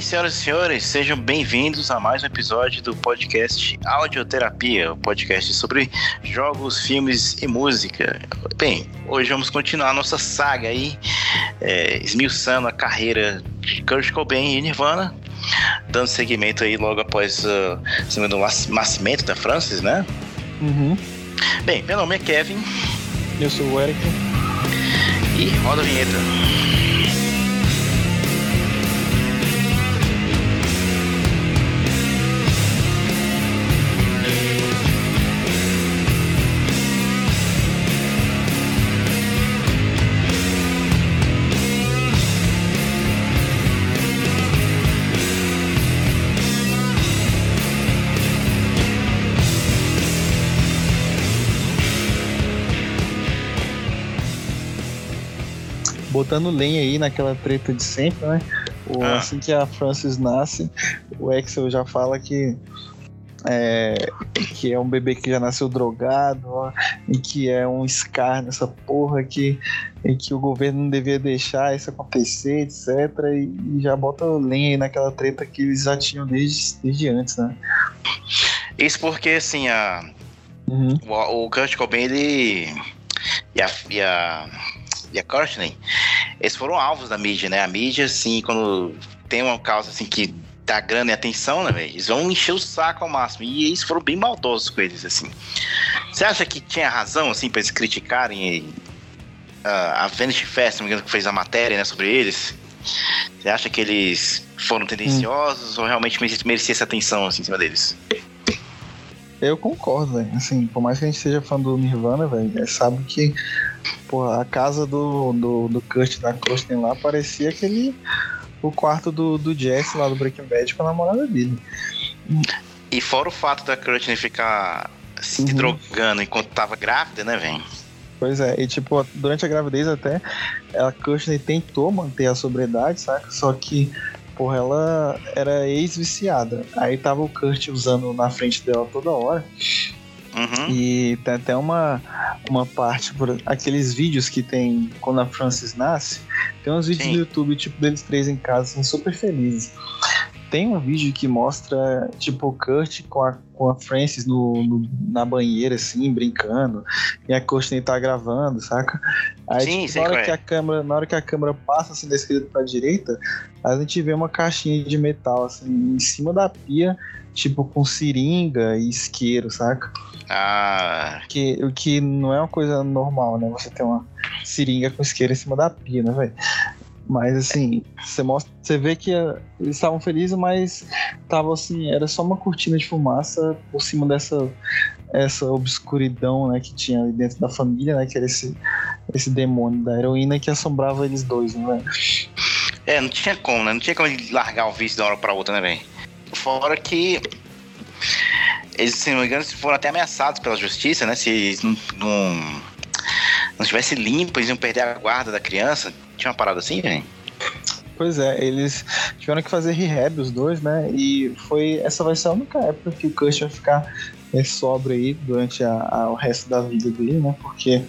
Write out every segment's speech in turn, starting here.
Bem, senhoras e senhores, sejam bem-vindos a mais um episódio do podcast Audioterapia, o um podcast sobre jogos, filmes e música. Bem, hoje vamos continuar nossa saga aí, é, esmiuçando a carreira de Kurt Cobain e Nirvana, dando seguimento aí logo após uh, o nascimento da Francis, né? Uhum. Bem, meu nome é Kevin. Eu sou o Eric. E roda a vinheta. Botando lenha aí naquela treta de sempre, né? O, ah. Assim que a Francis nasce, o Axel já fala que é, que é um bebê que já nasceu drogado, ó, e que é um scar nessa porra que, e que o governo não devia deixar isso acontecer, etc. E, e, já bota lenha aí naquela treta que eles já tinham desde, desde antes, né? Isso porque, assim, a, uhum. o, o Kurt Cobain, ele. E a, e a e a Courtney, eles foram alvos da mídia, né? A mídia, assim, quando tem uma causa assim que dá grana e atenção, né, velho? Eles vão encher o saco ao máximo. E eles foram bem maldosos com eles, assim. Você acha que tinha razão, assim, pra eles criticarem uh, a Vanity Fest, não me engano, que fez a matéria, né, sobre eles? Você acha que eles foram tendenciosos hum. ou realmente merecia essa atenção, assim, em cima deles? Eu concordo, velho. Assim, por mais que a gente seja fã do Nirvana, velho, sabe que Porra, a casa do, do, do Kurt da Kristen lá parecia aquele. O quarto do, do Jesse lá do Breaking Bad com a namorada dele. E fora o fato da Kristen ficar se uhum. drogando enquanto tava grávida, né, velho? Pois é, e tipo, durante a gravidez até, a Kirsten tentou manter a sobriedade, saca? Só que, porra, ela era ex-viciada. Aí tava o Kurt usando na frente dela toda hora. Uhum. E tem até uma, uma parte, por aqueles vídeos que tem quando a Francis nasce, tem uns vídeos Sim. no YouTube, tipo, deles três em casa, assim, super felizes. Tem um vídeo que mostra, tipo, o Kurt com a, com a Francis no, no na banheira, assim, brincando, e a Kirsten tá gravando, saca? Aí, Sim, tipo, na, hora é. que a câmera, na hora que a câmera passa, assim, da esquerda pra direita, a gente vê uma caixinha de metal, assim, em cima da pia, tipo, com seringa e isqueiro, saca? Ah. Que, o que não é uma coisa normal, né? Você ter uma seringa com isqueiro em cima da pia, né, velho? Mas assim, você mostra, você vê que uh, eles estavam felizes, mas tava assim, era só uma cortina de fumaça por cima dessa essa obscuridão, né, que tinha ali dentro da família, né, que era esse esse demônio da heroína que assombrava eles dois, né? É, não tinha como, né? Não tinha como ele largar o vício de uma hora pra outra, né, velho? Fora que eles, se não me engano, foram até ameaçados pela justiça, né? Se não, não, não estivesse limpo, eles iam perder a guarda da criança. Tinha uma parada assim, velho? Pois é, eles tiveram que fazer rehab os dois, né? E foi essa vai ser a única época que o Kush vai ficar é, sobra aí durante a, a, o resto da vida dele, né? Porque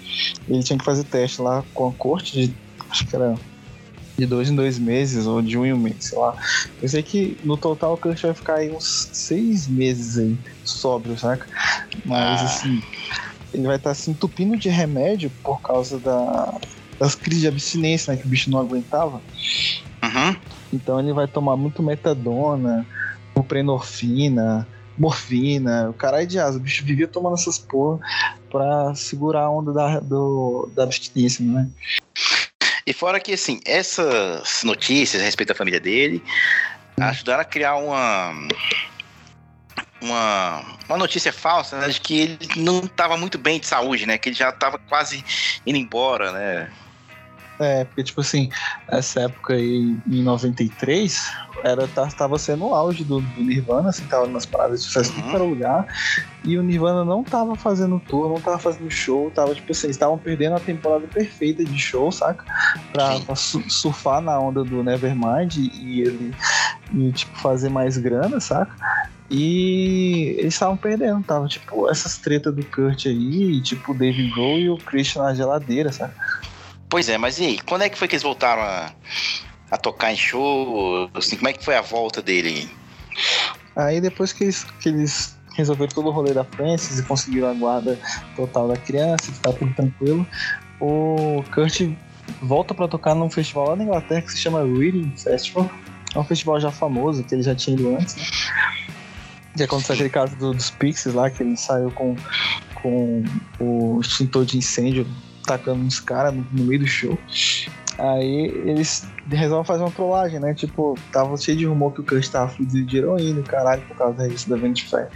ele tinha que fazer teste lá com a corte de acho que era de dois em dois meses, ou de um em um mês, sei lá. Eu sei que no total o Kurt vai ficar aí uns seis meses aí, sóbrio, saca? Mas ah. assim, ele vai estar tá se entupindo de remédio por causa da, das crises de abstinência, né? Que o bicho não aguentava. Uhum. Então ele vai tomar muito metadona, buprenorfina, morfina, o caralho de asa. O bicho vivia tomando essas porra pra segurar a onda da, do, da abstinência, né? E fora que, assim, essas notícias a respeito da família dele hum. ajudaram a criar uma. Uma, uma notícia falsa, né, de que ele não estava muito bem de saúde, né? Que ele já estava quase indo embora, né? É, porque, tipo assim, essa época aí, em 93, era, tava sendo o auge do, do Nirvana, assim, tava nas paradas de festa uhum. para lugar, e o Nirvana não tava fazendo tour, não tava fazendo show, tava, tipo assim, estavam perdendo a temporada perfeita de show, saca? Pra, pra surfar na onda do Nevermind e ele, e, tipo, fazer mais grana, saca? E eles estavam perdendo, tava tipo essas tretas do Kurt aí, tipo o Dave Grohl e o Christian na geladeira, sabe? Pois é, mas e aí? Quando é que foi que eles voltaram a, a tocar em show? Assim, como é que foi a volta dele? Aí depois que eles, que eles resolveram todo o rolê da Francis e conseguiram a guarda total da criança, tá tudo tranquilo, o Kurt volta para tocar num festival lá na Inglaterra que se chama Reading Festival. É um festival já famoso, que ele já tinha ido antes, né? Que aconteceu aquele caso do, dos Pixies lá, que ele saiu com, com o extintor de incêndio tacando uns caras no, no, meio do show. Aí eles resolvem fazer uma trollagem, né? Tipo, tava cheio de rumor que o Kurt tava fudido de heroína, caralho, por causa da revista da Vanity Fair.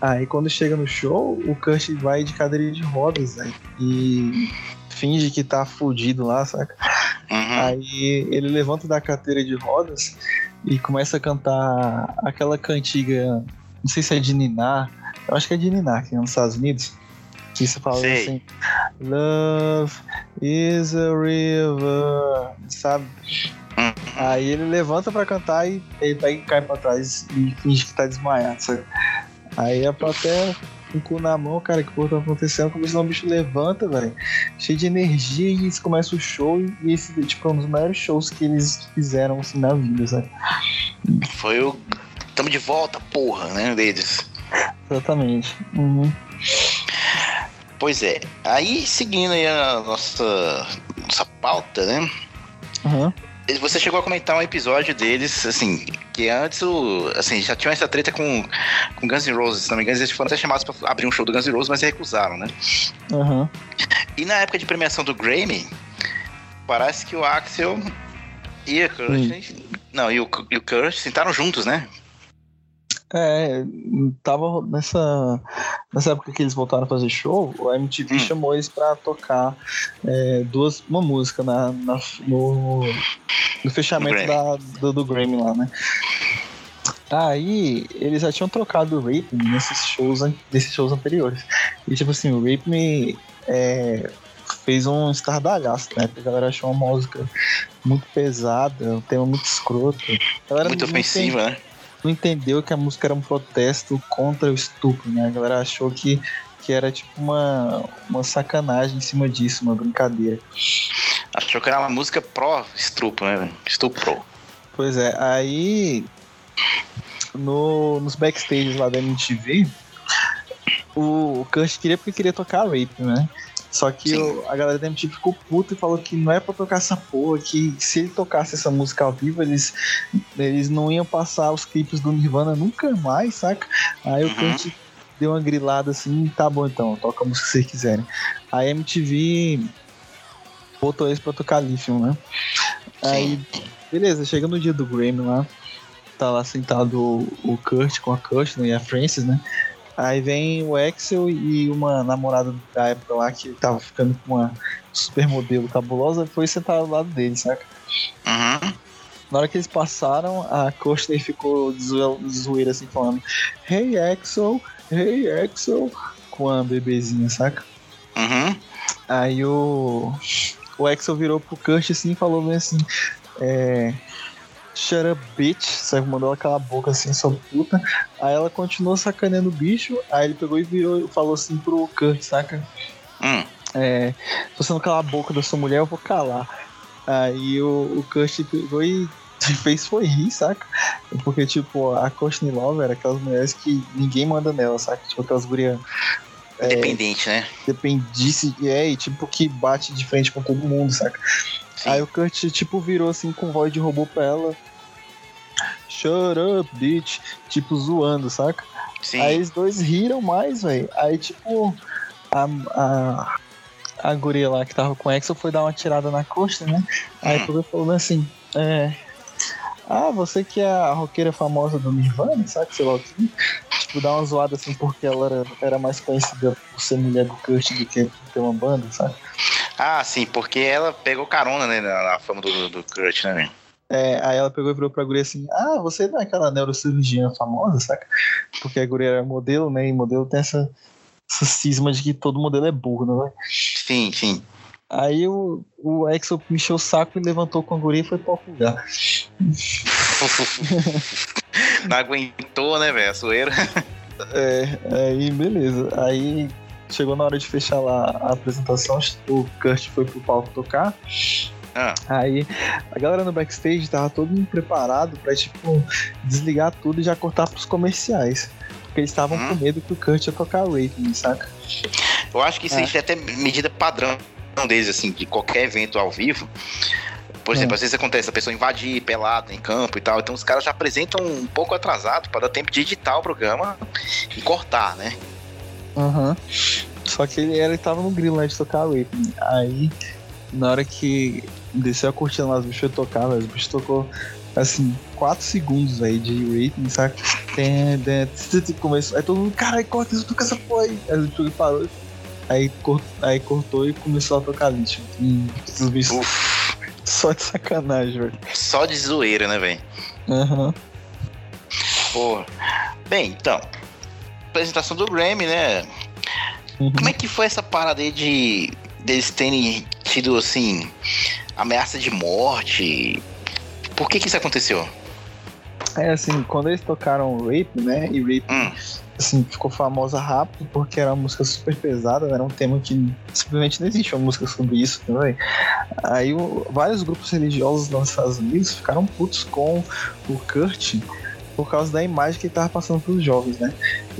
Aí quando chega no show, o Kurt vai de cadeira de rodas, né? E finge que tá fudido lá, saca? Uhum. Aí ele levanta da cadeira de rodas e começa a cantar aquela cantiga, não sei se é de Ninar, eu acho que é de Ninar, que é nos Estados Unidos. Que você fala Sei. assim: Love is a river, sabe? Uhum. Aí ele levanta pra cantar e ele pega e cai pra trás e finge que tá desmaiado, sabe? Aí a plateia com o cu na mão, cara, que porra tá acontecendo? Como o bicho levanta, velho, cheio de energia e eles começam o show e esse, tipo, é um dos maiores shows que eles fizeram, assim, na vida, sabe? Foi o Tamo de volta, porra, né, deles. Exatamente. Uhum. Pois é. Aí, seguindo aí a nossa, nossa pauta, né? Uhum. Você chegou a comentar um episódio deles, assim, que antes o, assim, já tinha essa treta com, com Guns N' Roses, se não me engano, eles foram até chamados para abrir um show do Guns N' Roses, mas recusaram, né? Uhum. E na época de premiação do Grammy, parece que o Axel e o Kurt, hum. não, e o, e o Kurt sentaram juntos, né? É, tava nessa, nessa época que eles voltaram a fazer show, o MTV hum. chamou eles pra tocar é, duas, uma música na, na no, no fechamento da, do, do Grammy lá, né? Aí eles já tinham trocado o Rape nesses shows, nesses shows anteriores. E tipo assim, o Rape Me é, fez um estardalhaço, né? A galera achou uma música muito pesada, um tema muito escroto. Muito ofensiva, né? Não entendeu que a música era um protesto contra o estupro, né? A galera achou que, que era tipo uma, uma sacanagem em cima disso, uma brincadeira. Achou que era uma música pró-estupro, né? Estupro. Pois é, aí no, nos backstages lá da MTV, o, o Kurt queria porque queria tocar Rape, né? Só que o, a galera da MTV ficou puta e falou que não é pra tocar essa porra, que se ele tocasse essa música ao vivo, eles, eles não iam passar os clipes do Nirvana nunca mais, saca? Aí o Kurt uhum. deu uma grilada assim, tá bom então, toca a música que vocês quiserem. A MTV botou eles pra tocar Lithium, né? Aí, beleza, chega no dia do Grammy lá, tá lá sentado o, Kurt com a Kirsten e a Francis, né? Aí vem o Axel e uma namorada da época lá que tava ficando com uma supermodelo cabulosa foi sentar ao lado dele, saca? Uhum. Na hora que eles passaram, a Courtney ficou de zoeira assim, falando: Hey Axel, hey Axel, com a bebezinha, saca? Uhum. Aí o, o Axel virou pro Kurt assim e falou bem assim: É shut up, bitch. Sabe, mandou ela calar a boca assim, só puta. Aí ela continuou sacaneando o bicho. Aí ele pegou e virou e falou assim pro Kurt, saca? Hum. É, se você não calar a boca da sua mulher, eu vou calar. Aí o, o Kurt pegou e fez foi rir, saca? Porque, tipo, a Courtney Love era aquelas mulheres que ninguém manda nela, saca? Tipo, aquelas gurias. É, Dependente, né? Dependisse, é, e tipo, que bate de frente com todo mundo, saca? Sim. Aí o Kurt, tipo, virou assim com voz de robô pra ela. Shut up, bitch. Tipo, zoando, saca? Sim. Aí os dois riram mais, velho. Aí, tipo, a, a, a guria lá que tava com o Axel foi dar uma tirada na costa, né? Aí hum. pegou falando assim: É. Ah, você que é a roqueira famosa do Nirvana, sabe? Sei lá o que. Tipo, dar uma zoada assim porque ela era, era mais conhecida por ser mulher do Kurt do que ter uma banda, sabe? Ah, sim, porque ela pegou carona né, na, na fama do, do Kurt, né? É, aí ela pegou e virou pra guria assim: Ah, você não é aquela neurocirurgiã famosa, saca? Porque a guria era modelo, né? E modelo tem essa, essa cisma de que todo modelo é burro, não é? Sim, sim. Aí o, o Exo me encheu o saco e levantou com a guria e foi pra lugar. não aguentou, né, velho? A zoeira. É, aí beleza. Aí chegou na hora de fechar lá a apresentação, o Kurt foi pro palco tocar. Ah. Aí a galera no backstage tava todo mundo preparado pra, tipo, desligar tudo e já cortar pros comerciais. Porque eles estavam hum. com medo que o Kurt ia tocar rating, saca? Eu acho que isso é. é até medida padrão deles, assim, de qualquer evento ao vivo. Por exemplo, é. às vezes acontece a pessoa invadir pelada em campo e tal, então os caras já apresentam um pouco atrasado para dar tempo de editar o programa e cortar, né? Aham. Uhum. Só que ele, ele tava no grilo, né, de tocar Whitney. Aí, na hora que desceu a cortina lá, os bichos tocavam, os bichos tocou, assim, 4 segundos aí de sabe? Começou, aí todo mundo, caralho, corta isso, toca essa porra aí. Aí o bicho parou, aí, cort, aí cortou e começou a tocar lixo. Hum, os bichos. Só de sacanagem, velho. Só de zoeira, né, velho? Aham. Uhum. Pô. Bem, então. Apresentação do Grammy, né? Uhum. Como é que foi essa parada aí de deles terem tido, assim, ameaça de morte? Por que que isso aconteceu? É assim, quando eles tocaram Rape, né? E Rape, hum. Assim, ficou famosa rápido porque era uma música super pesada, né, era um tema que simplesmente não existe uma música sobre isso, né? Aí o, vários grupos religiosos nos Estados Unidos ficaram putos com o Kurt por causa da imagem que ele tava passando pros jovens, né?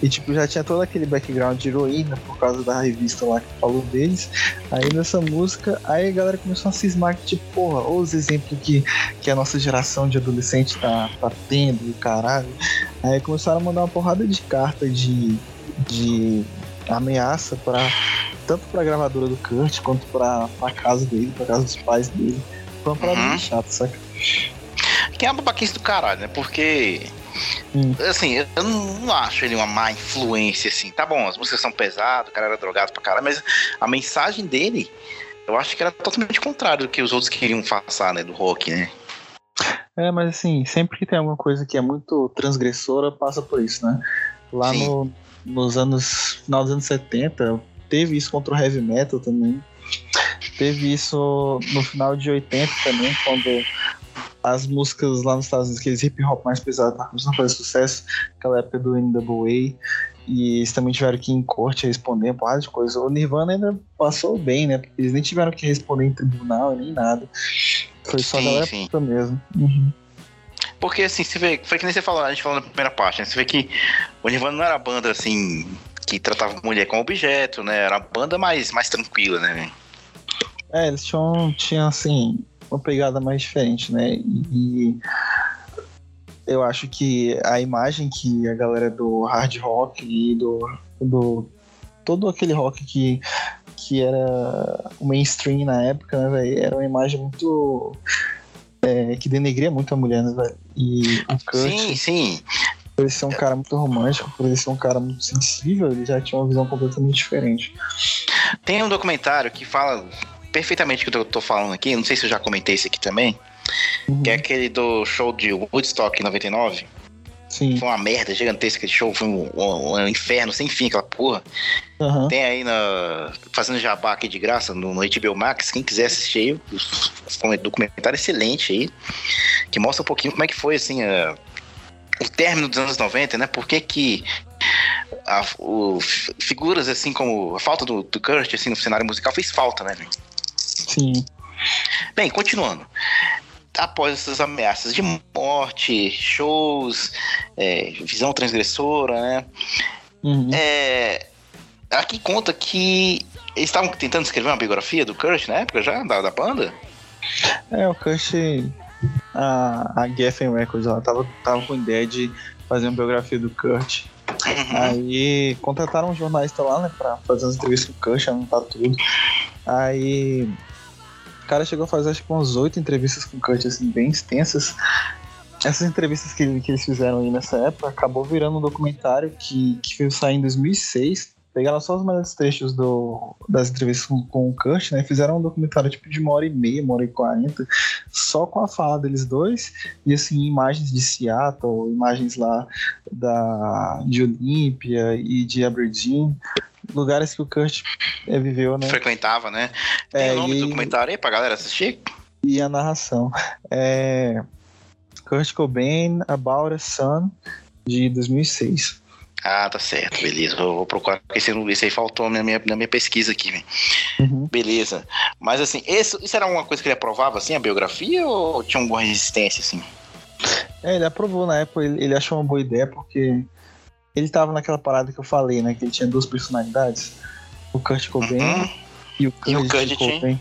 E tipo, já tinha todo aquele background de heroína por causa da revista lá que falou deles. Aí nessa música, aí a galera começou a cismar que, tipo, porra, os exemplos que, que a nossa geração de adolescente tá, tá tendo, caralho. Aí começaram a mandar uma porrada de carta de, de ameaça para tanto pra gravadora do Kurt quanto pra, pra casa dele, pra casa dos pais dele. Foi uma parada uhum. chata, saca? Que é uma babaquice do caralho, né? Porque Hum. Assim, eu não acho ele uma má influência, assim. Tá bom, as músicas são pesadas, o cara era drogado pra caralho, mas a mensagem dele, eu acho que era totalmente contrário do que os outros queriam passar, né, do rock, né? É, mas assim, sempre que tem alguma coisa que é muito transgressora, passa por isso, né? Lá no, nos anos. final dos anos 70, teve isso contra o heavy metal também. Teve isso no final de 80 também, quando as músicas lá nos Estados Unidos, aqueles hip hop mais pesados, estavam começando a fazer sucesso, aquela época do NWA, e eles também tiveram que ir em corte responder uma porrada de coisa. O Nirvana ainda passou bem, né? Eles nem tiveram que responder em tribunal nem nada. Foi só sim, a galera sim. mesmo. Uhum. Porque assim, você vê, foi que nem você falou, a gente falou na primeira parte, né? Você vê que o Nirvana não era banda assim que tratava mulher como objeto, né? Era uma banda mais, mais tranquila, né? É, eles tinham, tinham assim, uma pegada mais diferente, né? E eu acho que a imagem que a galera do hard rock e do, do todo aquele rock que, que era o mainstream na época, né, véio, era uma imagem muito é, que denegria muito a mulher, né, véio? E o Kurt, sim, sim. Por ele ser um cara muito romântico, por ele ser um cara muito sensível, ele já tinha uma visão completamente diferente. Tem um documentário que fala perfeitamente o que eu tô falando aqui, não sei se eu já comentei isso aqui também, uhum. que é aquele do show de Woodstock 99. Sim. Foi uma merda gigantesca aquele show, foi um, um, um inferno sem fim aquela porra. Uhum. Tem aí na. Fazendo jabá aqui de graça no, no HBO Max, quem quiser assistir aí, um documentário excelente aí, que mostra um pouquinho como é que foi assim. A, o término dos anos 90, né? Por que que a, o, figuras assim como a falta do, do Kurt assim, no cenário musical fez falta, né? Sim. Bem, continuando. Após essas ameaças de morte, shows, é, visão transgressora, né? Uhum. É, aqui conta que eles estavam tentando escrever uma biografia do Kurt na época já, da, da banda? É, o Kurt, a, a Geffen Records, ela tava, tava com ideia de fazer uma biografia do Kurt. Uhum. Aí contrataram um jornalista lá, né, pra fazer as entrevistas com o Kurt, anotar tudo. Aí o cara chegou a fazer acho que umas oito entrevistas com o Kurt, assim, bem extensas. Essas entrevistas que, que eles fizeram aí nessa época acabou virando um documentário que, que veio em 2006. Pegaram só os melhores trechos do, das entrevistas com, com o Kurt, né? Fizeram um documentário tipo de uma hora e meia, uma hora e quarenta, só com a fala deles dois. E assim, imagens de Seattle, imagens lá da, de Olímpia e de Aberdeen lugares que o Kurt é, viveu, né? Frequentava, né? Tem é, o nome e... do documentário aí pra galera assistir? E a narração. É... Kurt Cobain, About a Sun, de 2006. Ah, tá certo, beleza. Vou, vou procurar, porque esse, esse aí faltou na minha, na minha pesquisa aqui. Uhum. Beleza. Mas assim, esse, isso era uma coisa que ele aprovava, assim, a biografia, ou tinha alguma resistência, assim? É, ele aprovou na época, ele, ele achou uma boa ideia, porque ele tava naquela parada que eu falei, né? Que ele tinha duas personalidades. O Kurt Cobain uhum. e o Kurt, e o Kurt Cobain.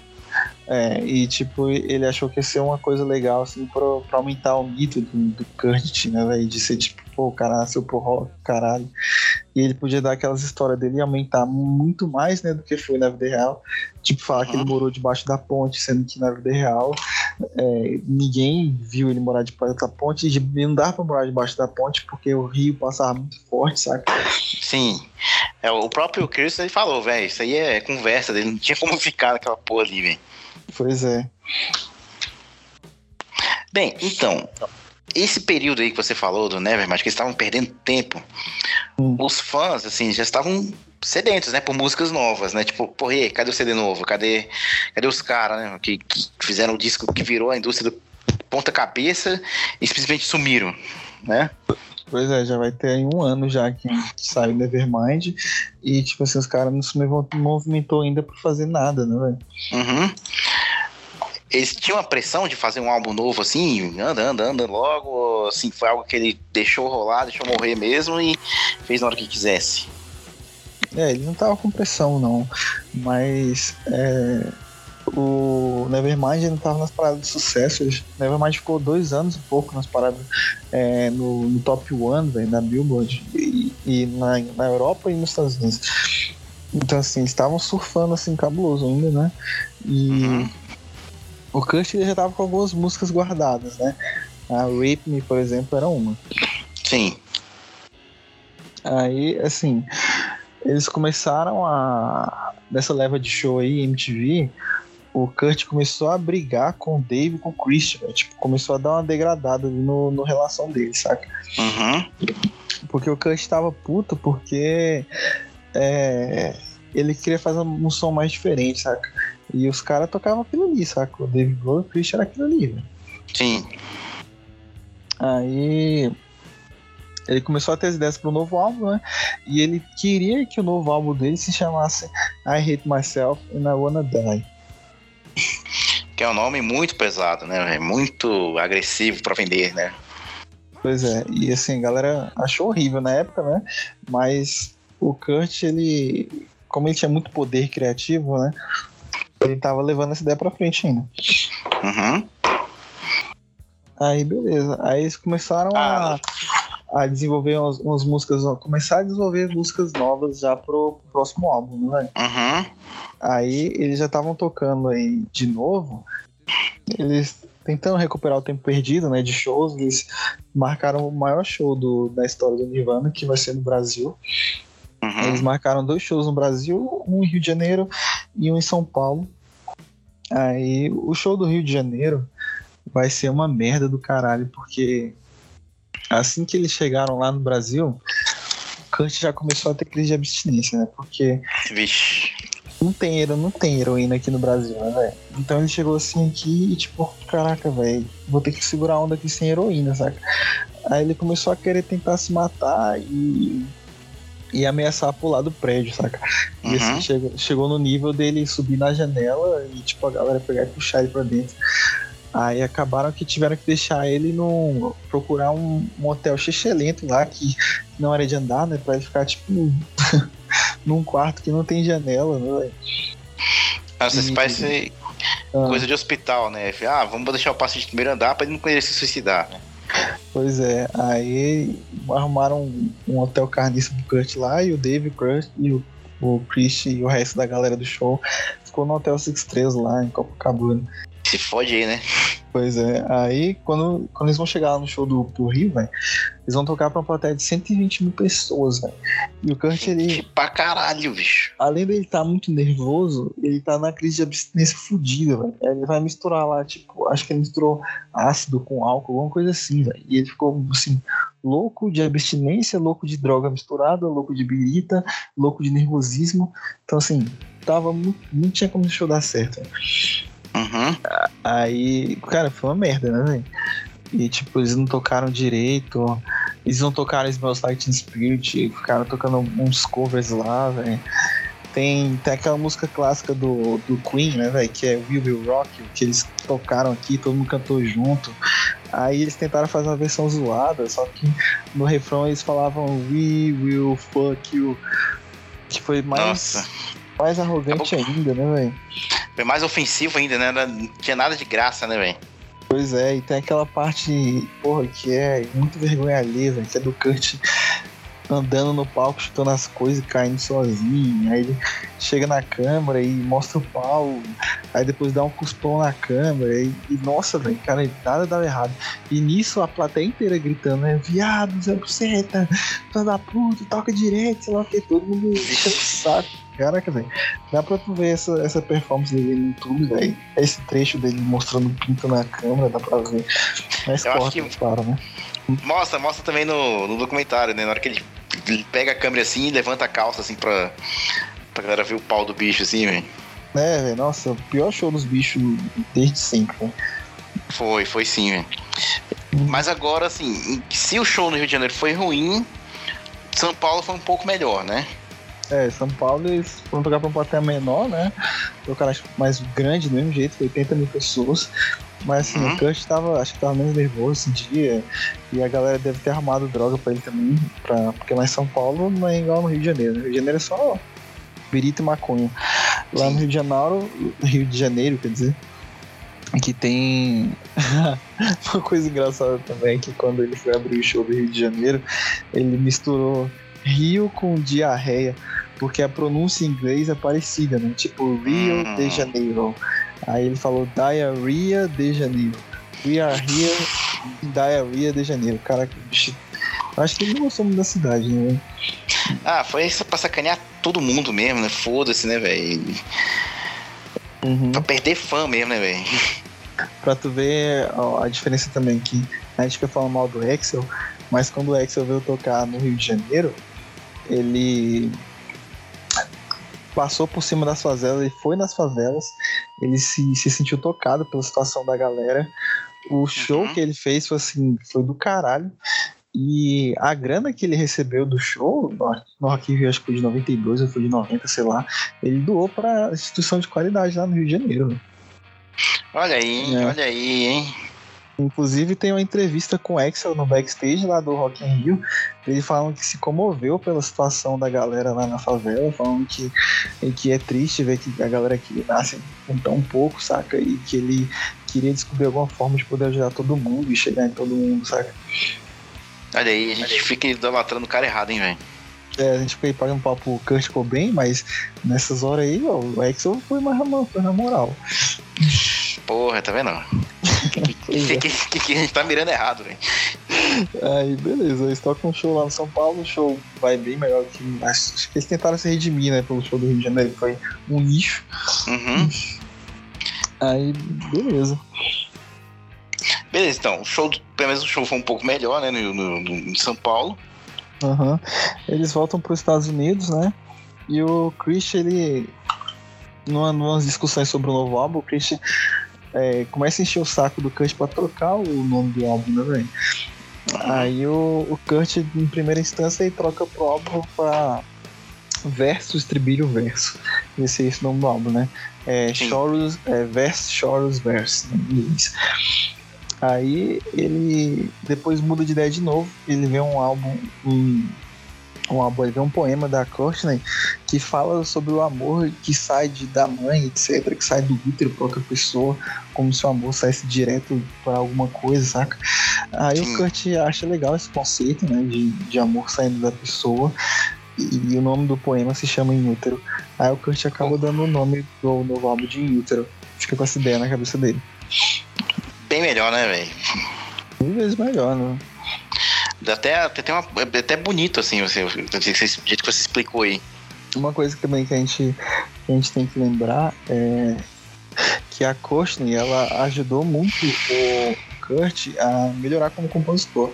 É, e tipo, ele achou que ia ser uma coisa legal, assim, pra, pra aumentar o mito do, do Kurt, né, velho? De ser tipo, pô, o cara nasceu pro rock, caralho. E ele podia dar aquelas histórias dele e aumentar muito mais, né, do que foi na vida real. Tipo, falar uhum. que ele morou debaixo da ponte, sendo que na vida real é, ninguém viu ele morar debaixo da ponte. E não dava pra morar debaixo da ponte porque o rio passava muito forte, saca? Sim. É, o próprio Chris ele falou, velho, isso aí é conversa dele, não tinha como ficar naquela porra ali, velho. Pois é. Bem, então, esse período aí que você falou do Nevermind, que eles estavam perdendo tempo, hum. os fãs, assim, já estavam sedentos, né, por músicas novas, né? Tipo, porra, cadê o CD novo? Cadê, cadê os caras, né, que, que fizeram o disco que virou a indústria do ponta cabeça e simplesmente sumiram, né? Pois é, já vai ter aí um ano já que saiu Nevermind e, tipo assim, os caras não se movimentou ainda por fazer nada, né, velho? Uhum. Eles tinham a pressão de fazer um álbum novo assim, anda, anda, anda logo, assim, foi algo que ele deixou rolar, deixou morrer mesmo e fez na hora que quisesse. É, ele não tava com pressão, não. Mas é, o Nevermind não tava nas paradas de sucesso. O Nevermind ficou dois anos e pouco nas paradas é, no, no, top one da Billboard e, e na, na Europa e nos Estados Unidos. Então, assim, estavam surfando assim, cabuloso ainda, né? E uhum. O Kurt já tava com algumas músicas guardadas, né? A Rape Me, por exemplo, era uma. Sim. Aí, assim, eles começaram a. Nessa leva de show aí, MTV, o Kurt começou a brigar com o Dave e com o Christian. Tipo, começou a dar uma degradada ali no, no relação deles, saca? Uhum. Porque o Kurt tava puto porque é, ele queria fazer um som mais diferente, saca? E os caras tocavam aquilo ali, saca? O Dave Grohl e o Christian era aquilo ali, velho. Sim. Aí ele começou a ter as ideias para o novo álbum, né? E ele queria que o novo álbum dele se chamasse I Hate Myself and I Wanna Die. Que é um nome muito pesado, né? É muito agressivo para vender, né? Pois é, e assim, a galera achou horrível na época, né? Mas o Kurt, ele. Como ele tinha muito poder criativo, né? Ele tava levando essa ideia pra frente ainda. Uhum. Aí, beleza. Aí eles começaram ah, a a desenvolver umas, umas, músicas, começar a desenvolver músicas novas já pro próximo álbum, né? Uhum. Aí eles já estavam tocando aí de novo, eles tentando recuperar o tempo perdido, né, de shows, eles marcaram o maior show do, da história do Nirvana, que vai ser no Brasil. Uhum. Eles marcaram dois shows no Brasil, um em Rio de Janeiro e um em São Paulo. Aí o show do Rio de Janeiro vai ser uma merda do caralho, porque Assim que eles chegaram lá no Brasil, o Kurt já começou a ter crise de abstinência, né? Porque. Vixe. Não tem, não tem heroína aqui no Brasil, né, velho? Então ele chegou assim aqui e, tipo, caraca, velho, vou ter que segurar a onda aqui sem heroína, saca? Aí ele começou a querer tentar se matar e e ameaçar pular do prédio, saca? E assim, uhum. chegou, chegou no nível dele subir na janela e, tipo, a galera pegar e puxar ele pra dentro. Aí acabaram que tiveram que deixar ele no. procurar um, um hotel xixelento lá, que não era de andar, né? Pra ele ficar, tipo, num quarto que não tem janela, né? Nossa, isso parece ah. coisa de hospital, né? Ah, vamos deixar o paciente no primeiro andar pra ele não querer se suicidar, né? Pois é, aí arrumaram um, hotel carniça pro Kurt lá e o Dave, o Kurt e o, o Chris e o resto da galera do show ficou no Hotel Six Estrelas lá em Copacabana. Se fode aí, né? Pois é. Aí, quando, quando eles vão chegar no show do, do Rio, velho, eles vão tocar pra uma plateia de 120 mil pessoas, velho. E o Kurt, ele. Pra caralho, bicho. Além dele estar tá muito nervoso, ele tá na crise de abstinência fodida, velho. Ele vai misturar lá, tipo, acho que ele misturou ácido com álcool, alguma coisa assim, velho. E ele ficou, assim, louco de abstinência, louco de droga misturada, louco de birita, louco de nervosismo. Então, assim, tava muito. Não tinha como o show dar certo, velho. Uhum. Aí, cara, foi uma merda, né, velho? E, tipo, eles não tocaram direito. Eles vão tocar Smells Like Teen Spirit, ficaram tocando uns covers lá, velho. Tem, tem aquela música clássica do, do Queen, né, velho? Que é Will Will Rock, que eles tocaram aqui, todo mundo cantou junto. Aí eles tentaram fazer uma versão zoada, só que no refrão eles falavam We will fuck you. Que foi mais, Nossa. Mais arrogante ainda, né, velho? Foi mais ofensivo ainda, né? Não tinha nada de graça, né, velho? Pois é, e tem aquela parte, porra, que é muito vergonha alheia, velho, que é do Kurt andando no palco, chutando as coisas e caindo sozinho. Aí ele chega na câmera e mostra o pau. Aí depois dá um cuspão na câmera. E, e nossa, velho, cara, nada dava errado. E nisso a plateia inteira gritando, né? Viado, Zé Buceta, filho da puta, toca direito, sei lá o que. Todo mundo fica com saco. Caraca, velho. Dá pra tu ver essa, essa performance dele no YouTube, velho. Esse trecho dele mostrando o pinto na câmera, dá pra ver. Mas Eu corta, que... claro, né? Mostra, mostra também no, no documentário, né? Na hora que ele ele pega a câmera assim e levanta a calça assim pra, pra galera ver o pau do bicho assim, velho. É, velho, nossa, o pior show dos bichos desde sempre, véio. Foi, foi sim, velho. Mas agora, assim, se o show no Rio de Janeiro foi ruim, São Paulo foi um pouco melhor, né? É, São Paulo eles foram tocar pra um plateia menor, né? Tocaram mais grande do mesmo jeito, 80 mil pessoas. Mas assim, uhum. o Kurt tava, acho que tava menos nervoso esse dia. E a galera deve ter arrumado droga pra ele também. Pra, porque lá em São Paulo não é igual no Rio de Janeiro. No Rio de Janeiro é só birita e maconha. Lá no Rio de Janeiro, Rio de Janeiro, quer dizer, que tem uma coisa engraçada também, que quando ele foi abrir o show do Rio de Janeiro, ele misturou Rio com diarreia, porque a pronúncia em inglês é parecida, né? Tipo Rio de hum. Janeiro. Aí ele falou Diarrhea de Janeiro. We are here Diarrhea de Janeiro. Cara, acho que ele não gostou muito da cidade, né? Ah, foi isso pra sacanear todo mundo mesmo, né? Foda-se, né, velho? Uhum. Pra perder fã mesmo, né, velho? Pra tu ver a diferença também que a gente fica falando mal do Excel, mas quando o Excel veio tocar no Rio de Janeiro, ele passou por cima das favelas, ele foi nas favelas, ele se, se sentiu tocado pela situação da galera. O show uhum. que ele fez foi assim, foi do caralho. E a grana que ele recebeu do show, no Rock Rio, acho que foi de 92 ou foi de 90, sei lá, ele doou para instituição de qualidade lá no Rio de Janeiro. Olha aí, é. olha aí, hein? Inclusive tem uma entrevista com o Axel no backstage lá do Rock in Rio. Ele falando que se comoveu pela situação da galera lá na favela, falando que, que é triste ver que a galera aqui nasce com tão pouco, saca? E que ele queria descobrir alguma forma de poder ajudar todo mundo e chegar em todo mundo, saca? Olha aí, a gente fica idolatrando o cara errado, hein, velho? É, a gente fica aí pagando pau pro Kurt Cobain, mas nessas horas aí, ó, o Axel foi mais foi na moral. Porra, tá vendo? Que, que, que, que, a gente tá mirando errado, velho. Aí, beleza. Eles tocam um show lá no São Paulo, o show vai bem melhor que. Acho que eles tentaram se redimir, né, pelo show do Rio de Janeiro, que foi um lixo. Uhum. Aí, beleza. Beleza, então, o show, pelo menos o show foi um pouco melhor, né, no, no, no São Paulo. Uhum. Eles voltam para os Estados Unidos, né? E o Chris, ele. Numa, numas discussões sobre o novo álbum, o Chris é, começa a encher o saco do Kurt pra trocar o nome do álbum, né, velho? Aí o, o Kurt, em primeira instância, ele troca pro álbum pra Versus Tribilho Verso. Esse é esse o nome do álbum, né? É, Chorus, é, Verse, Chorus, Verse, né, inglês. Aí ele depois muda de ideia de novo, ele vê um álbum, um, um álbum, ele vê um poema da Courtney que fala sobre o amor que sai de, da mãe, etc., que sai do útero para outra pessoa, como se o amor saísse direto para alguma coisa, saca? Aí Sim. o Kurt acha legal esse conceito, né, de, de amor saindo da pessoa, e, e o nome do poema se chama Em Útero. Aí o Kurt acaba dando o nome do novo álbum de Em Útero. Fica com essa ideia na cabeça dele. Bem melhor, né, velho? Mil vezes melhor, né? Até, até, uma, é até bonito, assim, você, o jeito que você explicou aí. Uma coisa também que a gente, que a gente tem que lembrar é que a Courtney, ela ajudou muito o Kurt a melhorar como compositor.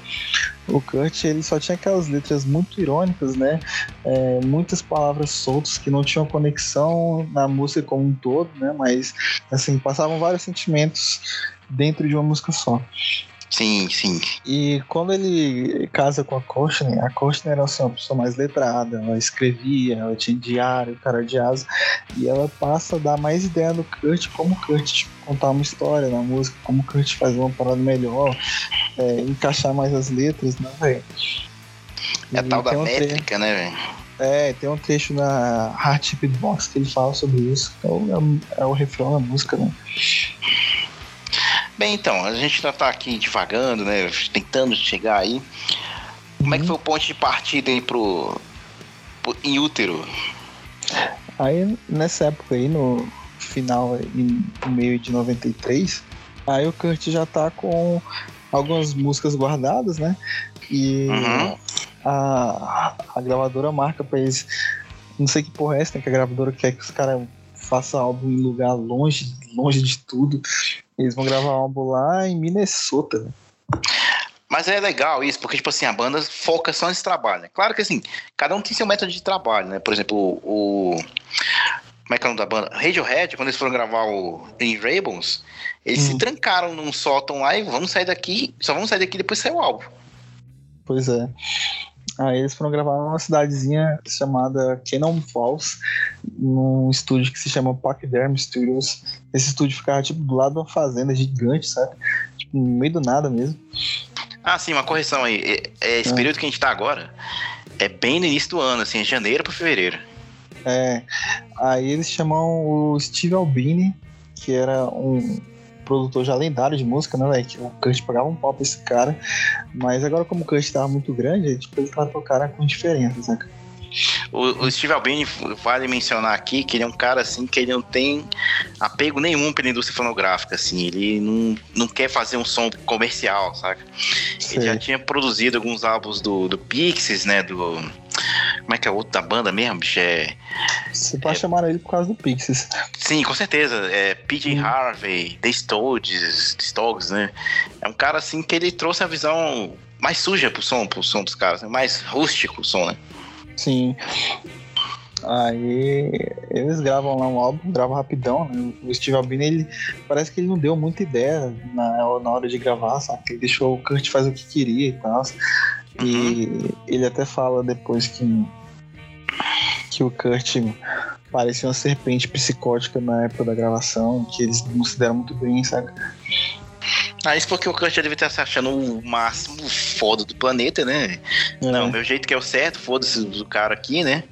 O Kurt, ele só tinha aquelas letras muito irônicas, né? É, muitas palavras soltas que não tinham conexão na música como um todo, né? Mas, assim, passavam vários sentimentos dentro de uma música só. Sim, sim. E quando ele casa com a Koshner, a Koshner era assim, uma pessoa mais letrada, ela escrevia, ela tinha diário, cara de asa, e ela passa a dar mais ideia do Kurt, como o Kurt tipo, contar uma história na música, como o Kurt fazer uma parada melhor, é, encaixar mais as letras, né, velho? É tal da métrica, né, velho? É, tem um trecho na Chip Box que ele fala sobre isso, então é, é o refrão da música, né? Bem, então, a gente já tá aqui divagando, né? Tentando chegar aí. Como é que uhum. foi o ponto de partida aí pro, pro em útero? Aí, nessa época aí, no final, no meio de 93, aí o Kurt já tá com algumas músicas guardadas, né? E uhum. a, a gravadora marca pra eles. Não sei que porra é essa, né? Que a gravadora quer que os caras façam álbum em lugar longe, longe de tudo. Eles vão gravar um álbum lá em Minnesota, né? Mas é legal isso, porque, tipo assim, a banda foca só nesse trabalho. Né? Claro que, assim, cada um tem seu método de trabalho, né? Por exemplo, o... Como é que é o nome da banda? Radiohead, quando eles foram gravar o In Rainbows, eles hum. se trancaram num sótão lá e vamos sair daqui, só vamos sair daqui depois sair o álbum. Pois é. Aí eles foram gravar numa cidadezinha chamada Cannon Falls, num estúdio que se chama Pachyderm Studios. Esse estúdio ficava tipo do lado de uma fazenda gigante, sabe? Tipo, no meio do nada mesmo. Ah, sim, uma correção aí. É, esse é. período que a gente tá agora é bem no início do ano, assim, é janeiro para fevereiro. É. Aí eles chamam o Steve Albini, que era um produtor já lendário de música, né, velho? O Kurt pagava um pau pra esse cara. Mas agora, como o Kurt tava muito grande, tipo, ele tratou o cara com diferença, saca? O, o, Steve Albini vale mencionar aqui que ele é um cara assim que ele não tem apego nenhum pela indústria fonográfica, assim, ele não, não quer fazer um som comercial, saca? Ele já tinha produzido alguns álbuns do, do Pixies, né, do como é que é o outro da banda mesmo, bicho? É, Você pode é, chamar ele por causa do Pixies. Sim, com certeza. É PJ hum. Harvey, The Stones, Stones, né? É um cara assim que ele trouxe a visão mais suja pro som, pro som dos caras, né? mais rústico o som, né? Sim. Aí eles gravam lá um álbum, gravam rapidão, né? O Steve Albini, ele parece que ele não deu muita ideia na, na hora de gravar, sabe? Ele deixou o Kurt fazer o que queria e tal. E uhum. ele até fala depois que, que o Kurt parecia uma serpente psicótica na época da gravação, que eles não se deram muito bem, sabe? Ah, isso porque o Kurt já deve estar se achando o máximo foda do planeta, né? É. Não, meu jeito que é o certo, foda-se do cara aqui, né?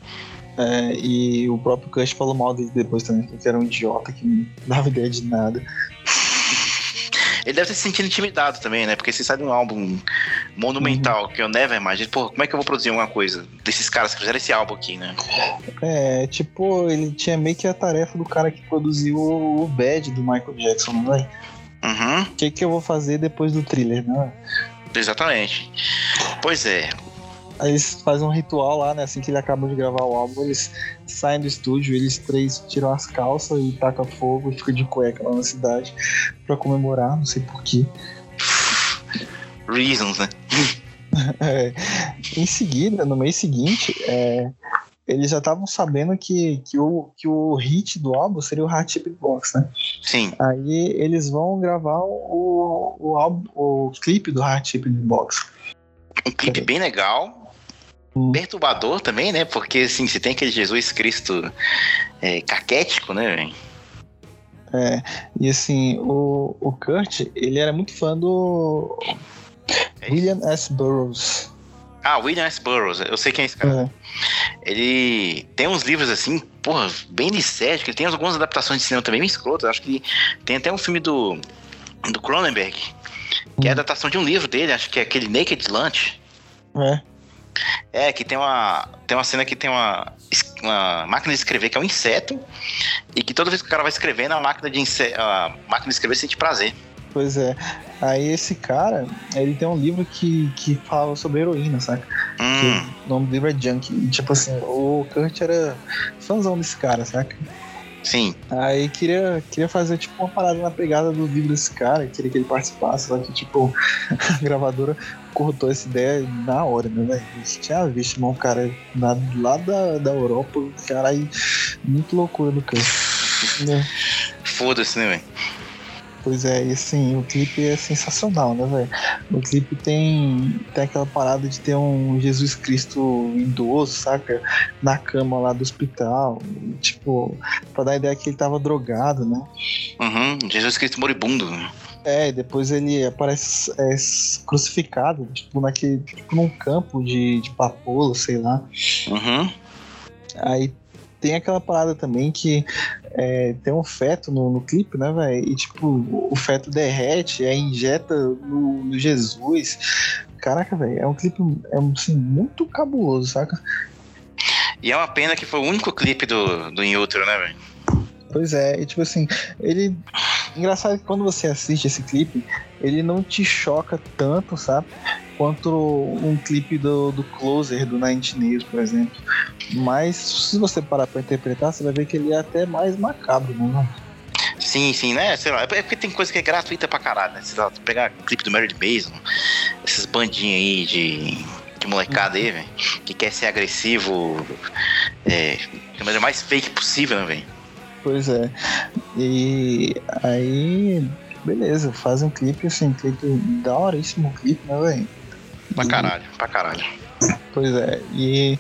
É, e o próprio Kurt falou mal dele depois também, que era um idiota que não dava ideia de nada. Ele deve ter se sentido intimidado também, né? Porque se sai de um álbum monumental, uhum. que eu never imagine, pô, como é que eu vou produzir uma coisa desses caras que fizeram esse álbum aqui, né? É, tipo, ele tinha meio que a tarefa do cara que produziu o Bad do Michael Jackson, não é? Uhum. O que, que eu vou fazer depois do thriller, né? Exatamente. Pois é. Aí eles fazem um ritual lá, né? Assim que ele acaba de gravar o álbum, eles saem do estúdio, eles três tiram as calças e tacam fogo e ficam de cueca lá na cidade pra comemorar, não sei porquê. Reasons, né? é, em seguida, no mês seguinte, é, eles já estavam sabendo que, que, o, que o hit do álbum seria o Hot Chip Box, né? Sim. Aí eles vão gravar o, o, álbum, o clipe do Hot Chip Box. Um clipe bem legal. Perturbador também, né? Porque assim, você tem aquele Jesus Cristo é, caquético, né? É, e assim, o, o Kurt, ele era muito fã do é William S. Burroughs. Ah, William S. Burroughs, eu sei quem é esse cara. É. Ele tem uns livros assim, porra, bem licéticos, ele tem algumas adaptações de cinema também bem escrotas. Acho que tem até um filme do, do Cronenberg, que é a hum. adaptação de um livro dele, acho que é aquele Naked Lunch. É. É, que tem uma, tem uma cena que tem uma, uma máquina de escrever que é um inseto, e que toda vez que o cara vai escrevendo, a máquina de, a máquina de escrever sente prazer. Pois é. Aí esse cara, ele tem um livro que, que fala sobre heroína, saca? Hum. o nome do livro é Junkie. E, tipo assim, o Kurt era fãzão desse cara, saca? Sim. Aí queria, queria fazer tipo uma parada na pegada do livro desse cara, queria que ele participasse, só que tipo, a gravadora cortou essa ideia na hora, né, velho? Tinha visto, irmão, cara lá, lá da, da Europa, cara aí, muito loucura do Kurt. Foda-se, né, velho? Pois é, e assim, o clipe é sensacional, né, velho? O clipe tem, tem aquela parada de ter um Jesus Cristo idoso, saca? Na cama lá do hospital. Tipo, pra dar a ideia que ele tava drogado, né? Uhum, Jesus Cristo moribundo. É, depois ele aparece é, crucificado, tipo, naquele, tipo, num campo de, de papoula, sei lá. Uhum. Aí tem aquela parada também que é, tem um feto no, no clipe, né, velho? E tipo, o feto derrete, aí injeta no, no Jesus. Caraca, velho, é um clipe é, assim, muito cabuloso, saca? E é uma pena que foi o único clipe do, do In Utero, né, velho? Pois é, e tipo assim, ele. Engraçado que quando você assiste esse clipe, ele não te choca tanto, sabe? Quanto um clipe do, do Closer, do Nine Nails, por exemplo. Mas se você parar pra interpretar, você vai ver que ele é até mais macabro, né? Sim, sim, né? Sei lá, é porque tem coisa que é gratuita pra caralho, né? Sei lá, pegar clipe do Mary Mason, esses bandinhos aí de, de molecada aí, velho, que quer ser agressivo, é, da maneira mais fake possível, né, velho? Pois é. E aí, beleza, faz um clipe, assim, clipe da horíssimo clipe, né, velho? Pra caralho, pra caralho. Pois é, e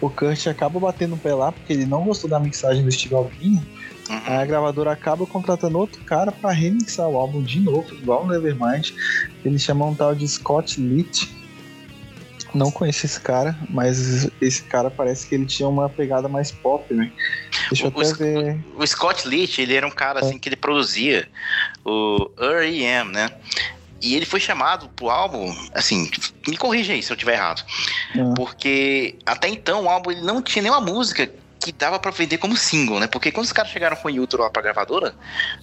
o Kurt acaba batendo o pé lá porque ele não gostou da mixagem do Steve Albini. Uhum. A gravadora acaba contratando outro cara para remixar o álbum de novo, igual o Nevermind. Ele chama um tal de Scott Litt. Não conheço esse cara, mas esse cara parece que ele tinha uma pegada mais pop, né? Deixa eu o, até ver. O Scott Litt, ele era um cara assim que ele produzia o R.E.M., né? E ele foi chamado pro álbum, assim, me corrija aí se eu tiver errado. É. Porque até então o álbum ele não tinha nenhuma música que dava para vender como single, né? Porque quando os caras chegaram com o Yuto lá pra gravadora,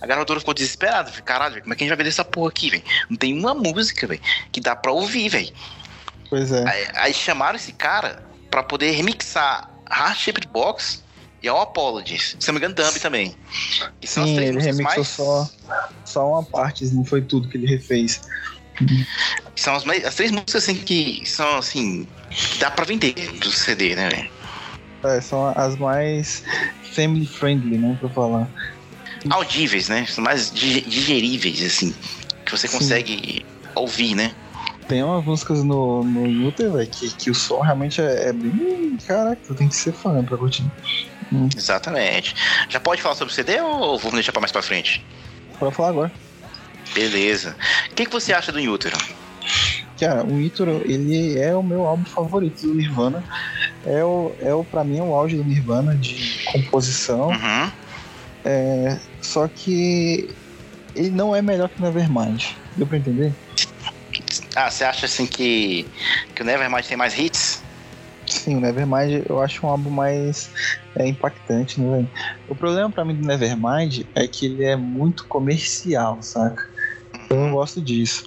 a gravadora ficou desesperada. Falei, caralho, como é que a gente vai vender essa porra aqui, velho? Não tem uma música, velho, que dá pra ouvir, velho. Pois é. Aí, aí, chamaram esse cara pra poder remixar Heart Shaped Box e All Apologies. Se não me engano, Dumb também. E Sim, ele remixou mais... só, só uma parte, não foi tudo que ele refez. São as, as três músicas assim que são assim. Que dá pra vender do CD, né, velho? É, são as mais family friendly, né, pra falar. Audíveis, né? São mais digeríveis, assim. Que você consegue Sim. ouvir, né? Tem umas músicas no, no YouTube, velho, que, que o som realmente é, é bem. Caraca, tu tem que ser fã pra curtir. Hum. Exatamente. Já pode falar sobre o CD ou vamos deixar pra mais pra frente? Pode falar agora. Beleza. O que, que você acha do Inútero? Cara, o Inútero, ele é o meu álbum favorito do Nirvana. É o, é o pra mim, é o auge do Nirvana de composição. Uhum. É, só que ele não é melhor que o Nevermind. Deu pra entender? Ah, você acha assim que, que o Nevermind tem mais hits? Sim, o Nevermind eu acho um álbum mais é, impactante, né, velho? O problema para mim do Nevermind é que ele é muito comercial, saca? Eu não gosto disso.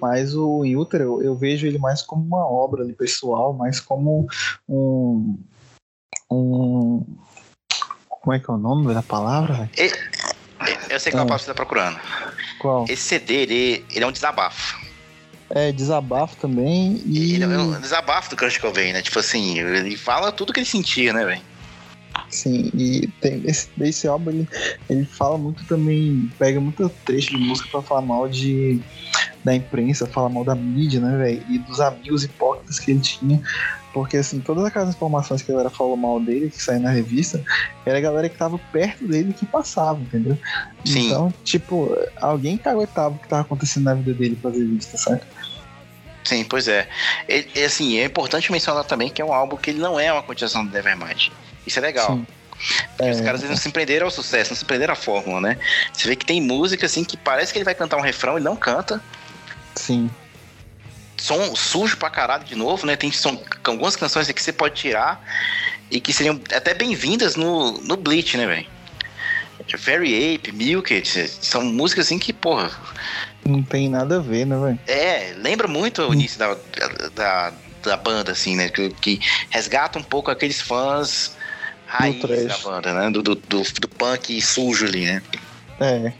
Mas o In Utero, eu vejo ele mais como uma obra ali, pessoal, mais como um. um como é que é o nome da palavra? E, eu sei qual ah. palavra você tá procurando. Qual? Esse CD, ele, ele é um desabafo. É, desabafo também. E... Ele é um desabafo do Kurt Cobain, né? Tipo assim, ele fala tudo que ele sentia, né, velho? Sim, e tem esse, esse álbum ele, ele fala muito também, pega muito trecho de música pra falar mal de da imprensa, fala mal da mídia, né, velho? E dos amigos hipócritas que ele tinha. Porque, assim, todas aquelas informações que a galera falou mal dele, que saiu na revista, era a galera que tava perto dele que passava, entendeu? Sim. Então, tipo, alguém caguetava o que tava acontecendo na vida dele pra revista, sabe? Sim, pois é. E, assim, é importante mencionar também que é um álbum que ele não é uma continuação do Nevermind. Isso é legal. Sim. É, os caras não se prenderam ao sucesso, não se prenderam à fórmula, né? Você vê que tem música assim que parece que ele vai cantar um refrão e não canta. Sim. Som sujo pra caralho de novo, né? Tem som, algumas canções que você pode tirar e que seriam até bem-vindas no, no Bleach, né, velho? Fairy Ape, Milked, são músicas assim que, porra. Não tem nada a ver, né, velho? É, lembra muito o início da, da, da banda, assim, né? Que, que resgata um pouco aqueles fãs raiz da banda, né? Do, do, do, do, punk sujo ali, né? É.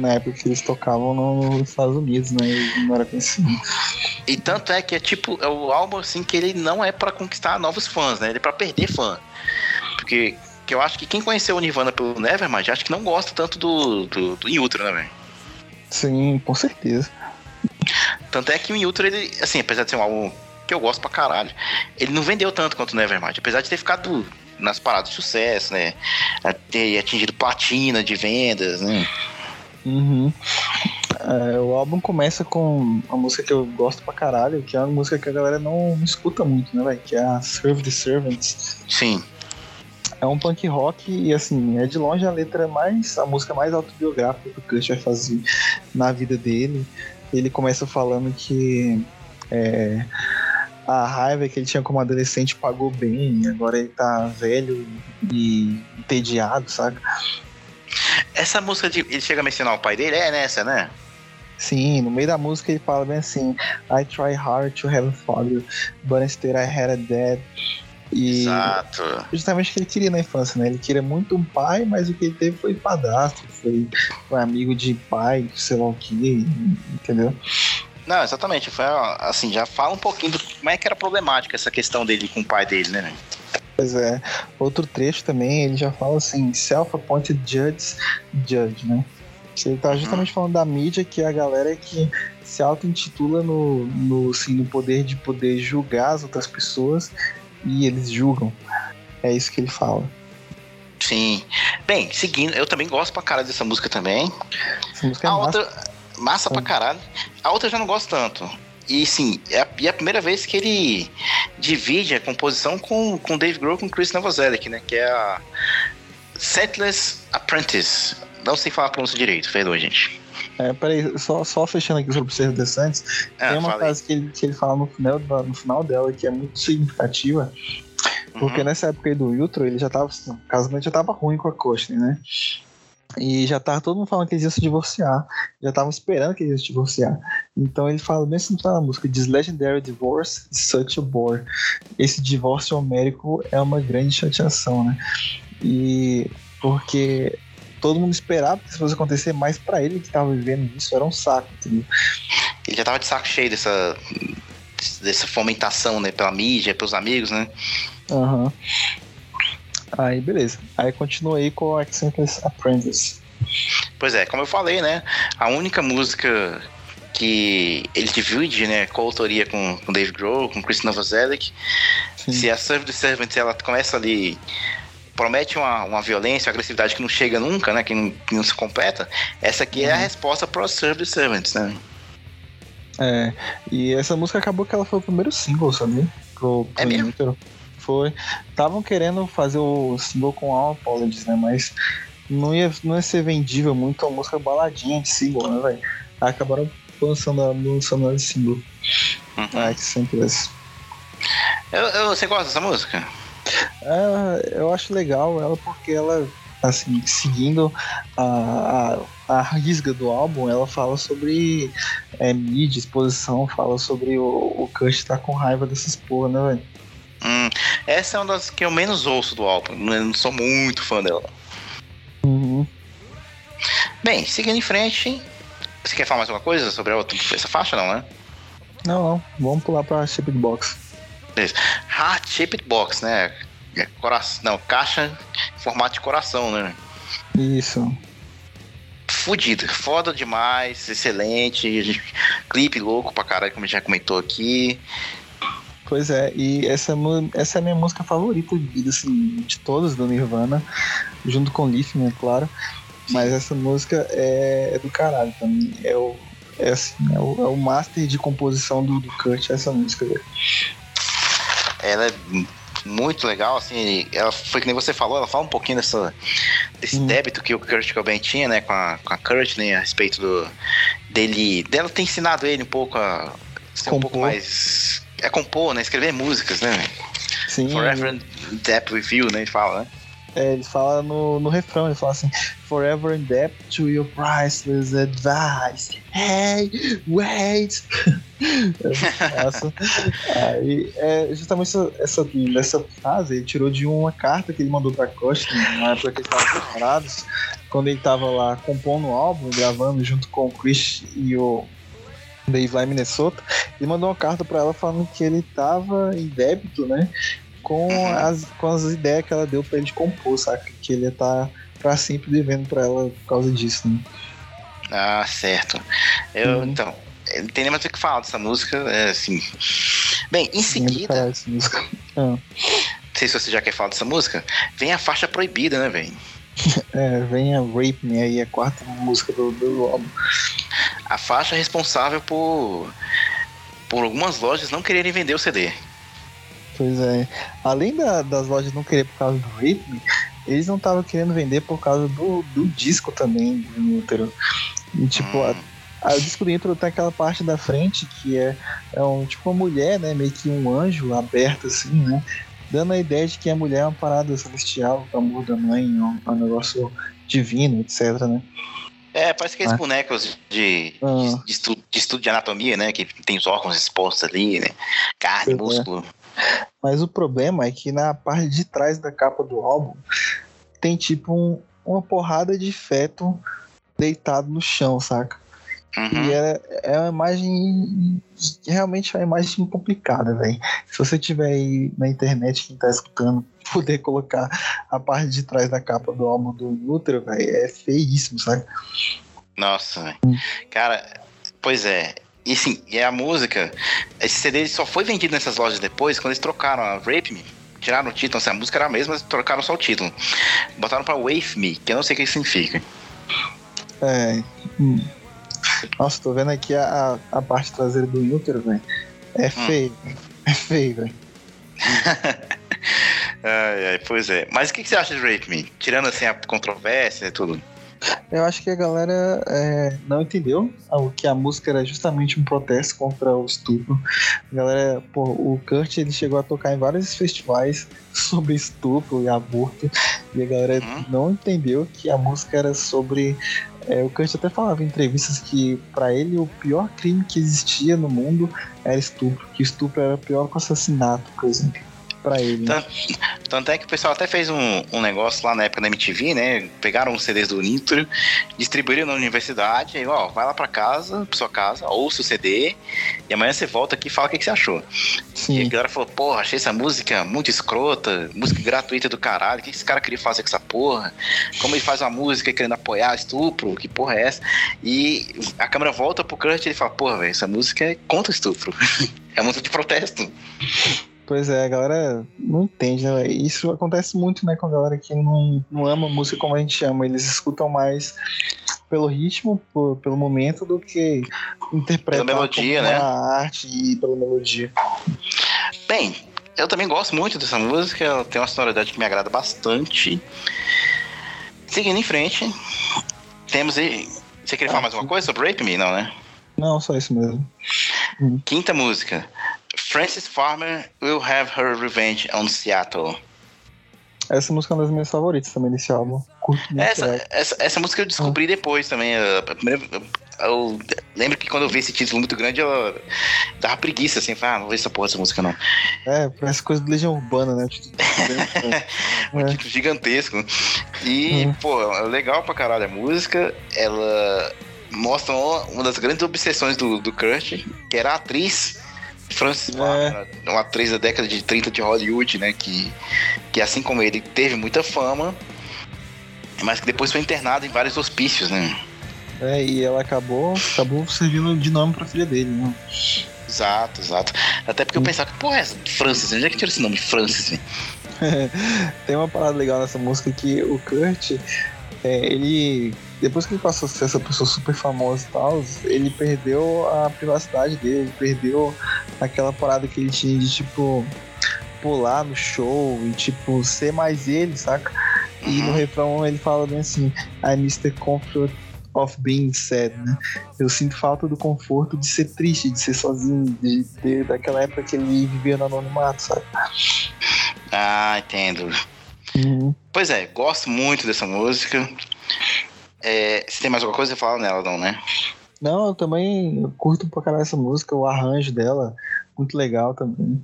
Na época que eles tocavam nos Estados Unidos, né? E não era conhecido. E tanto é que é tipo, é o álbum assim que ele não é para conquistar novos fãs, né? Ele é pra perder fã. Porque que eu acho que quem conheceu o Nirvana pelo Nevermind, acho que não gosta tanto do, do, do In Utero, né, velho? Sim, com certeza. Tanto é que o Inutro, ele, assim, apesar de ser um álbum que eu gosto pra caralho, ele não vendeu tanto quanto o Nevermind, apesar de ter ficado nas paradas de sucesso, né? Ter atingido platina de vendas, né? Uhum. É, o álbum começa com uma música que eu gosto pra caralho, que é uma música que a galera não, não escuta muito, né, velho? Que é a Serve the Servants. Sim. É um punk rock e, assim, é de longe a letra mais. a música mais autobiográfica que o Kurt vai fazer na vida dele. Ele começa falando que. É, a raiva que ele tinha como adolescente pagou bem, agora ele tá velho e entediado, saca? Essa música de. Ele chega a mencionar o pai dele? É nessa, né? Sim, no meio da música ele fala bem assim: I try hard to have a father, but instead I had a dad. E Exato. Justamente o que ele queria na infância, né? Ele queria muito um pai, mas o que ele teve foi padastro, foi, foi amigo de pai, sei lá o que, entendeu? Não, exatamente. Foi assim, já fala um pouquinho do como é que era problemática essa questão dele com o pai dele, né? Pois é. Outro trecho também, ele já fala assim, self-appointed judge, judge, né? Ele tá justamente falando da mídia, que é a galera que se auto-intitula no, no, assim, no poder de poder julgar as outras pessoas e eles julgam. É isso que ele fala. Sim. Bem, seguindo, eu também gosto pra caralho dessa música também. Essa música é a massa. outra, massa pra caralho. A outra eu já não gosto tanto. E sim, é a, é a primeira vez que ele divide a composição com, com Dave Grohl com Chris Novoselic, né? Que é a Setless Apprentice. Não sei falar a pronúncia direito, perdoa, gente. É, peraí, só, só fechando aqui sobre Servo Descentes, ah, tem uma frase que ele, que ele fala no final, no final dela que é muito significativa, porque uhum. nessa época aí do Ultron, ele já tava, o casamento já tava ruim com a Courtney, né? E já tava todo mundo falando que eles iam se divorciar. Já estavam esperando que eles iam se divorciar. Então ele fala, mesmo tá na música, diz Legendary Divorce is such a bore. Esse divórcio homérico é uma grande chateação, né? E porque todo mundo esperava que isso fosse acontecer, mas para ele que tava vivendo isso era um saco, entendeu? Ele já tava de saco cheio dessa, dessa fomentação, né, pela mídia, pelos amigos, né? Aham. Uhum. Aí, beleza. Aí continua aí com o Accentless Apprentice. Pois é, como eu falei, né? A única música que ele divide, né, com autoria com, com Dave Grohl, com Chris Novoselic. Se a Serve the Servant ela começa ali promete uma, uma violência, uma agressividade que não chega nunca, né? Que não, que não se completa. Essa aqui uhum. é a uhum. resposta para os Serve the Servants, né? É, e essa música acabou que ela foi o primeiro single, sabe? Pro, pro é mesmo? Foi. Estavam querendo fazer o single com All Apologies, né? Mas não ia, não ia ser vendível muito a música baladinha de single, né, velho? Acabaram lançando, lançando esse single. Uhum. Ah, que sempre esse. Eu, eu, você gosta dessa música? É, eu acho legal ela porque ela, assim, seguindo a, a, a risga do álbum, ela fala sobre é, mídia, exposição, fala sobre o, o Kush estar tá com raiva dessas porra, né, velho? Hum, essa é uma das que eu menos ouço do álbum. Eu não sou muito fã dela. Uhum. Bem, seguindo em frente, você quer falar mais alguma coisa sobre a outra, essa faixa, não, né? Não, não. Vamos pular pra Shaped Box. Beleza. Shaped Box, né? É coração, não, caixa em formato de coração, né? Isso. Fudido, foda demais, excelente. Clipe louco pra caralho, como a gente já comentou aqui. Pois é, e essa, essa é a minha música favorita de vida, assim, de todas do Nirvana, junto com Lithium, é claro. Mas essa música é, é do caralho também. É o, é, assim, é o, é o master de composição do, do Kurt, essa música. Ela é muito legal, assim, ela foi que nem você falou, ela fala um pouquinho dessa, desse hum. débito que o Kurt Cobain tinha, né, com a, com a Courtney a respeito do, dele, dela ter ensinado ele um pouco a ser Compor. um pouco mais é compor, né? Escrever músicas, né? Sim. Forever in Debt with You, né? Ele fala, né? É, ele fala no, no refrão, ele fala assim, Forever in debt to your priceless advice. Hey, wait! Aí, é, justamente essa, essa, essa frase ele tirou de uma carta que ele mandou pra Costa, na época que eles estavam separados, quando ele tava lá compondo o álbum, gravando junto com o Chris e o Dave lá em Minnesota, ele mandou uma carta para ela falando que ele tava em débito, né? Com uhum. as, com as ideias que ela deu para ele de compor, saca? Que ele ia estar tá pra sempre devendo para ela por causa disso, né? Ah, certo. Eu, uhum. então, não tem nem mais o que falar dessa música, é assim. Bem, em seguida. Ah. Não sei se você já quer falar dessa música. Vem a faixa proibida, né, velho? É, vem a Rape Me aí, a quarta música do, do álbum. A faixa é responsável por, por algumas lojas não quererem vender o CD. Pois é. Além da, das lojas não querer por causa do Rape eles não estavam querendo vender por causa do, do disco também, do útero. E, tipo, hum. a, a, o disco do intro tem aquela parte da frente que é, é um, tipo uma mulher, né? Meio que um anjo aberto assim, né? Dando a ideia de que a mulher é uma parada celestial, o amor da mãe, é um, é um negócio divino, etc, né? É, parece que é ah. bonecos de, ah. de, estudo, de, estudo, de anatomia, né? Que tem os órgãos expostos ali, né? Carne, pois é. músculo. É. Mas o problema é que na parte de trás da capa do álbum tem tipo um, uma porrada de feto deitado no chão, saca? Uhum. E é, é uma imagem. Realmente é uma imagem complicada, velho. Se você tiver aí na internet, quem tá escutando, poder colocar a parte de trás da capa do álbum do Luther, velho, é feíssimo, sabe? Nossa, velho. Hum. Cara, pois é. E sim, e a música, esse CD só foi vendido nessas lojas depois, quando eles trocaram a Rape Me, tiraram o título, assim, a música era a mesma, trocaram só o título. Botaram pra Wave Me, que eu não sei o que significa. É. Hum. Nossa, tô vendo aqui a, a parte traseira do útero, velho. É hum. feio. É feio, velho. ai, ai, pois é. Mas o que, que você acha de Rape Me? Tirando assim a controvérsia e tudo. Eu acho que a galera é, não entendeu o que a música era justamente um protesto contra o estupro. A galera, pô, o Kurt ele chegou a tocar em vários festivais sobre estupro e aborto e a galera uhum. não entendeu que a música era sobre é, o Kurt até falava em entrevistas que para ele o pior crime que existia no mundo era estupro, que estupro era pior que o assassinato, por exemplo pra ele. Tanto, tanto, é que o pessoal até fez um, um negócio lá na época da MTV, né? Pegaram os CDs do Nitro, distribuíram na universidade, aí, ó, vai lá pra casa, pra sua casa, ouça o CD, e amanhã você volta aqui e fala o que, que você achou. Sim. E a galera falou, porra, achei essa música muito escrota, música gratuita do caralho, o que esse cara queria fazer com essa porra? Como ele faz uma música querendo apoiar estupro? Que porra é essa? E a câmera volta pro Kurt e ele fala, porra, velho, essa música é contra estupro. é música de protesto. Pois é, a galera não entende, né? Isso acontece muito, né, com a galera que não, não ama música como a gente ama. Eles escutam mais pelo ritmo, por, pelo momento, do que interpretar pela melodia, né? arte e pela melodia. Bem, eu também gosto muito dessa música, ela tem uma sonoridade que me agrada bastante. Seguindo em frente, temos aí. Você queria ah, falar mais uma coisa sobre Rape Me? Não, né? Não, só isso mesmo. Quinta música. Frances Farmer Will Have Her Revenge on Seattle. Essa música é uma das minhas favoritas também desse álbum. Essa, essa, essa, música eu descobri ah. depois também. Primeira, eu lembro que quando eu vi esse título muito grande, eu dava preguiça, assim, ah, não vou ver essa porra dessa música, não. É, parece coisa de Legião Urbana, né? um título gigantesco. E, uhum. pô, é legal pra caralho a música. Ela mostra uma das grandes obsessões do, do Kurt, que era a atriz Francis é. uma atriz da década de 30 de Hollywood, né? Que, que assim como ele teve muita fama, mas que depois foi internada em vários hospícios, né? É, e ela acabou, acabou servindo de nome pra filha dele, né? Exato, exato. Até porque eu pensava que, porra, é Francis, onde é que tirou esse nome Francis? Tem uma parada legal nessa música que o Kurt, é, ele depois que ele passou a ser essa pessoa super famosa e tal, ele perdeu a privacidade dele, ele perdeu aquela parada que ele tinha de tipo pular no show e tipo ser mais ele, saca? E no uhum. refrão ele fala bem assim: I miss the comfort of being sad, né? Eu sinto falta do conforto de ser triste, de ser sozinho, de ter daquela época que ele vivia no anonimato, sabe? Ah, entendo. Uhum. Pois é, gosto muito dessa música. É, se tem mais alguma coisa, você fala nela, não, né? Não, eu também curto pra caralho essa música, o arranjo dela, muito legal também.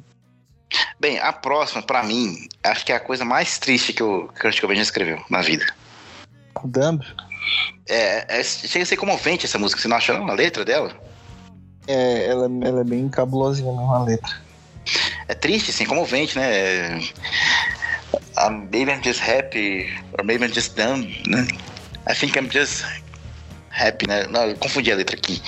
Bem, a próxima, para mim, acho que é a coisa mais triste que o Kurt Cobain já escreveu na vida. Dumb? É, é, chega a ser comovente essa música, você não acha não, a letra dela? É, ela, ela é bem cabulosinha mesmo, a letra. É triste, assim, comovente, né? É, maybe I'm just happy, or maybe I'm just dumb, né? I think I'm just rap, né? Não, eu confundi a letra aqui.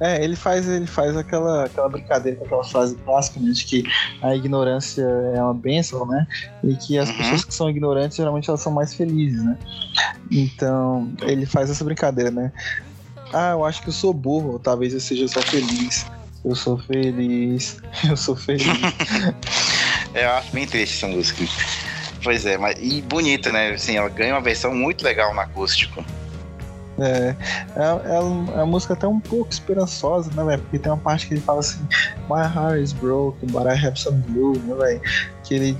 É, ele faz, ele faz aquela, aquela brincadeira com aquela frase clássica né, de que a ignorância é uma bênção, né? E que as uhum. pessoas que são ignorantes geralmente elas são mais felizes, né? Então, ele faz essa brincadeira, né? Ah, eu acho que eu sou burro, talvez eu seja só feliz. Eu sou feliz, eu sou feliz. eu acho bem triste essa música. Pois é, mas e bonita, né? Assim, ela ganha uma versão muito legal no acústico. É, é, é, é uma música até um pouco esperançosa, né, velho? Porque tem uma parte que ele fala assim: My heart is broken, but I have some blue, né, velho? Que ele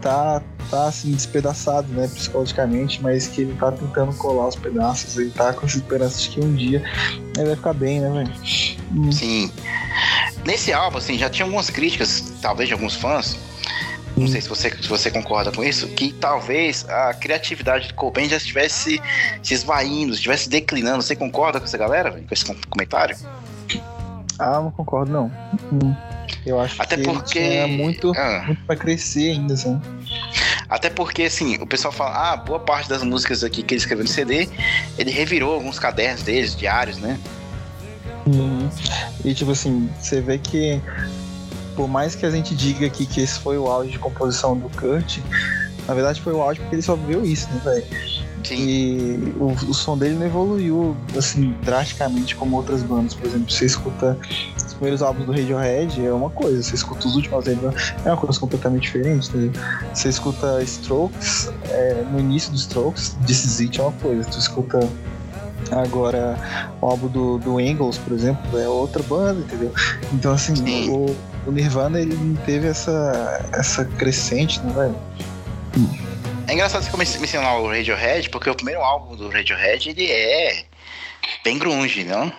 tá, tá assim, despedaçado, né, psicologicamente, mas que ele tá tentando colar os pedaços, ele tá com essa esperança de que um dia ele vai ficar bem, né, velho? Hum. Sim. Nesse álbum, assim, já tinha algumas críticas, talvez de alguns fãs, não sei se você, se você concorda com isso, que talvez a criatividade do Cobain já estivesse se esvaindo, estivesse declinando. Você concorda com essa galera, com esse comentário? Ah, não concordo, não. Hum. Eu acho Até que porque é muito, ah. muito pra crescer ainda, assim. Até porque, assim, o pessoal fala, ah, boa parte das músicas aqui que ele escreveu no CD, ele revirou alguns cadernos deles, diários, né? Hum. E tipo assim, você vê que por mais que a gente diga aqui que esse foi o auge de composição do Kurt, na verdade foi o auge porque ele só viu isso, né, velho? E o, o, som dele não evoluiu assim drasticamente como outras bandas. Por exemplo, você escuta os primeiros álbuns do Radiohead é uma coisa, você escuta os últimos álbuns é uma coisa completamente diferente. Entendeu? Você escuta Strokes, é, no início dos Strokes, This Is It é uma coisa, tu escuta Agora, o álbum do, do Engels, por exemplo, é outra banda, entendeu? Então, assim, o, o Nirvana ele não teve essa, essa crescente, não vai? É engraçado você mencionar o Radiohead, porque o primeiro álbum do Radiohead ele é bem grunge, não?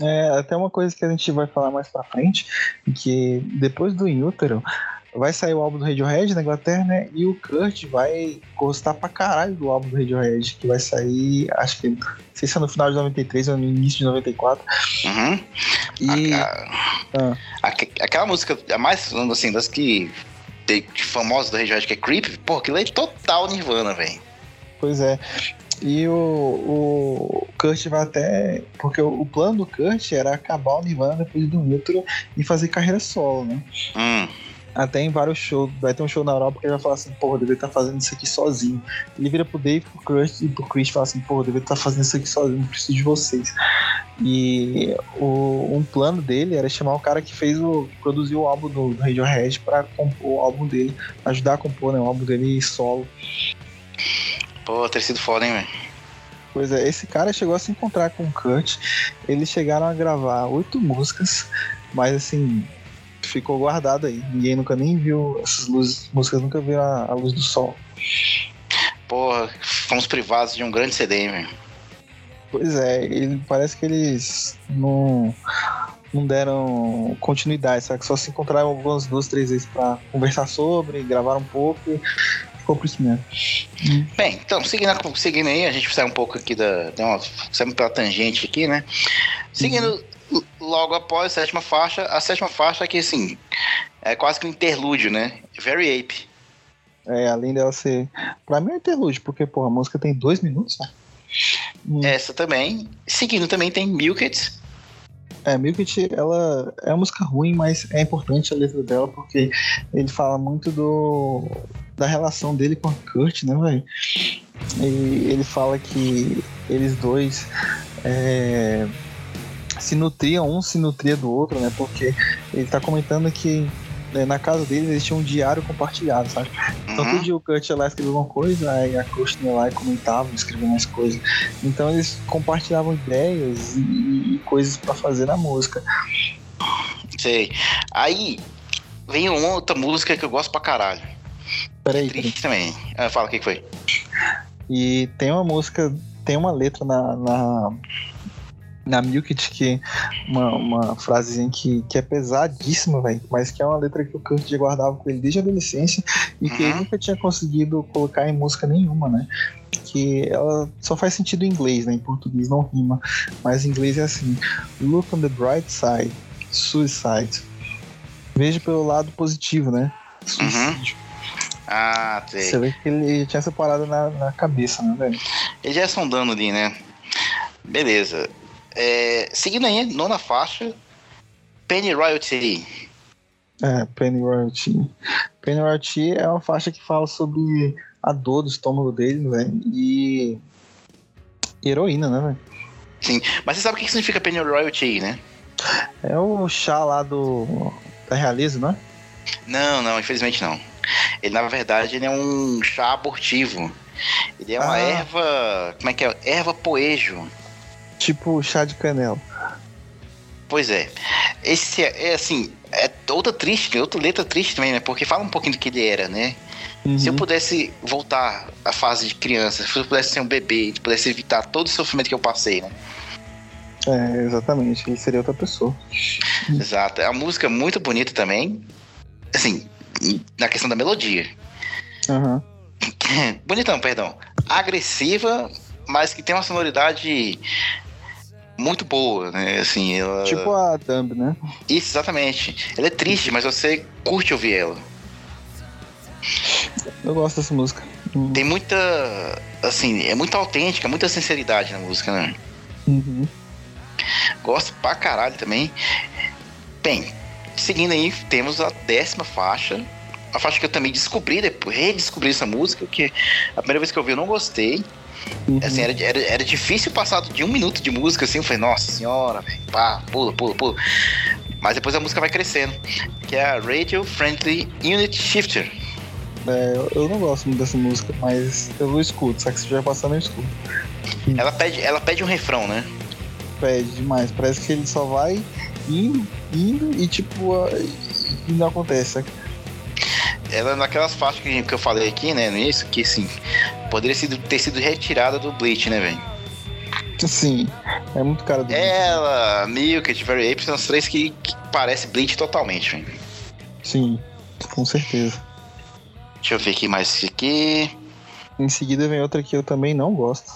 É, até uma coisa que a gente vai falar mais pra frente, que depois do Inútero, vai sair o álbum do Radiohead na Inglaterra, né? E o Kurt vai gostar pra caralho do álbum do Radiohead, que vai sair, acho que, não sei se é no final de 93 ou no início de 94. Uhum. E. A, a, ah. aquela música, a mais, assim, das que. De, famosas do Radiohead, que é Creep, pô, aquilo é total Nirvana, velho. Pois é. E o, o Kurt vai até. Porque o, o, plano do Kurt era acabar o Nirvana depois do Nitro e fazer carreira solo, né? Hum até em vários shows. Vai ter um show na Europa que ele vai falar assim, porra, eu deveria estar tá fazendo isso aqui sozinho. Ele vira pro Dave, pro Chris e pro Chris e fala assim, porra, eu deveria estar tá fazendo isso aqui sozinho, não preciso de vocês. E o, um plano dele era chamar o cara que fez o. produziu o álbum do, do Radiohead pra compor o álbum dele, ajudar a compor né, o álbum dele solo. Pô, ter sido foda, hein, velho. Pois é, esse cara chegou a se encontrar com o Kurt. Eles chegaram a gravar oito músicas, mas assim, ficou guardado aí. Ninguém nunca nem viu essas luzes, músicas nunca viram a, a luz do sol. Porra, fomos privados de um grande CD, velho. Pois é, ele, parece que eles não, não deram continuidade, sabe? Que só se encontraram algumas duas, três vezes pra conversar sobre, gravar um pouco e ficou por isso mesmo. Bem, então, seguindo, seguindo aí, a gente sai um pouco aqui da. Tem uma, saímos pela tangente aqui, né? Seguindo, uhum logo após a sétima faixa, a sétima faixa que assim é quase que um interlúdio, né? Very Ape. É, além dela ser. Pra mim é um interlúdio, porque, porra, a música tem dois minutos, né? Hum. Essa também. Seguindo também tem Milk It. É, Milk It, ela é uma música ruim, mas é importante a letra dela, porque ele fala muito do da relação dele com a Kurt, né, velho? E ele fala que eles dois é, se nutriam, um se nutria do outro, né? Porque ele tá comentando que né, na casa deles eles tinham um diário compartilhado, sabe? Então uhum. todo dia o Kurt ia lá escrever uma coisa, aí a Kirsten ia lá e comentava, escrevia mais coisas. Então eles compartilhavam ideias e, e coisas para fazer na música. Sei. Aí vem uma outra música que eu gosto pra caralho. Peraí. É triste também. Ah, fala o que, que foi. E tem uma música, tem uma letra na, na na Milkit que uma, uma frasezinha que, que é pesadíssima, velho, mas que é uma letra que o Kurt já guardava com ele desde a adolescência e que ele uhum. nunca tinha conseguido colocar em música nenhuma, né? Que ela só faz sentido em inglês, né? Em português não rima, mas em inglês é assim: Look on the bright side, suicide. Veja pelo lado positivo, né? Suicídio. Uhum. Ah, sei. Você vê que ele tinha essa parada na, na cabeça, né, velho? Ele já é sondando ali, né? Beleza. É, seguindo aí, nona faixa, Penny Royalty. É, Penny Royalty. Penny Royalty é uma faixa que fala sobre a dor do estômago dele, velho, e... e heroína, né, velho? Sim, mas você sabe o que significa Penny Royalty, né? É o chá lá do da Realiza, não é? Não, não, infelizmente não. Ele, na verdade, ele é um chá abortivo. Ele é uma ah. erva. Como é que é? Erva poejo. Tipo chá de canela. Pois é. Esse é, é assim, é outra triste, outra letra triste também, né? Porque fala um pouquinho do que ele era, né? Uhum. Se eu pudesse voltar à fase de criança, se eu pudesse ser um bebê, se eu pudesse evitar todo o sofrimento que eu passei, né? É, exatamente. Ele seria outra pessoa. Exato. É uma música muito bonita também. Assim, na questão da melodia. Uhum. Bonitão, perdão. Agressiva, mas que tem uma sonoridade muito boa, né? Assim, ela... Tipo a Dumb, né? Isso, exatamente. Ela é triste, mas você curte ouvir ela. Eu gosto dessa música. Uhum. Tem muita. Assim, é muito autêntica, muita sinceridade na música, né? Uhum. Gosto pra caralho também. Bem, seguindo aí, temos a décima faixa. A faixa que eu também descobri, depois redescobri essa música, que a primeira vez que eu vi eu não gostei. Uhum. Assim, era, era, era difícil passar de um minuto de música, assim, eu falei, nossa senhora, véio, pá, pula, pula, pula. Mas depois a música vai crescendo, que é a Radio Friendly Unit Shifter. É, eu não gosto muito dessa música, mas eu escuto, só que se estiver passando eu escuto. Ela pede, ela pede um refrão, né? Pede demais, parece que ele só vai indo, indo e tipo, e não acontece, sabe? Ela naquelas faixas que, que eu falei aqui, né, no início, que assim, poderia ter sido retirada do Bleach, né, velho? Sim, é muito cara do Ela, Milk, Very Ape são os três que, que parecem Bleach totalmente, velho. Sim, com certeza. Deixa eu ver aqui mais aqui. Em seguida vem outra que eu também não gosto.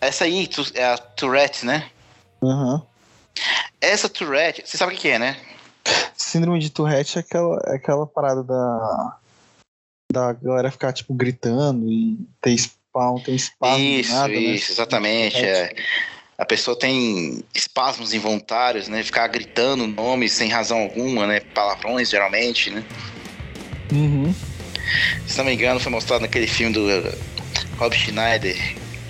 Essa aí é a Tourette, né? Aham. Uhum. Essa Tourette, você sabe o que é, né? Síndrome de Tourette é aquela, é aquela parada da. da galera ficar, tipo, gritando e ter spawn, tem espasmo. Isso, nada, né? isso, né? exatamente. É. A pessoa tem espasmos involuntários, né? Ficar gritando nomes sem razão alguma, né? Palavrões, geralmente, né? Uhum. Se não me engano, foi mostrado naquele filme do Rob Schneider,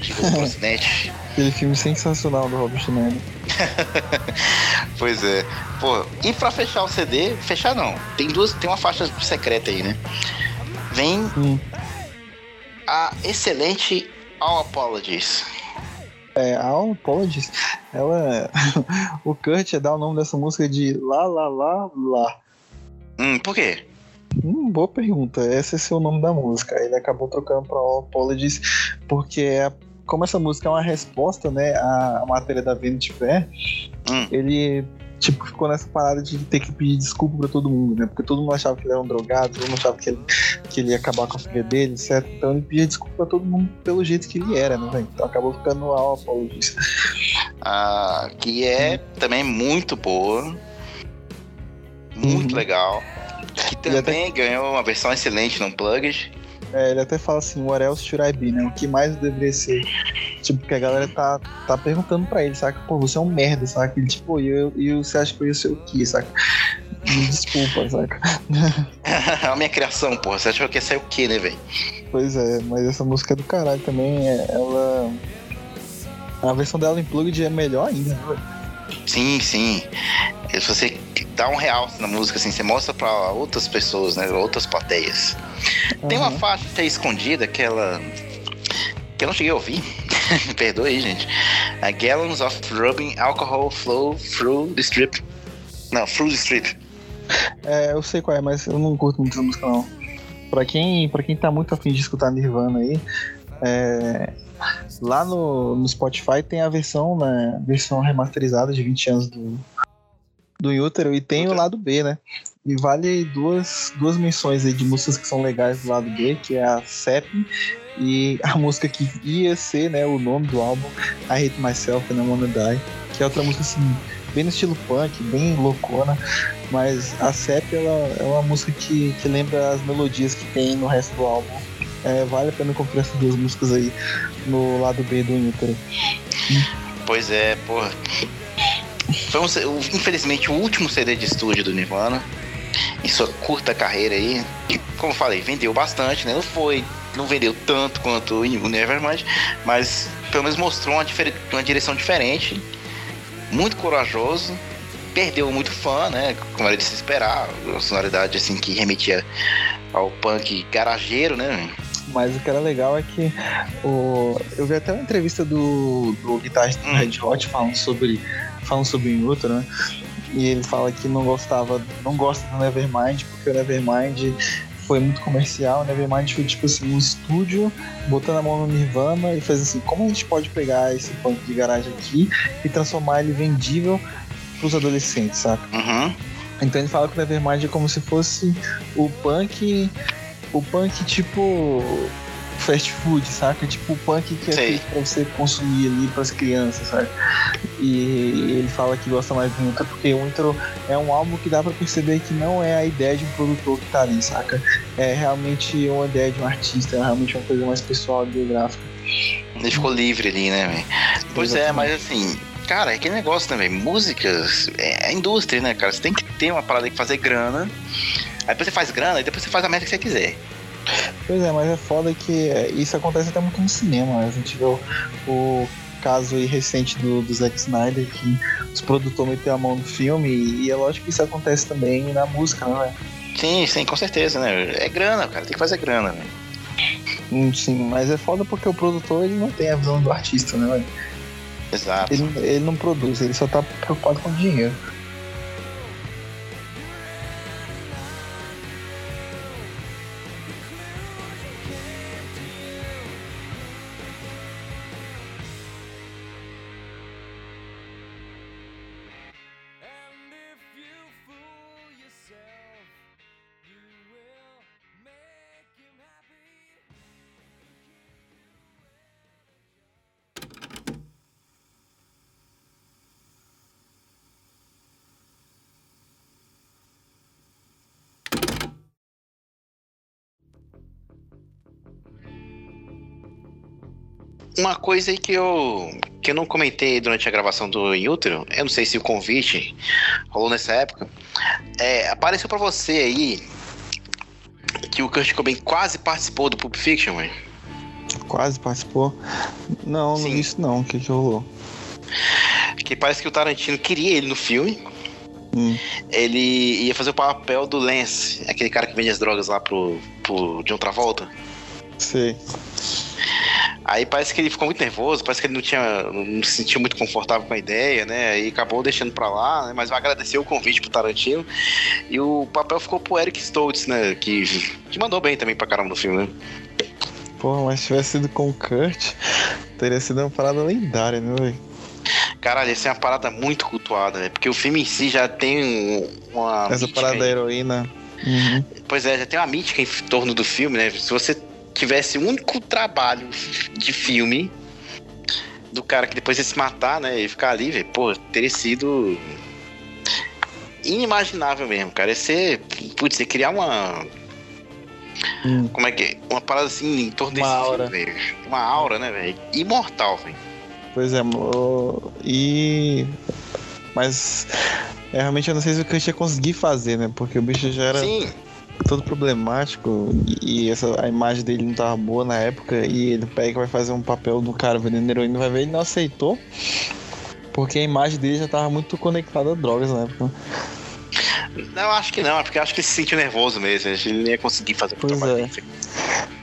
Chegou pro acidente. Aquele filme sensacional do Rob Schneider. pois é. Pô, e pra fechar o CD, fechar não. Tem duas, tem uma faixa secreta aí, né? Vem hum. a excelente All Apologies. É, All Apologies, ela. o Kurt dá o nome dessa música de Lá Lá Lá Lá. Hum, por quê? Hum, boa pergunta. Esse é o nome da música. Ele acabou trocando para All Apologies porque é como essa música é uma resposta, né, à matéria da Vanity Fair, hum. ele tipo, ficou nessa parada de ter que pedir desculpa pra todo mundo, né? Porque todo mundo achava que ele era um drogado, todo mundo achava que ele, que ele ia acabar com a filha dele, etc. Então ele pedia desculpa pra todo mundo pelo jeito que ele era, né, Então acabou ficando no All Apologies. Ah, que é também muito boa. Muito uhum. legal. Que também até... ganhou uma versão excelente no Unplugged. É, ele até fala assim, what else should I be, né? O que mais deveria ser? Tipo, que a galera tá, tá perguntando pra ele, saca? Pô, você é um merda, saca? Ele, tipo, e eu, eu, você acha que eu ia ser o quê, saca? Me desculpa, saca? a minha criação, porra. Você achou que ia ser o quê, né, velho? Pois é, mas essa música é do caralho também. É, ela. A versão dela em Plugged é melhor ainda, né, Sim, sim. Se você dá um real na música, assim, você mostra pra outras pessoas, né? Outras plateias. Uhum. Tem uma faixa escondida que ela. que eu não cheguei a ouvir. Perdoe aí, gente. A Gallons of Rubbing Alcohol Flow Through the Strip. Não, Through the Strip. É, eu sei qual é, mas eu não curto muito essa música, não. Pra quem, pra quem tá muito afim de escutar Nirvana aí, é, lá no, no Spotify tem a versão, né, versão remasterizada de 20 anos do, do Útero e tem o lado B, né? E vale duas, duas menções aí de músicas que são legais do lado B, que é a CEP e a música que ia ser, né, o nome do álbum, I Hate Myself and I Wanna Die, que é outra música assim, bem no estilo punk, bem loucona, mas a CEP ela é uma música que, que lembra as melodias que tem no resto do álbum é, vale a pena conferir essas duas músicas aí no lado B do Inter. Pois é, porra. Foi um, infelizmente o último CD de estúdio do Nirvana. Em sua curta carreira aí. Que, como eu falei, vendeu bastante, né? Não foi. Não vendeu tanto quanto o Nevermind, mas pelo menos mostrou uma, uma direção diferente. Muito corajoso. Perdeu muito fã, né? Como era de se esperar. A sonoridade assim que remetia ao punk garageiro, né? Mas o que era legal é que o... eu vi até uma entrevista do, do guitarrista hum. Red Hot falando sobre, falando sobre o Inutro, né? E ele fala que não gostava, não gosta do Nevermind, porque o Nevermind foi muito comercial. O Nevermind foi tipo assim, um estúdio botando a mão no Nirvana e fez assim, como a gente pode pegar esse punk de garagem aqui e transformar ele vendível pros adolescentes, saca? Uhum. Então ele fala que o Nevermind é como se fosse o punk. O punk tipo. Fast food, saca? Tipo o punk que é feito pra você consumir ali pras crianças, sabe? E ele fala que gosta mais do Intro porque o Intro é um álbum que dá pra perceber que não é a ideia de um produtor que tá ali, saca? É realmente uma ideia de um artista, é realmente uma coisa mais pessoal, biográfica. Ele ficou livre ali, né, véio? Pois é, mas assim, Cara, é aquele negócio também. Músicas é a indústria, né, cara? Você tem que ter uma parada que fazer grana. Aí depois você faz grana e depois você faz a meta que você quiser. Pois é, mas é foda que é, isso acontece até muito no cinema. Né? A gente vê o, caso recente do, do Zack Snyder, que os produtores meteram a mão no filme, e é lógico que isso acontece também na música, né? Sim, sim, com certeza, né? É grana, cara, tem que fazer grana, né? Sim, mas é foda porque o produtor ele não tem a visão do artista, né? Exato. Ele, ele não produz, ele só tá preocupado com dinheiro. Uma coisa aí que eu, que eu não comentei durante a gravação do Inútero, eu não sei se o convite rolou nessa época, é, apareceu para você aí que o Kurt Cobain quase participou do Pulp Fiction, mano. Quase participou? Não, Sim. não isso não. O que que rolou? Que parece que o Tarantino queria ele no filme. Hum. Ele ia fazer o papel do Lance, aquele cara que vende as drogas lá pro, pro John Travolta. Sei. Aí parece que ele ficou muito nervoso, parece que ele não tinha, não se sentiu muito confortável com a ideia, né? E acabou deixando pra lá, né? Mas vai agradecer o convite pro Tarantino. E o papel ficou pro Eric Stoltz, né? Que, que mandou bem também pra caramba no filme, né? Porra, mas se tivesse sido com o Kurt, teria sido uma parada lendária, né, velho? Caralho, essa é uma parada muito cultuada, né? Porque o filme em si já tem uma. Essa parada aí. da heroína. Uhum. Pois é, já tem uma mítica em torno do filme, né? Se você tivesse o um único trabalho de filme do cara que depois ia se matar, né? E ficar ali, velho, pô, teria sido inimaginável mesmo, cara. Ia ser, putz, ia criar uma. Hum. Como é que é? Uma parada assim em torno uma desse aura. velho. Uma aura, né, velho? Imortal, velho. Pois é, e. Mas. É, realmente eu não sei se o Kant ia conseguir fazer, né? Porque o bicho já era. Sim todo problemático e essa, a imagem dele não tava boa na época e ele pega e vai fazer um papel do cara vendendo heroína, vai ver, ele não aceitou porque a imagem dele já tava muito conectada a drogas na época. Não, acho que não, é porque acho que ele se sentiu nervoso mesmo, ele não ia conseguir fazer o pois. É.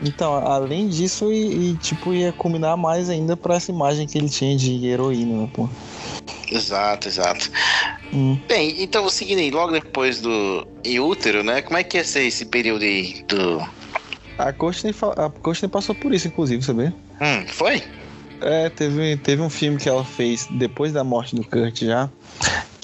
Então, além disso, e, e, tipo, ia combinar mais ainda pra essa imagem que ele tinha de heroína, né, pô. Exato, exato. Hum. Bem, então seguindo aí, logo depois do em útero, né? Como é que ia ser esse período aí do. A Courtney, a Courtney passou por isso, inclusive, sabia? Hum, foi? É, teve, teve um filme que ela fez depois da morte do Kurt já,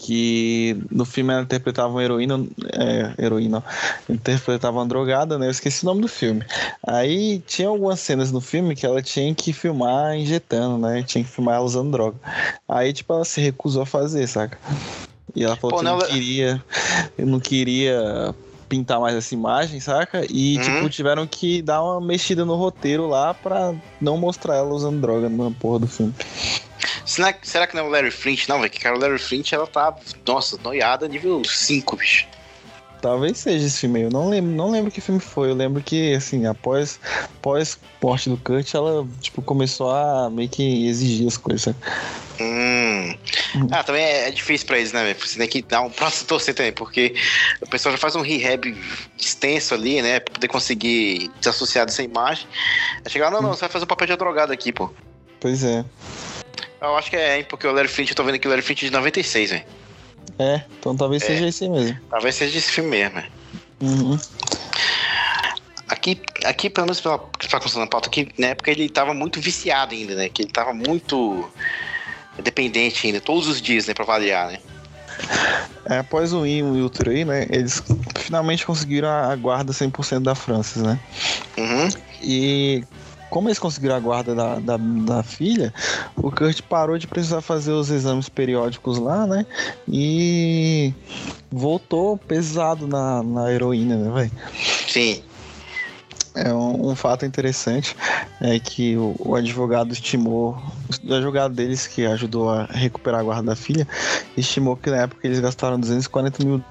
que no filme ela interpretava uma heroína, é, heroína, interpretava uma drogada, né? Eu esqueci o nome do filme. Aí tinha algumas cenas no filme que ela tinha que filmar injetando, né? Tinha que filmar ela usando droga. Aí, tipo, ela se recusou a fazer, saca? E ela falou Pô, que não, não queria, não queria pintar mais essa imagem, saca? E, uhum. tipo, tiveram que dar uma mexida no roteiro lá pra não mostrar ela usando droga na porra do filme. Será, será que não é o Larry Flint? Não, velho, que cara, o Larry Flint, ela tá, nossa, noiada nível 5, bicho. Talvez seja esse filme. Eu não lembro, não lembro que filme foi. Eu lembro que, assim, após, após morte do Kurt, ela, tipo, começou a meio que exigir as coisas, sabe? Hum. Ah, também é, é difícil pra eles, né, velho? Você tem que dar um próximo torcer também, porque o pessoal já faz um rehab extenso ali, né? Pra poder conseguir desassociar dessa imagem. Aí chegar, não, não, você vai fazer um papel de drogado aqui, pô. Pois é. Eu acho que é, hein, porque o Larry Flint, eu tô vendo aqui o Larry Flint de 96, velho. É, então talvez é, seja esse mesmo. Talvez seja esse filme mesmo, né? Uhum. Aqui, aqui, pelo menos pela, pela construção da pauta, aqui, na época ele tava muito viciado ainda, né? Que ele tava muito dependente ainda, todos os dias, né? Pra variar, né? É, após o IN e o TRI, né? Eles finalmente conseguiram a guarda 100% da França, né? Uhum. E como eles conseguiram a guarda da, da, da, filha, o Kurt parou de precisar fazer os exames periódicos lá, né? E voltou pesado na, na heroína, né, velho? Sim. É um, um, fato interessante é que o, o, advogado estimou, o advogado deles que ajudou a recuperar a guarda da filha, estimou que na época eles gastaram 240 mil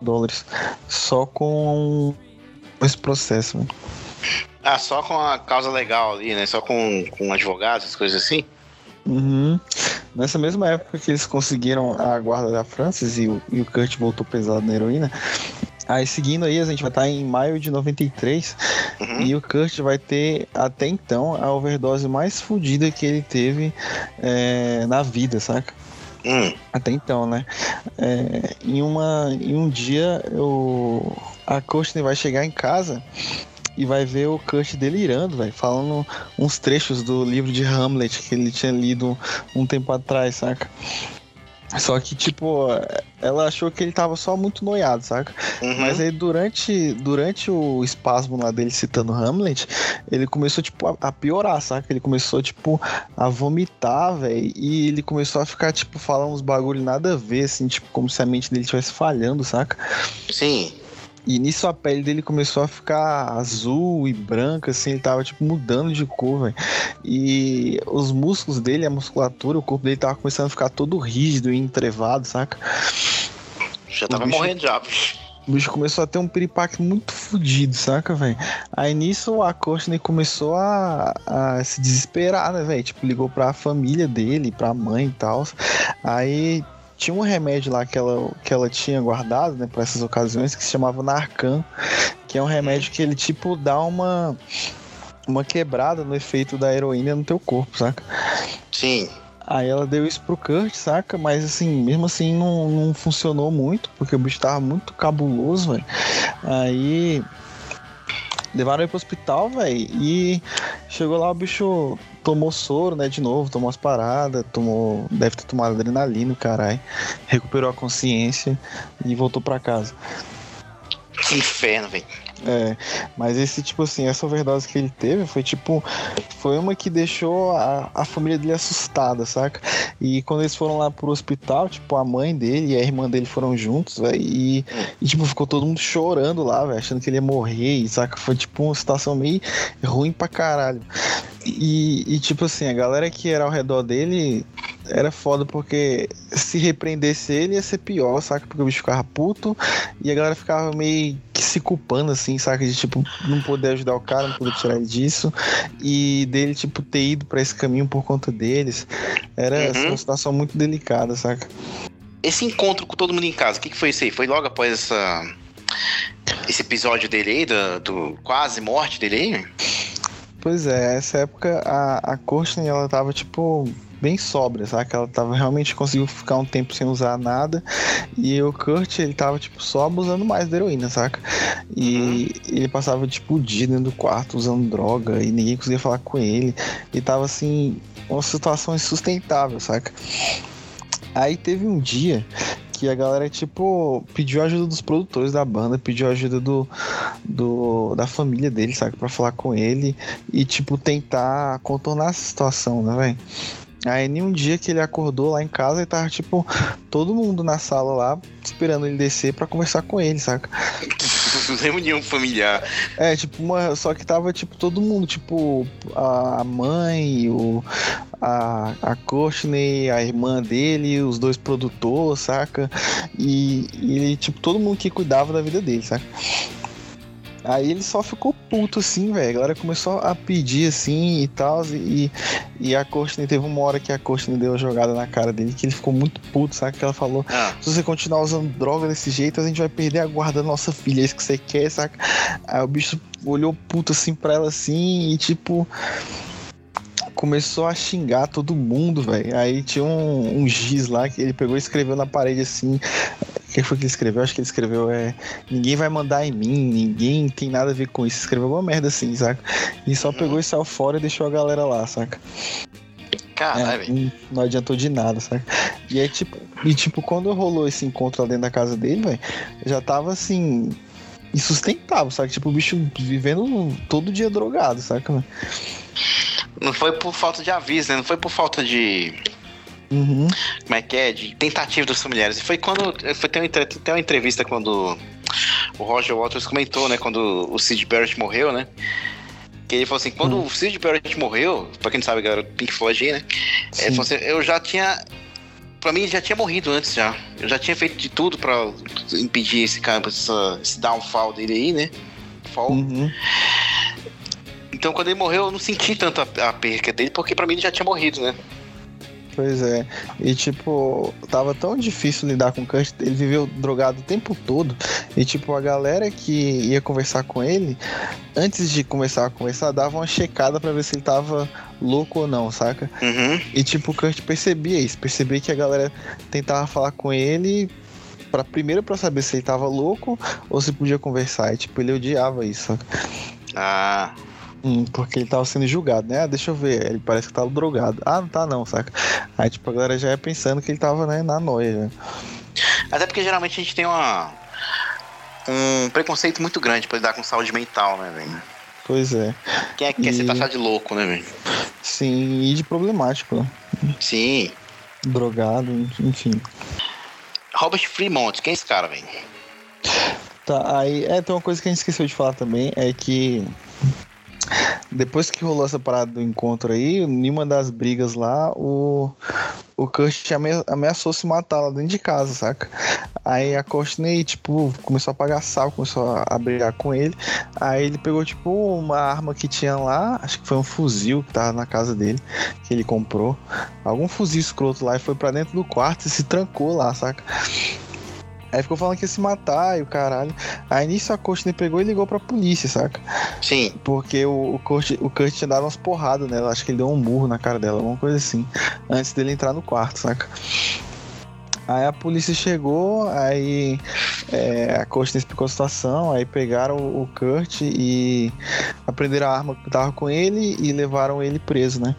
dólares só com esse processo. Mano. Ah, só com a causa legal ali, né? Só com, com advogados, coisas assim? Uhum. Nessa mesma época que eles conseguiram a guarda da Francis e o, e o Kurt voltou pesado na heroína. Aí seguindo aí, a gente vai estar em maio de 93 uhum. e o Kurt vai ter até então a overdose mais fodida que ele teve é, na vida, saca? Hum. Até então, né? É, em, uma, em um dia, eu, a Courtney vai chegar em casa e vai ver o Kurt delirando, velho, falando uns trechos do livro de Hamlet que ele tinha lido um tempo atrás, saca? Só que, tipo, ela achou que ele tava só muito noiado, saca? Uhum. Mas aí, durante, durante o espasmo lá dele citando Hamlet, ele começou, tipo, a, a piorar, saca? Ele começou, tipo, a vomitar, velho. E ele começou a ficar, tipo, falando uns bagulho nada a ver, assim, tipo, como se a mente dele estivesse falhando, saca? Sim. E nisso a pele dele começou a ficar azul e branca, assim, ele tava tipo mudando de cor, velho. E os músculos dele, a musculatura, o corpo dele tava começando a ficar todo rígido e entrevado, saca? Já tava bicho, morrendo já. O bicho começou a ter um piripaque muito fodido, saca, velho? Aí nisso a Courtney começou a, a se desesperar, né, velho? Tipo, ligou pra família dele, pra mãe e tal. Aí tinha um remédio lá que ela, que ela tinha guardado, né, para essas ocasiões, que se chamava Narcan, que é um remédio que ele, tipo, dá uma, uma quebrada no efeito da heroína no teu corpo, saca? Sim. Aí ela deu isso pro Kurt, saca? Mas assim, mesmo assim não, não funcionou muito, porque o bicho tava muito cabuloso, velho. Aí levaram ele pro hospital, velho, e chegou lá o bicho tomou soro, né, de novo, tomou as paradas, tomou, deve ter tomado adrenalina, caralho, recuperou a consciência e voltou para casa. Que inferno, velho. É, mas esse tipo assim, essa overdose que ele teve foi tipo, foi uma que deixou a, a família dele assustada, saca? E quando eles foram lá pro hospital, tipo, a mãe dele e a irmã dele foram juntos, véio, e, e, tipo, ficou todo mundo chorando lá, véio, achando que ele ia morrer, saca? Foi tipo uma situação meio ruim pra caralho. E, e, tipo assim, a galera que era ao redor dele era foda porque se repreendesse ele ia ser pior, saca? Porque o bicho ficava puto e a galera ficava meio que se culpando, assim, saca? De tipo, não poder ajudar o cara, não poder tirar ele disso e dele, tipo, ter ido para esse caminho por conta deles. Era uhum. assim, uma situação muito delicada, saca? Esse encontro com todo mundo em casa, o que, que foi isso aí? Foi logo após essa. Esse episódio dele aí, do, do quase morte dele aí? Pois é, essa época a, a Courtney, ela tava, tipo, bem sóbria, sabe? Ela tava realmente conseguiu ficar um tempo sem usar nada. E o Kurt, ele tava, tipo, só abusando mais da heroína, saca? E uhum. ele passava, tipo, o dia dentro do quarto usando droga e ninguém conseguia falar com ele. E tava, assim, uma situação insustentável, saca? Aí teve um dia que a galera, tipo, pediu ajuda dos produtores da banda, pediu ajuda do, do da família dele, sabe? Pra falar com ele e, tipo, tentar contornar essa situação, né, velho? Aí nenhum dia que ele acordou lá em casa e tava, tipo, todo mundo na sala lá, esperando ele descer para conversar com ele, saca? Reunião familiar. É, tipo, uma, só que tava, tipo, todo mundo, tipo, a mãe, o, a, a Courtney, a irmã dele, os dois produtores, saca? E, e ele, tipo, todo mundo que cuidava da vida dele, saca? Aí ele só ficou puto, assim, velho. A galera começou a pedir, assim, e tal. E, e a Courtney, teve uma hora que a Courtney deu uma jogada na cara dele, que ele ficou muito puto, sabe? Que ela falou, ah. se você continuar usando droga desse jeito, a gente vai perder a guarda da nossa filha, é isso que você quer, saca? Aí o bicho olhou puto, assim, pra ela, assim, e tipo começou a xingar todo mundo, velho. Aí tinha um, um giz lá que ele pegou e escreveu na parede assim. O que foi que ele escreveu? Acho que ele escreveu é. Ninguém vai mandar em mim, ninguém tem nada a ver com isso. Escreveu uma merda assim, saca? E só uhum. pegou e saiu fora e deixou a galera lá, saca? Caralho. É, não, não adiantou de nada, saca? E aí, tipo, e tipo, quando rolou esse encontro lá dentro da casa dele, velho, já tava assim, insustentável, saca? Tipo, o bicho vivendo todo dia drogado, saca? Não foi por falta de aviso, né? Não foi por falta de. Uhum. Como é que é? De tentativa dos familiares. Foi quando. Foi ter uma, ter uma entrevista quando o Roger Waters comentou, né? Quando o Sid Barrett morreu, né? Que ele falou assim: quando uhum. o Sid Barrett morreu, pra quem não sabe, galera, Pink Floyd, né? Ele falou assim, eu já tinha. Pra mim, ele já tinha morrido antes já. Eu já tinha feito de tudo pra impedir esse cara, esse downfall dele aí, né? Fall. Uhum. Então quando ele morreu, eu não senti tanto a, a perca dele, porque para mim ele já tinha morrido, né? Pois é. E tipo, tava tão difícil lidar com o Kurt, ele viveu drogado o tempo todo. E tipo, a galera que ia conversar com ele, antes de começar a conversar, dava uma checada para ver se ele tava louco ou não, saca? Uhum. E tipo, o Kurt percebia isso, percebia que a galera tentava falar com ele para primeiro para saber se ele tava louco ou se podia conversar. E tipo, ele odiava isso, saca? Ah. Hum, porque ele tava sendo julgado, né? Ah, deixa eu ver. Ele parece que tava drogado. Ah, não tá não, saca? Aí, tipo, a galera já ia pensando que ele tava, né, na noia, né? Até porque geralmente a gente tem uma. Um preconceito muito grande pra lidar com saúde mental, né, velho? Pois é. Quem é que e... quer ser taxado de louco, né, velho? Sim, e de problemático, né? Sim. Drogado, enfim. Robert Fremont, quem é esse cara, velho? Tá, aí é, tem uma coisa que a gente esqueceu de falar também, é que depois que rolou essa parada do encontro aí, em uma das brigas lá, o, o Kurt ameaçou se matar lá dentro de casa, saca? Aí a Courtney, tipo, começou a pagar sal, começou a brigar com ele. Aí ele pegou, tipo, uma arma que tinha lá, acho que foi um fuzil que tava na casa dele, que ele comprou. Algum fuzil escroto lá e foi para dentro do quarto e se trancou lá, saca? Aí ficou falando que ia se matar e o caralho. Aí nisso a Courtney pegou e ligou pra polícia, saca? Sim. Porque o, o, Kurt, o Kurt tinha dado umas porradas nela. Acho que ele deu um murro na cara dela, alguma coisa assim. Antes dele entrar no quarto, saca? Aí a polícia chegou, aí é, a Courtney explicou a situação, aí pegaram o Kurt e aprenderam a arma que tava com ele e levaram ele preso, né?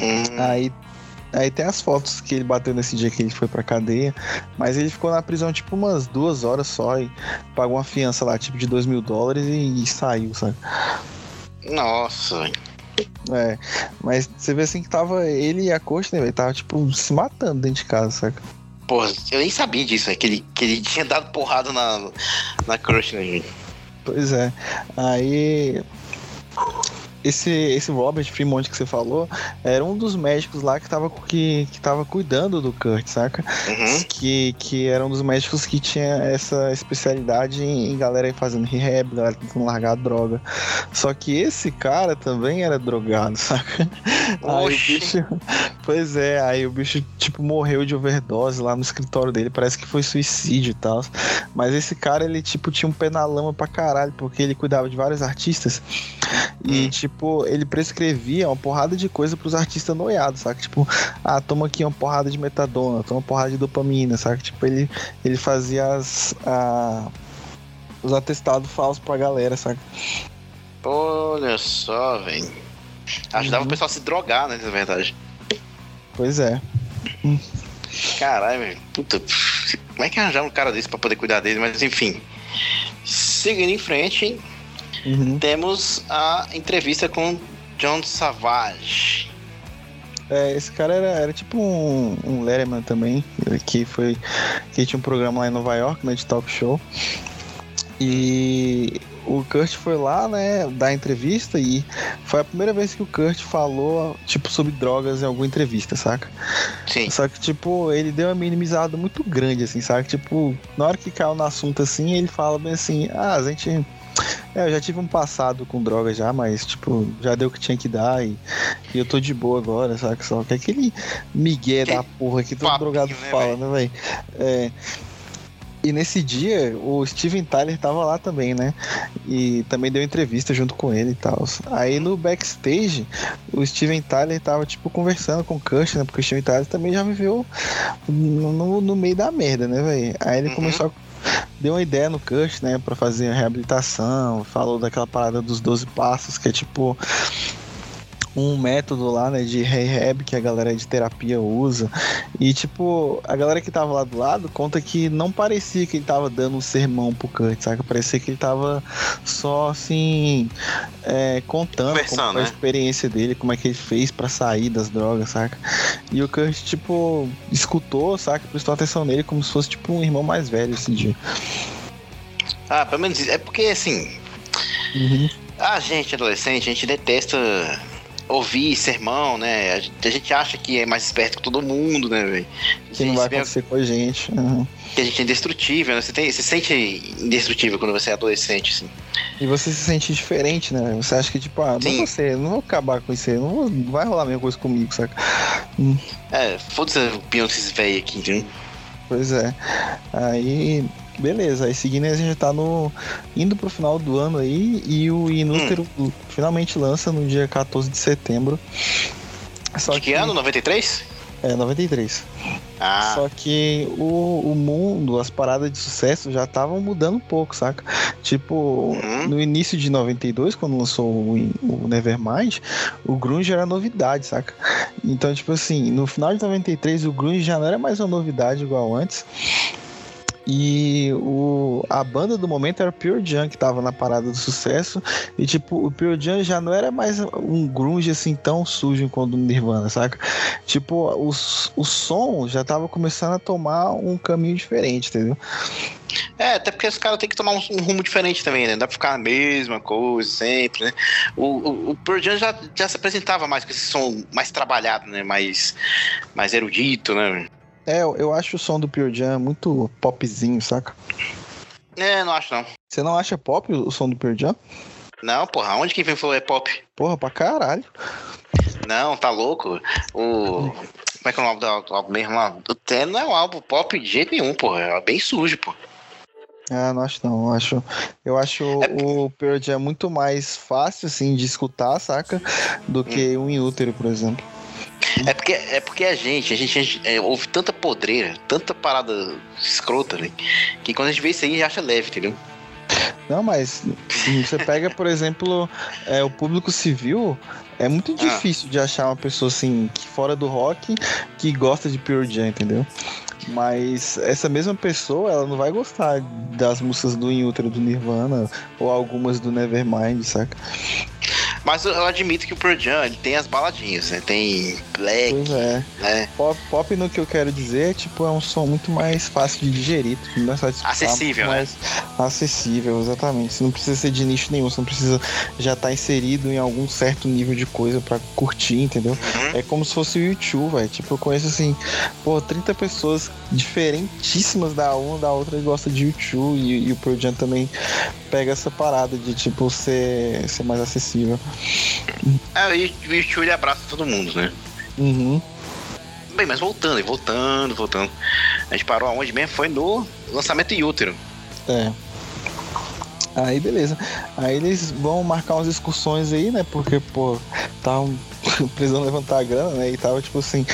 Hum. Aí Aí tem as fotos que ele bateu nesse dia que ele foi pra cadeia. Mas ele ficou na prisão tipo umas duas horas só e pagou uma fiança lá, tipo de dois mil dólares e, e saiu, sabe? Nossa, É, mas você vê assim que tava ele e a Costa, né, velho? Tava tipo se matando dentro de casa, saca? Porra, eu nem sabia disso, é que ele, que ele tinha dado porrada na, na Crush, né, gente? Pois é. Aí esse, esse Robert Fremont que você falou era um dos médicos lá que tava, que, que tava cuidando do Kurt, saca? Uhum. Que, que era um dos médicos que tinha essa especialidade em, em galera fazendo rehab, galera tentando largar a droga. Só que esse cara também era drogado, saca? Aí o bicho. Pois é, aí o bicho, tipo, morreu de overdose lá no escritório dele. Parece que foi suicídio e tal. Mas esse cara, ele, tipo, tinha um pé na lama pra caralho, porque ele cuidava de vários artistas. E, hum. tipo, ele prescrevia uma porrada de coisa pros artistas noiados, saca? Tipo, ah, toma aqui uma porrada de metadona, toma uma porrada de dopamina, saca? Tipo, ele, ele fazia as, a, os atestados falsos pra galera, saca? Olha só, velho. Ajudava uhum. o pessoal a se drogar, né, na verdade. Pois é. Caralho, velho. Puta, como é que arranjaram um cara desse pra poder cuidar dele? Mas enfim. Seguindo em frente, Uhum. Temos a entrevista com John Savage. É, esse cara era, era tipo um, um Letterman também, que foi. que tinha um programa lá em Nova York, né, de talk show. E o Kurt foi lá, né, dar entrevista e foi a primeira vez que o Kurt falou, tipo, sobre drogas em alguma entrevista, saca? Sim. Só que, tipo, ele deu uma minimizada muito grande, assim, sabe? Tipo, na hora que caiu no assunto assim, ele fala bem assim, ah, a gente. É, eu já tive um passado com droga já, mas, tipo, já deu o que tinha que dar e, e eu tô de boa agora, saca? Só que aquele migué da porra que todo drogado né, fala, véio? né, velho? É. E nesse dia, o Steven Tyler tava lá também, né? E também deu entrevista junto com ele e tal. Aí no backstage, o Steven Tyler tava, tipo, conversando com o Kush, né? Porque o Steven Tyler também já viveu no, no meio da merda, né, velho? Aí ele uhum. começou a deu uma ideia no Kush, né, para fazer a reabilitação, falou daquela parada dos 12 passos, que é tipo um método lá, né, de rehab que a galera de terapia usa. E, tipo, a galera que tava lá do lado conta que não parecia que ele tava dando um sermão pro Kurt, saca? Parecia que ele tava só, assim, é, contando como né? a experiência dele, como é que ele fez para sair das drogas, saca? E o Kurt, tipo, escutou, saca? Prestou atenção nele como se fosse, tipo, um irmão mais velho esse dia. Ah, pelo menos é porque, assim... Uhum. A gente, adolescente, a gente detesta ouvir sermão, né? A gente acha que é mais esperto que todo mundo, né, velho? Que não vai acontecer com a gente. Uhum. Que a gente é indestrutível, né? Você, tem, você se sente indestrutível quando você é adolescente, assim. E você se sente diferente, né? Você acha que, tipo, ah, não você, não vou acabar com isso aí, não, vou, não vai rolar a mesma coisa comigo, saca? Hum. É, foda-se o pião desses velhos aqui, entendeu? Pois é. Aí beleza, aí seguindo a gente tá no. indo pro final do ano aí e o Inútero hum. finalmente lança no dia 14 de setembro. Só de que, que ano? 93? É, 93. Ah. Só que o, o mundo, as paradas de sucesso já estavam mudando um pouco, saca? Tipo, uhum. no início de 92, quando lançou o, o Nevermind, o Grunge era novidade, saca? Então, tipo assim, no final de 93 o Grunge já não era mais uma novidade igual antes. E o, a banda do momento era o Pure Jam, que tava na parada do sucesso. E, tipo, o Pure Jam já não era mais um grunge assim tão sujo quanto o Nirvana, saca? Tipo, o, o som já tava começando a tomar um caminho diferente, entendeu? É, até porque os caras têm que tomar um, um, rumo diferente também, né? Dá pra ficar a mesma coisa sempre, né? O, o, o Pearl Jam já, já se apresentava mais com esse som mais trabalhado, né? Mais, mais erudito, né? É, eu acho o som do Pure Jam muito popzinho, saca? É, não acho não. Você não acha pop o som do Pure Jam? Não, porra, onde quem falou é pop? Porra, pra caralho. Não, tá louco? O. Como é que é o nome do álbum mesmo lá? O Ten não é um álbum pop de jeito nenhum, porra. É bem sujo, pô. Ah, não acho não. Eu acho, eu acho é... o Pearl Jam muito mais fácil, assim, de escutar, saca? Do que hum. um Inútero, por exemplo. É porque, é porque a gente, a gente, a gente é, ouve tanta podreira, tanta parada escrota, né? Que quando a gente vê isso aí, já acha leve, entendeu? Não, mas você pega, por exemplo, é, o público civil, é muito ah. difícil ah. de achar uma pessoa assim, que fora do rock, que gosta de Pure Jam, entendeu? Mas essa mesma pessoa, ela não vai gostar das músicas do In Utero do Nirvana ou algumas do Nevermind, saca? Mas eu admito que o Pearl Jam ele tem as baladinhas, né? Tem Black, pois é. né? Pop, pop no que eu quero dizer, tipo, é um som muito mais fácil de digerir, é de acessível, mais né? acessível, exatamente. Você não precisa ser de nicho nenhum, você não precisa já estar tá inserido em algum certo nível de coisa para curtir, entendeu? Uhum. É como se fosse o YouTube, velho. Tipo, eu conheço assim, pô, 30 pessoas diferentíssimas da uma da outra gostam de YouTube e, e o Pearl Jam também pega essa parada de tipo ser, ser mais acessível. É, e o YouTube abraça todo mundo, né? Uhum. Bem, mas voltando, voltando, voltando. A gente parou aonde mesmo? Foi no lançamento em útero. É. Aí beleza. Aí eles vão marcar umas excursões aí, né? Porque, pô, estavam precisando levantar a grana, né? E tava, tipo assim,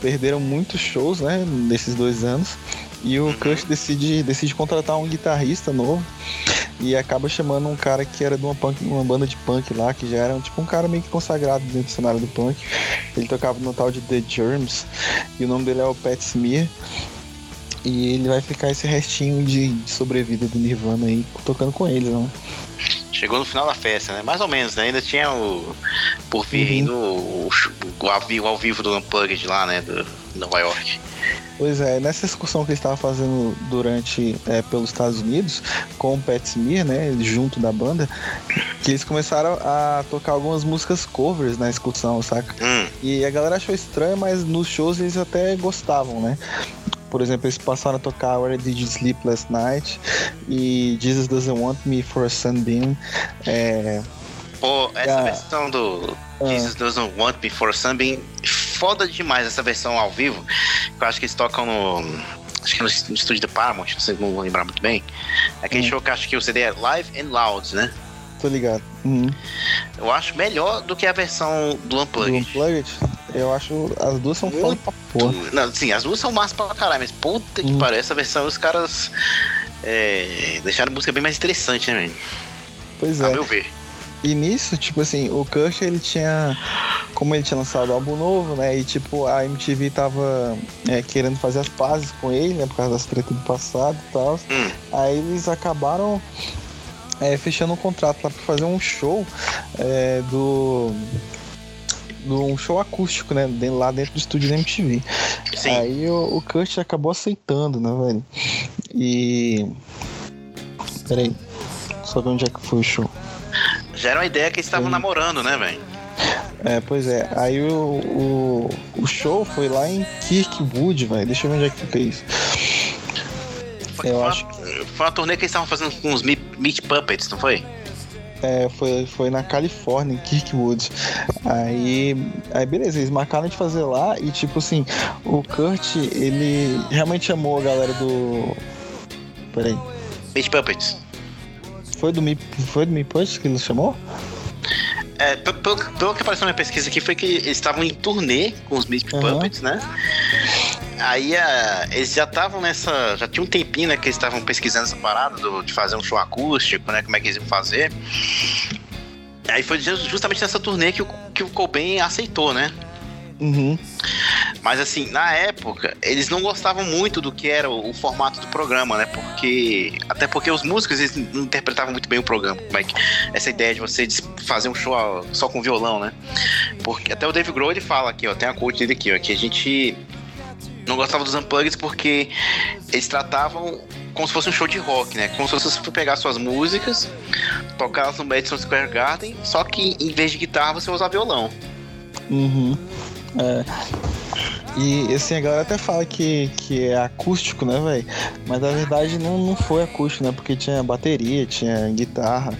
perderam muitos shows, né? Nesses dois anos. E o uhum. Kush decide, decide contratar um guitarrista novo e acaba chamando um cara que era de uma, punk, uma banda de punk lá, que já era tipo um cara meio que consagrado dentro do cenário do punk. Ele tocava no tal de The Germs, e o nome dele é o Pat Smear. E ele vai ficar esse restinho de, de sobrevida do Nirvana aí, tocando com eles, né? Chegou no final da festa, né? Mais ou menos, né? Ainda tinha o por vir uhum. o, o, o, ao vivo do Unplugged lá, né, do Nova York. Pois é, nessa excursão que ele estava fazendo durante é, pelos Estados Unidos com o Pat Smear, né, junto da banda, que eles começaram a tocar algumas músicas covers na excursão, saca? Hum. E a galera achou estranho, mas nos shows eles até gostavam, né? Por exemplo, eles passaram a tocar Where Did You Sleep Last Night e Jesus Doesn't Want Me for a Sunbeam. É... Pô, essa a... versão do ah. Jesus Doesn't Want Me for a Sunbeam foda demais essa versão ao vivo. Eu acho que eles tocam no. Acho que no, no estúdio da Paramount, não sei, não vou lembrar muito bem. Aquele hum. show que acho que o CD é Live and Loud, né? Tô ligado. Uhum. Eu acho melhor do que a versão do Unplugged. Do Unplugged? Eu acho. As duas são foda pra porra. Não, sim, as duas são massa pra caralho, mas puta que uhum. pariu, essa versão os caras. É, deixaram a música bem mais interessante, né, velho? Pois é. A meu ver. E nisso, tipo assim, o Kush ele tinha. Como ele tinha lançado álbum novo, né? E tipo, a MTV tava é, querendo fazer as pazes com ele, né? Por causa das tretas do passado e tal. Hum. Aí eles acabaram é, fechando um contrato lá pra fazer um show é, do. Do, um show acústico, né? Lá dentro do estúdio da MTV. Sim. Aí o, o Kurt acabou aceitando, né, velho? E. Peraí. Só ver onde é que foi o show. Já era uma ideia que eles estavam namorando, né, velho? É, pois é. Aí o, o, o show foi lá em Kirkwood, velho. Deixa eu ver onde é que fica isso. Foi, eu foi acho. Uma, foi uma turnê que eles estavam fazendo com os Meat Puppets, não foi? É, foi, foi na Califórnia, em Kirkwood. Aí, aí, beleza, eles marcaram de fazer lá e, tipo assim, o Kurt, ele realmente chamou a galera do. Peraí. Meat Puppets. Foi do Mi, foi do Mi Punch que nos chamou? É, pelo, pelo, que apareceu na minha pesquisa aqui, foi que eles estavam em turnê com os Meat uhum. Puppets, né? Aí uh, eles já estavam nessa. Já tinha um tempinho, né? Que eles estavam pesquisando essa parada do, de fazer um show acústico, né? Como é que eles iam fazer. Aí foi justamente nessa turnê que o, que o Cobain aceitou, né? Uhum. Mas assim, na época, eles não gostavam muito do que era o, o, formato do programa, né? Porque. Até porque os músicos eles não interpretavam muito bem o programa. Como é que, essa ideia de você fazer um show só com violão, né? Porque até o Dave Grohl ele fala aqui, ó, tem a quote dele aqui, ó, que a gente não gostava dos unplugs porque eles tratavam como se fosse um show de rock, né? Como se você pegar suas músicas, tocar no Madison Square Garden, só que em vez de guitarra você usar violão. Uhum. É. E assim, a galera até fala que, que é acústico, né, velho? Mas na verdade não, não foi acústico, né? Porque tinha bateria, tinha guitarra.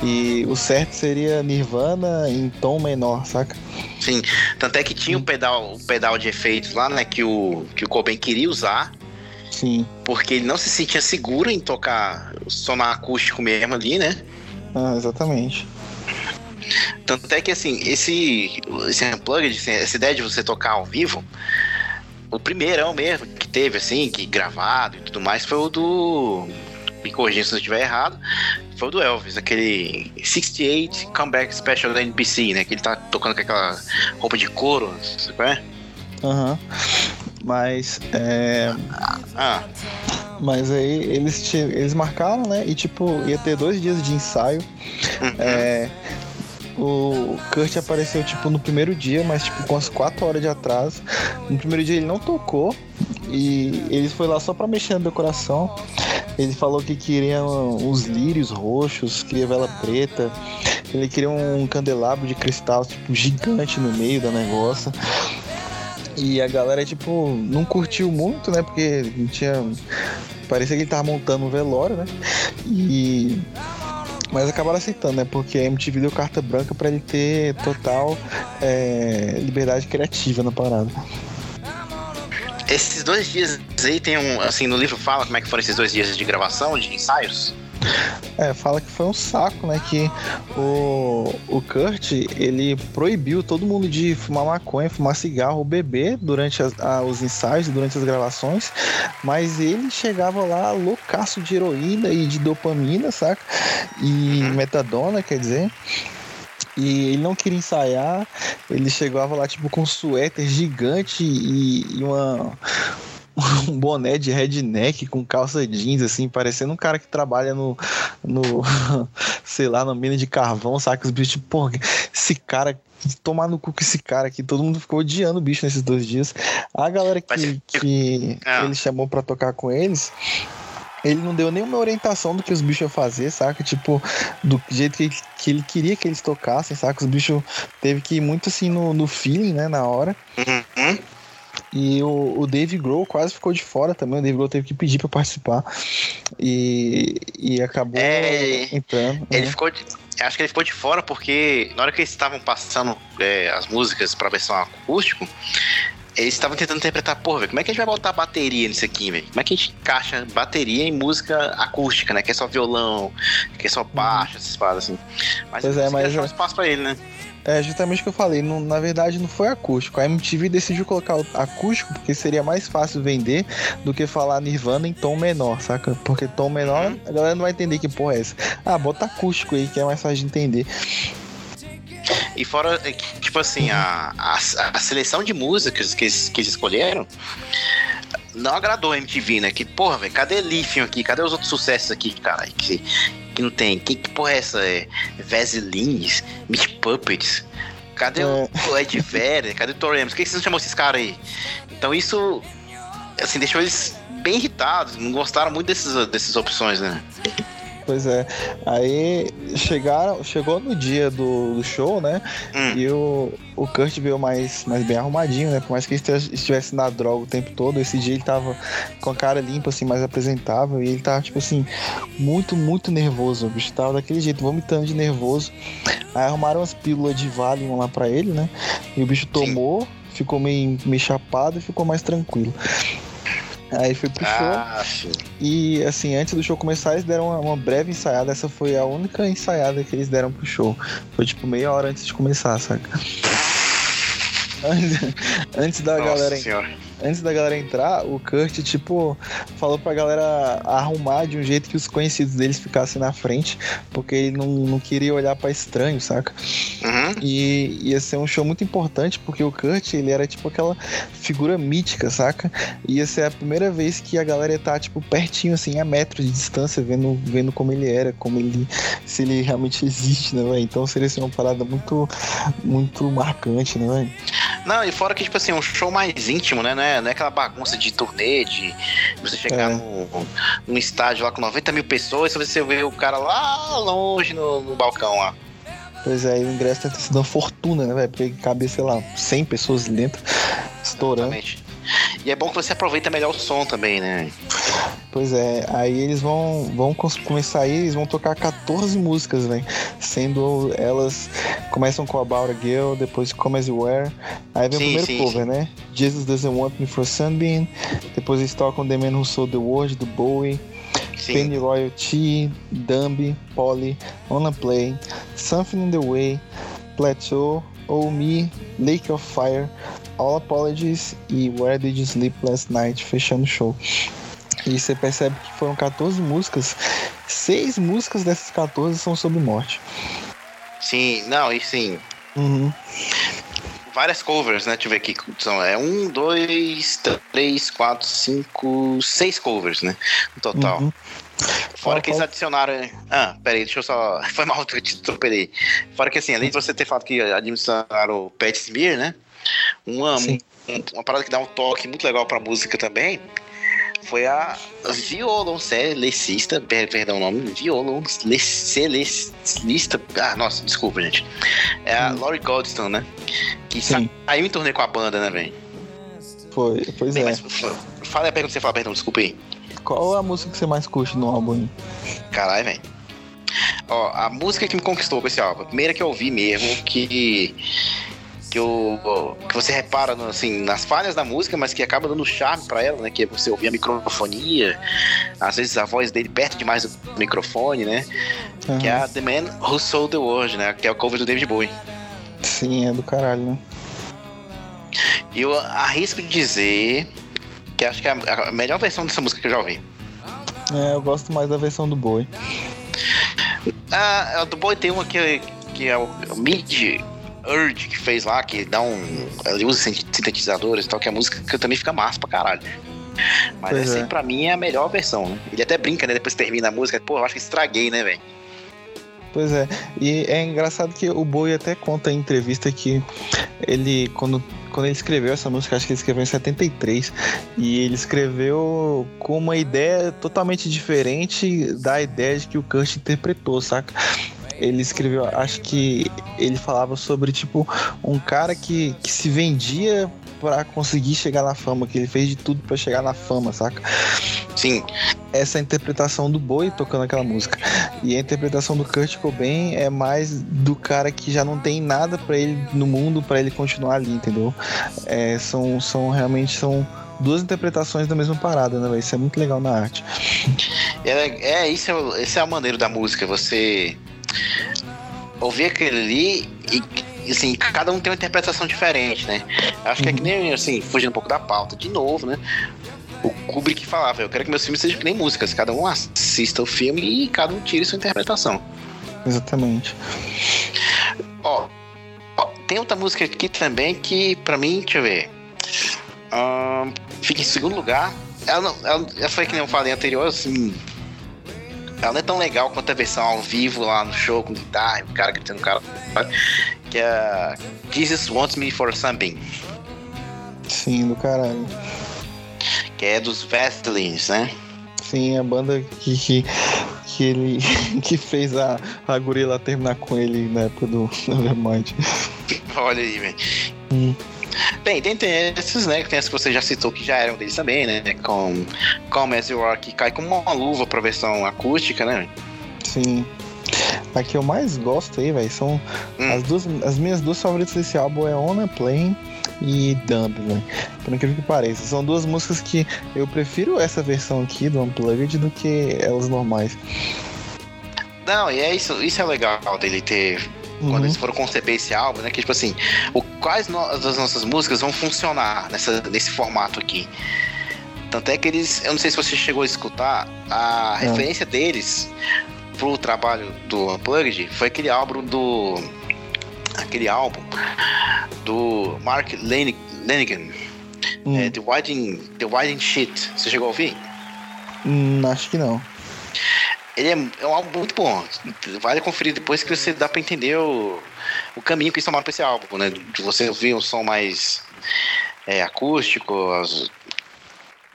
E o certo seria Nirvana em tom menor, saca? Sim, tanto é que tinha o um pedal, um pedal de efeitos lá, né? Que o, que o Cobain queria usar. Sim. Porque ele não se sentia seguro em tocar som acústico mesmo ali, né? Ah, exatamente. Tanto é que, assim, esse, esse unplugged, essa ideia de você tocar ao vivo, o primeirão mesmo que teve, assim, que gravado e tudo mais, foi o do. Me corrija se eu estiver errado. Foi o do Elvis, aquele 68 Comeback Special da NBC, né? Que ele tá tocando com aquela roupa de couro, sabe qual é? Aham. Uhum. Mas. É... Ah. Mas aí eles, eles marcaram, né? E tipo, ia ter dois dias de ensaio. Uhum. É, o Kurt apareceu, tipo, no primeiro dia, mas, tipo, com as quatro horas de atraso. No primeiro dia ele não tocou. E ele foi lá só pra mexer na decoração. Ele falou que queria uns lírios roxos, queria vela preta. Ele queria um candelabro de cristal, tipo, gigante no meio do negócio. E a galera, tipo, não curtiu muito, né? Porque não tinha. Parecia que ele tava montando um velório, né? E mas acabaram aceitando, né? Porque a MTV deu carta branca para ele ter total é, liberdade criativa na parada. Esses dois dias aí tem um. Assim, no livro fala como é que foram esses dois dias de gravação, de ensaios? É, fala que foi um saco, né? Que o, o Kurt, ele proibiu todo mundo de fumar maconha, fumar cigarro, beber durante as, a, os ensaios, durante as gravações, mas ele chegava lá loucaço de heroína e de dopamina, saca? E uhum. metadona, quer dizer. E ele não queria ensaiar, ele chegava lá tipo com um suéter gigante e, e uma um boné de redneck com calça jeans, assim, parecendo um cara que trabalha no, no sei lá, na mina de carvão? Que os bichos, porra, esse cara tomar no cu com esse cara aqui. Todo mundo ficou odiando o bicho nesses dois dias. A galera que, que ah. ele chamou pra tocar com eles ele não deu nenhuma orientação do que os bichos iam fazer, saca? Tipo, do jeito que, que ele queria que eles tocassem, saca? Os bichos teve que ir muito assim no, no feeling, né, na hora. Uhum. E o, o Dave Grohl quase ficou de fora também. O Dave Grohl teve que pedir para participar. E, e acabou é, entrando. Ele né? ficou de, acho que ele ficou de fora porque na hora que eles estavam passando é, as músicas para versão acústico, eles estavam tentando interpretar, porra, véio, como é que a gente vai botar bateria nisso aqui, velho? Como é que a gente encaixa bateria em música acústica, né? Que é só violão, que é só baixo, essas paradas assim. Mas pois é, mas espaço pra ele, né? É justamente o que eu falei, não, na verdade não foi acústico. A MTV decidiu colocar acústico porque seria mais fácil vender do que falar Nirvana em tom menor, saca? Porque tom menor uhum. a galera não vai entender que porra é essa. Ah, bota acústico aí que é mais fácil de entender. E fora, é, tipo assim, a, a, a seleção de músicas que eles, que eles escolheram não agradou a MTV, né? Que, porra, velho, cadê Lithium aqui? Cadê os outros sucessos aqui, cara? Que, que não tem. Que, que porra é essa? É, Vaselines, Meat Puppets. Cadê é. o Ed Vedder? Cadê o Torrens? Por que vocês não chamou esses caras aí? Então isso, assim, deixou eles bem irritados. Não gostaram muito desses, dessas opções, né? Pois é. Aí chegaram, chegou no dia do, do show, né? Hum. E o, o Kurt veio mais, mais bem arrumadinho, né? Por mais que ele estivesse na droga o tempo todo, esse dia ele tava com a cara limpa, assim, mais apresentável. E ele tava, tipo assim, muito, muito nervoso. O bicho tava daquele jeito, vomitando de nervoso. Aí arrumaram umas pílulas de Valium lá pra ele, né? E o bicho tomou, Sim. ficou meio, meio chapado e ficou mais tranquilo. Aí foi pro ah, show. Sim. E assim, antes do show começar, eles deram uma, uma, breve ensaiada. Essa foi a única ensaiada que eles deram pro show. Foi tipo meia hora antes de começar, saca? Antes, antes da Nossa galera. Senhora antes da galera entrar, o Kurt, tipo, falou pra galera arrumar de um jeito que os conhecidos deles ficassem na frente, porque ele não, não queria olhar para estranho, saca? Uhum. E ia ser um show muito importante, porque o Kurt, ele era tipo aquela figura mítica, saca? Ia ser a primeira vez que a galera ia estar, tá, tipo, pertinho, assim, a metros de distância, vendo, vendo como ele era, como ele. se ele realmente existe, né, velho? Então seria assim, uma parada muito, muito marcante, né, velho? Não, e fora que, tipo assim, um show mais íntimo, né? Não é, não é aquela bagunça de turnê, de você chegar é. num, num estádio lá com 90 mil pessoas e você vê o cara lá longe no, no balcão lá. Pois é, e o ingresso deve ter sido uma fortuna, né, velho? Porque cabe, sei lá, 100 pessoas dentro, estourando. Exatamente. E é bom que você aproveita melhor o som também, né? Pois é, aí eles vão, vão começar aí, eles vão tocar 14 músicas, velho. Sendo elas. Começam com About a Girl, depois Come As You Were. Aí vem sim, o primeiro sim, cover, sim. né? Jesus Doesn't Want Me for Sunbeam. Depois eles tocam The Man Who Sold the World, do Bowie. Penny Royalty, Dumby, Polly, Wanna Play, Something in the Way, Plateau, Oh Me, Lake of Fire, All Apologies e Where Did You Sleep Last Night, fechando o show. E você percebe que foram 14 músicas, seis músicas dessas 14 são sobre morte. Sim, não, e sim. Uhum. Várias covers, né? Deixa eu ver aqui. São, é um, dois, três, quatro, cinco, seis covers, né? No total. Uhum. Fora que eles adicionaram. Ah, peraí, deixa eu só. Foi mal que eu te atropelei. Fora que assim, além de você ter falado que adicionaram o Pat Smear, né? Uma, um, uma parada que dá um toque muito legal pra música também foi a violoncelista, perdão o nome, violoncelista, ah, nossa, desculpa, gente. É a hum. Laurie Goldstone, né? Que Sim. saiu em turnê com a banda, né, velho? Foi, pois Bem, é. Mas, fala a pergunta que você fala, perdão, desculpa aí. Qual é a música que você mais curte no álbum? Caralho, velho. Ó, a música que me conquistou com esse álbum, a primeira que eu ouvi mesmo, que que, o, que você repara no, assim, nas falhas da música, mas que acaba dando charme para ela, né? Que é você ouvir a microfonia, às vezes a voz dele perto demais do microfone, né? Uhum. Que é a The Man Who Sold the World, né? Que é o cover do David Bowie. Sim, é do caralho, né? E eu arrisco de dizer que acho que é a melhor versão dessa música que eu já ouvi. É, eu gosto mais da versão do Bowie. Ah, a do Bowie tem uma que, que é o Mid Urge que fez lá, que dá um. Ele usa sintetizadores e tal, que a música também fica massa pra caralho. Mas pois essa é. aí, pra mim é a melhor versão, né? Ele até brinca, né? Depois termina a música, pô, eu acho que estraguei, né, velho? Pois é, e é engraçado que o Boi até conta em entrevista que ele, quando, quando ele escreveu essa música, acho que ele escreveu em 73, e ele escreveu com uma ideia totalmente diferente da ideia de que o Kurt interpretou, saca? Ele escreveu, acho que ele falava sobre tipo um cara que, que se vendia para conseguir chegar na fama, que ele fez de tudo para chegar na fama, saca? Sim. Essa é interpretação do Boi tocando aquela música. E a interpretação do Kurt Cobain é mais do cara que já não tem nada para ele no mundo para ele continuar ali, entendeu? É, são, são realmente são duas interpretações da mesma parada, né? Isso é muito legal na arte. É, é isso é, esse é a maneira da música, você ouvir aquele ali e assim, cada um tem uma interpretação diferente, né? Acho que é que nem assim, fugindo um pouco da pauta, de novo, né? O Kubrick falava, eu quero que meus filmes sejam que nem músicas, cada um assista o filme e cada um tire sua interpretação. Exatamente. Ó, ó tem outra música aqui também que, pra mim, deixa eu ver. fica em segundo lugar. Ela, não, ela, ela foi que nem eu falei anterior, assim, ela não é tão legal quanto a versão ao vivo lá no show com guitarra, o cara gritando o cara. Que é Jesus Wants Me for Something. Sim, do caralho. Que é dos Vestlins, né? Sim, a banda que, que, que ele que fez a, a gorila terminar com ele na época do Nevermind. Olha aí, velho. Hum. Bem, dentre esses, né, tem esses que você já citou que já eram deles também, né? Com Come As You Are, que cai como uma luva pra versão acústica, né? Sim. A que eu mais gosto aí, velho, são hum. as duas. As minhas duas favoritas desse álbum é On a Plane e Dump, velho. Por incrível que pareça. São duas músicas que eu prefiro essa versão aqui do Unplugged do que elas normais. Não, e é isso, isso é legal dele ter uhum. quando eles foram conceber esse álbum, né? Que tipo assim, o, quais no, das nossas músicas vão funcionar nessa, nesse formato aqui. Tanto é que eles, eu não sei se você chegou a escutar, a é. referência deles pro trabalho do Unplugged foi aquele álbum do. aquele álbum do Mark Lanigan. Hum. É, The Winding, The Winding Shit. Você chegou a ouvir? Hum, acho que não. Ele é, é um álbum muito bom. Vale conferir depois que você dá pra entender o, o caminho que eles tomaram pra esse álbum, né? De você ouvir um som mais é, acústico, as,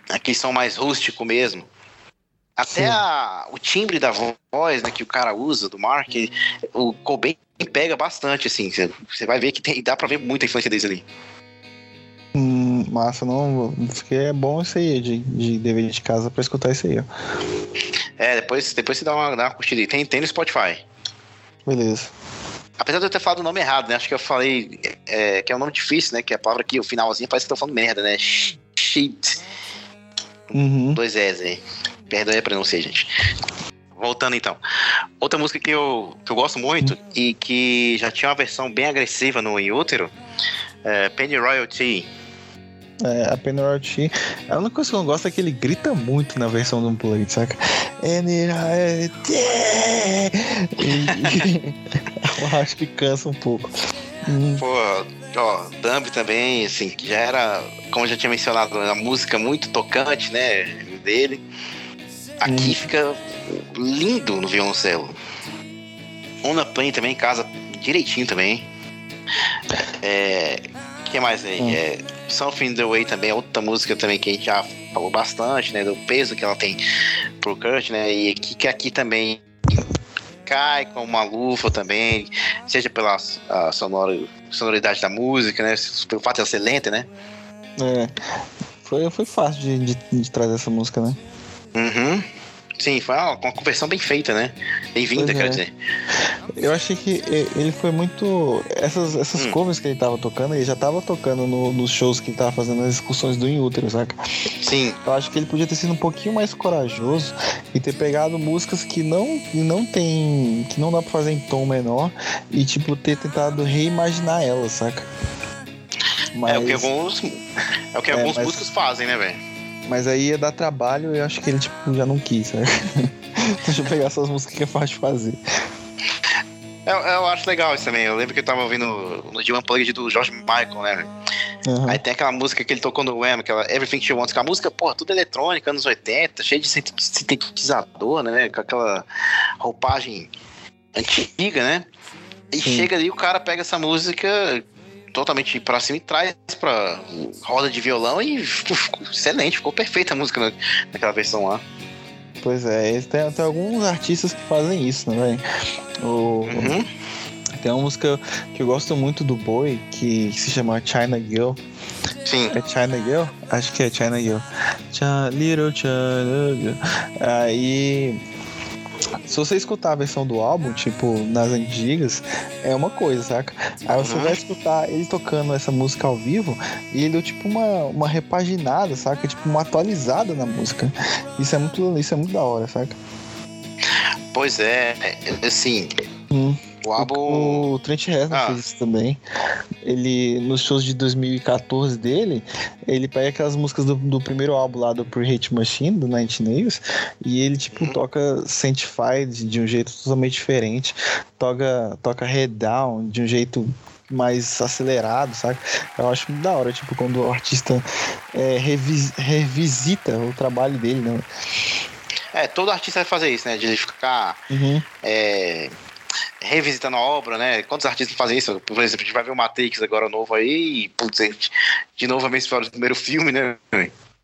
aquele som mais rústico mesmo. Até a, o timbre da voz né, que o cara usa, do Mark, o Cobain pega bastante, assim. Você vai ver que tem, dá pra ver muita influência deles ali. Hum, massa, não. É bom isso aí, de, de dever de casa pra escutar isso aí, ó. É, depois, depois você dá uma, dá uma curtida. Tem, tem no Spotify. Beleza. Apesar de eu ter falado o nome errado, né? Acho que eu falei é, que é um nome difícil, né? Que a palavra aqui, o finalzinho, parece que eu tô falando merda, né? Shit. Uhum. Dois S aí. Perdoe a pronúncia, gente. Voltando então. Outra música que eu, que eu gosto muito e que já tinha uma versão bem agressiva no Inútero é Penny Royalty. É, a Penny Royalty. A única coisa que eu não gosto é que ele grita muito na versão do Unplugged, saca? Royalty! eu acho que cansa um pouco. Hum. Pô, ó, Dumb também, assim, que já era, como eu já tinha mencionado, a música muito tocante, né, dele. Aqui hum. fica lindo no violoncelo. Ona Plane também casa direitinho também. É, que mais aí? Hum. É, Something the Way também é outra música também que a gente já falou bastante, né? Do peso que ela tem pro Kurt, né? E aqui, que aqui também cai com uma lufa também, seja pela sonora, sonoridade da música, né? Pelo fato de ela ser lenta, né? É. Foi, foi fácil de, de, de trazer essa música, né? Uhum. Sim, foi uma, uma conversão bem feita, né? Bem-vinda, quer é. dizer. Eu achei que ele foi muito. Essas, essas hum. covers que ele tava tocando, ele já tava tocando no, nos shows que ele tava fazendo nas excursões do Inútero, saca? Sim. Eu acho que ele podia ter sido um pouquinho mais corajoso e ter pegado músicas que não, que não tem. que não dá pra fazer em tom menor e, tipo, ter tentado reimaginar elas, saca? Mas... É o que alguns. É o que é, alguns mas... músicos fazem, né, velho? Mas aí ia dar trabalho e eu acho que ele, tipo, já não quis, sabe? Deixa eu pegar essas músicas que é fácil de fazer. Eu, eu, acho legal isso também. Eu lembro que eu tava ouvindo no The Unplugged do George Michael, né? Uhum. Aí tem aquela música que ele tocou no Wham, aquela Everything She Wants, que a música, porra, tudo eletrônica, anos 80, cheio de sintetizador, né? Com aquela roupagem antiga, né? E Sim. chega ali, o cara pega essa música totalmente pra cima e traz pra roda de violão e ficou excelente, ficou perfeita a música naquela versão lá. Pois é, tem, tem alguns artistas que fazem isso, né, O, uhum. Tem uma música que eu gosto muito do Boy, que, que se chama China Girl. Sim. É China Girl? Acho que é China Girl. China, little China Girl. Aí se você escutar a versão do álbum, tipo, nas antigas, é uma coisa, saca? Aí você uhum. vai escutar ele tocando essa música ao vivo e ele deu tipo uma, uma repaginada, saca? Tipo, uma atualizada na música. Isso é muito, isso é muito da hora, saca? Pois é, assim. Hum. O álbum. O Trent Reznor ah. fez isso também. Ele, nos shows de 2014 dele, ele pega aquelas músicas do, do primeiro álbum lá do Pre-Hate Machine, do Night Nails, e ele, tipo, uhum. toca Sanctified de um jeito totalmente diferente. Toca, toca Head Down de um jeito mais acelerado, sabe? Eu acho muito da hora, tipo, quando o artista é, revis, revisita o trabalho dele, né? É, todo artista vai fazer isso, né? De ficar uhum. é, revisitando a obra, né? Quantos artistas fazem isso? Por exemplo, a gente vai ver o Matrix agora novo aí, e, putz, de novo a mesma do primeiro filme, né?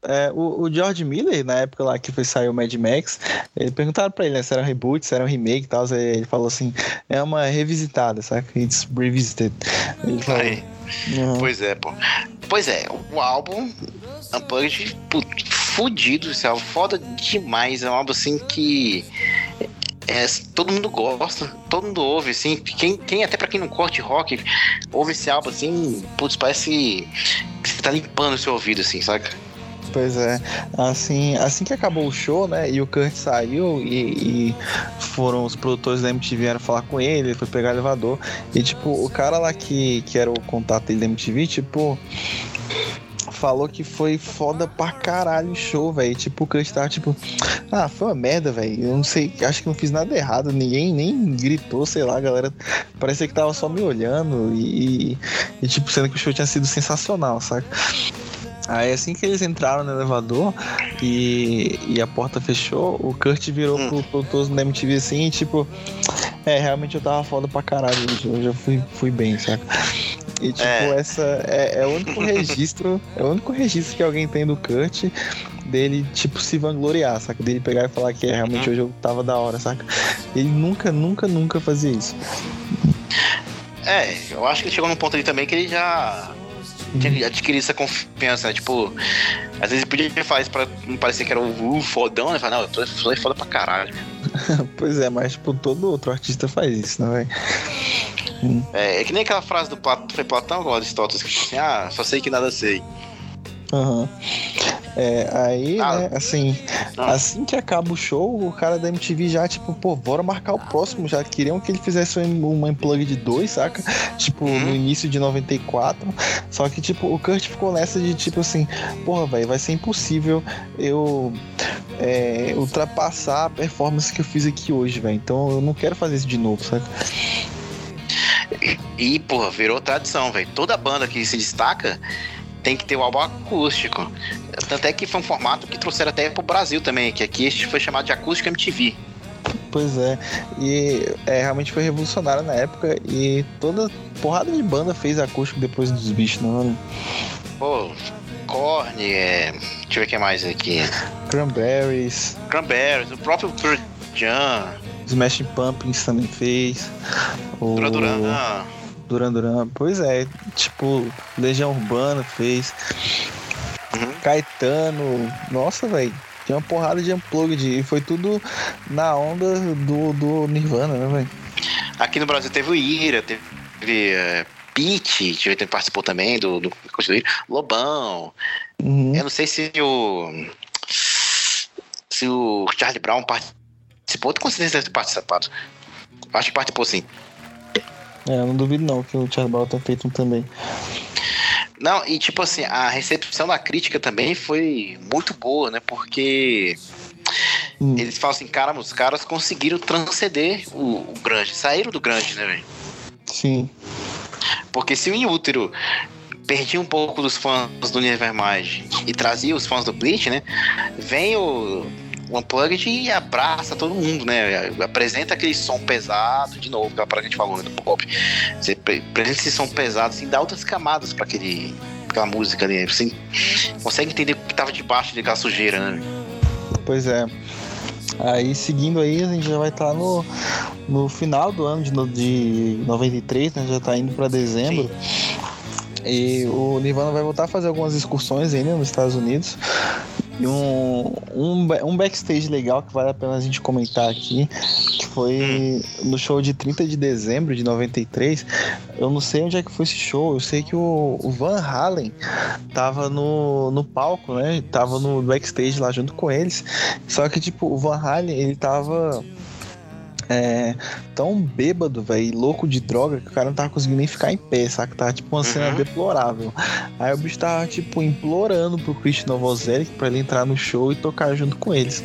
É, o, o, George Miller, na época lá que foi sair o Mad Max, ele perguntaram pra ele né, se era um reboot, se era um remake e tal. Ele falou assim: é uma revisitada, sabe? It's revisited. Ele falou. Uhum. Pois é, pô. Pois é, o álbum Unplugged, fudido, isso é foda demais. É um álbum assim que é, todo mundo gosta, todo mundo ouve, assim. Quem, quem até para quem não curte rock, ouve esse álbum assim, putz, parece que você tá limpando o seu ouvido, assim, saca? Pois é, assim, assim que acabou o show, né, e o Kurt saiu e, e foram os produtores da MTV vieram falar com ele, ele foi pegar o elevador e tipo, o cara lá que, que era o contato dele da MTV, tipo, falou que foi foda pra caralho o show, velho. Tipo, o Kurt tava tipo, ah, foi uma merda, velho. Eu não sei, acho que não fiz nada errado. Ninguém nem gritou, sei lá, a galera parecia que tava só me olhando e, e tipo, sendo que o show tinha sido sensacional, saca? Aí assim que eles entraram no elevador e, e a porta fechou, o Kurt virou hum. pro produtor da MTV assim e tipo, é, realmente eu tava foda pra caralho hoje, eu já fui, fui bem, saca? E tipo, é. essa é, é, o único registro, é o único registro que alguém tem do Kurt dele, tipo, se vangloriar, saca? Dele pegar e falar que é, realmente hoje eu tava da hora, saca? Ele nunca, nunca, nunca fazia isso. É, eu acho que ele chegou num ponto ali também que ele já tinha adquirido essa confiança, né? Tipo, às vezes podia falar isso pra não parecer que era o uh, fodão, né? Falar, não, eu tô foda pra caralho. pois é, mas tipo, todo outro artista faz isso, né, velho? É, é, que nem aquela frase do Platão, foi Platão ou Aristóteles, que assim, ah, só sei que nada sei. Uhum. É, aí, ah, né, assim, ah. assim que acaba o show, o cara da MTV já, tipo, pô, bora marcar o próximo. Já queriam que ele fizesse uma unplug de dois, saca? Tipo, uhum. no início de 94. Só que, tipo, o Kurt ficou nessa de, tipo assim, porra, velho, vai ser impossível eu é, ultrapassar a performance que eu fiz aqui hoje, velho. Então eu não quero fazer isso de novo, saca? E, porra, virou tradição, velho. Toda banda que se destaca tem que ter o álbum acústico. Tanto é que foi um formato que trouxeram até pro Brasil também, que aqui este foi chamado de acústico MTV. Pois é, e é, realmente foi revolucionário na época e toda porrada de banda fez acústico depois dos bichos, não Pô, Korn, é... deixa eu ver o que mais aqui. Cranberries. Cranberries, o próprio Pearl Jam. Smashing Pumpkins também fez. O... Duran Duran. Duran Duran. Pois é, tipo, Legião Urbana fez. Uhum. Caetano. Nossa, velho. Tinha uma porrada de unplugged e foi tudo na onda do, do Nirvana, né, velho? Aqui no Brasil teve o Ira, teve é, Pete, que participou também do, do, Lobão. Uhum. Eu não sei se o. Se o Charlie Brown participou Participou? Com certeza deve ter participado. Acho que participou sim. É, eu não duvido não que o Charlie Brown tenha feito um também. Não, e tipo assim, a recepção da crítica também foi muito boa, né? Porque hum. eles falam assim, cara, os caras conseguiram transcender o, o grande, saíram do grande, né, velho? Sim. Porque se o Inútero perdia um pouco dos fãs do Nevermind e trazia os fãs do Bleach, né? Vem o o Unplugged e abraça todo mundo, né? Apresenta aquele som pesado, de novo, aquela parada que a gente falou né, do pop. Você apresenta esse som pesado, assim, dá outras camadas para aquele aquela música ali. Você consegue entender o que tava debaixo daquela sujeira, né? Pois é. Aí seguindo aí, a gente já vai estar tá no, no final do ano de, de 93, né? Já tá indo para dezembro. Sim. E o Nirvana vai voltar a fazer algumas excursões ainda nos Estados Unidos. E um, um, um backstage legal que vale a pena a gente comentar aqui, que foi no show de 30 de dezembro de 93. Eu não sei onde é que foi esse show, eu sei que o, o Van Halen tava no, no palco, né? Tava no backstage lá junto com eles. Só que, tipo, o Van Halen, ele tava é, tão bêbado, velho, louco de droga, que o cara não tava conseguindo nem ficar em pé, saca? Tava tipo uma cena uhum. deplorável. Aí o bicho tava, tipo, implorando pro Christian Novoselic pra ele entrar no show e tocar junto com eles.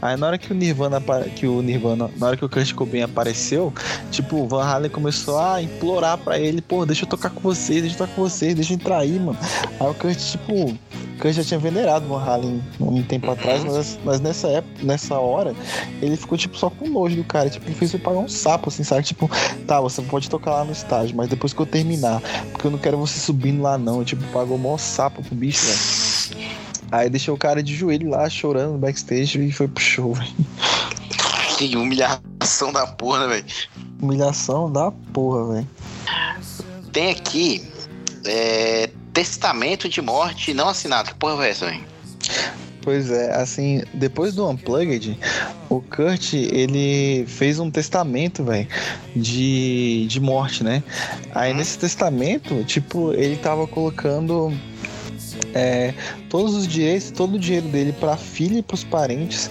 Aí na hora que o Nirvana, que o Nirvana, na hora que o Kurt Cobain apareceu, tipo, o Van Halen começou a implorar pra ele, pô, deixa eu tocar com vocês, deixa eu tocar com vocês, deixa eu entrar aí, mano. Aí o Kurt, tipo, Kurt já tinha venerado o Halen um tempo atrás, uhum. mas, mas nessa época, nessa hora, ele ficou, tipo, só com nojo do cara tipo, ele fez eu pagar um sapo, assim, sabe? Tipo, tá, você pode tocar lá no estádio, mas depois que eu terminar, porque eu não quero você subindo lá, não. Eu, tipo, pagou o maior sapo pro bicho, velho. Aí deixou o cara de joelho lá, chorando no backstage e foi pro show, velho. Que humilhação da porra, velho. Humilhação da porra, velho. Tem aqui é, testamento de morte não assinado. Que porra é essa, velho? Pois é, assim, depois do Unplugged, o Kurt, ele fez um testamento, velho, de, de morte, né? Aí uhum. nesse testamento, tipo, ele tava colocando é, todos os direitos, todo o dinheiro dele para a filha e para os parentes.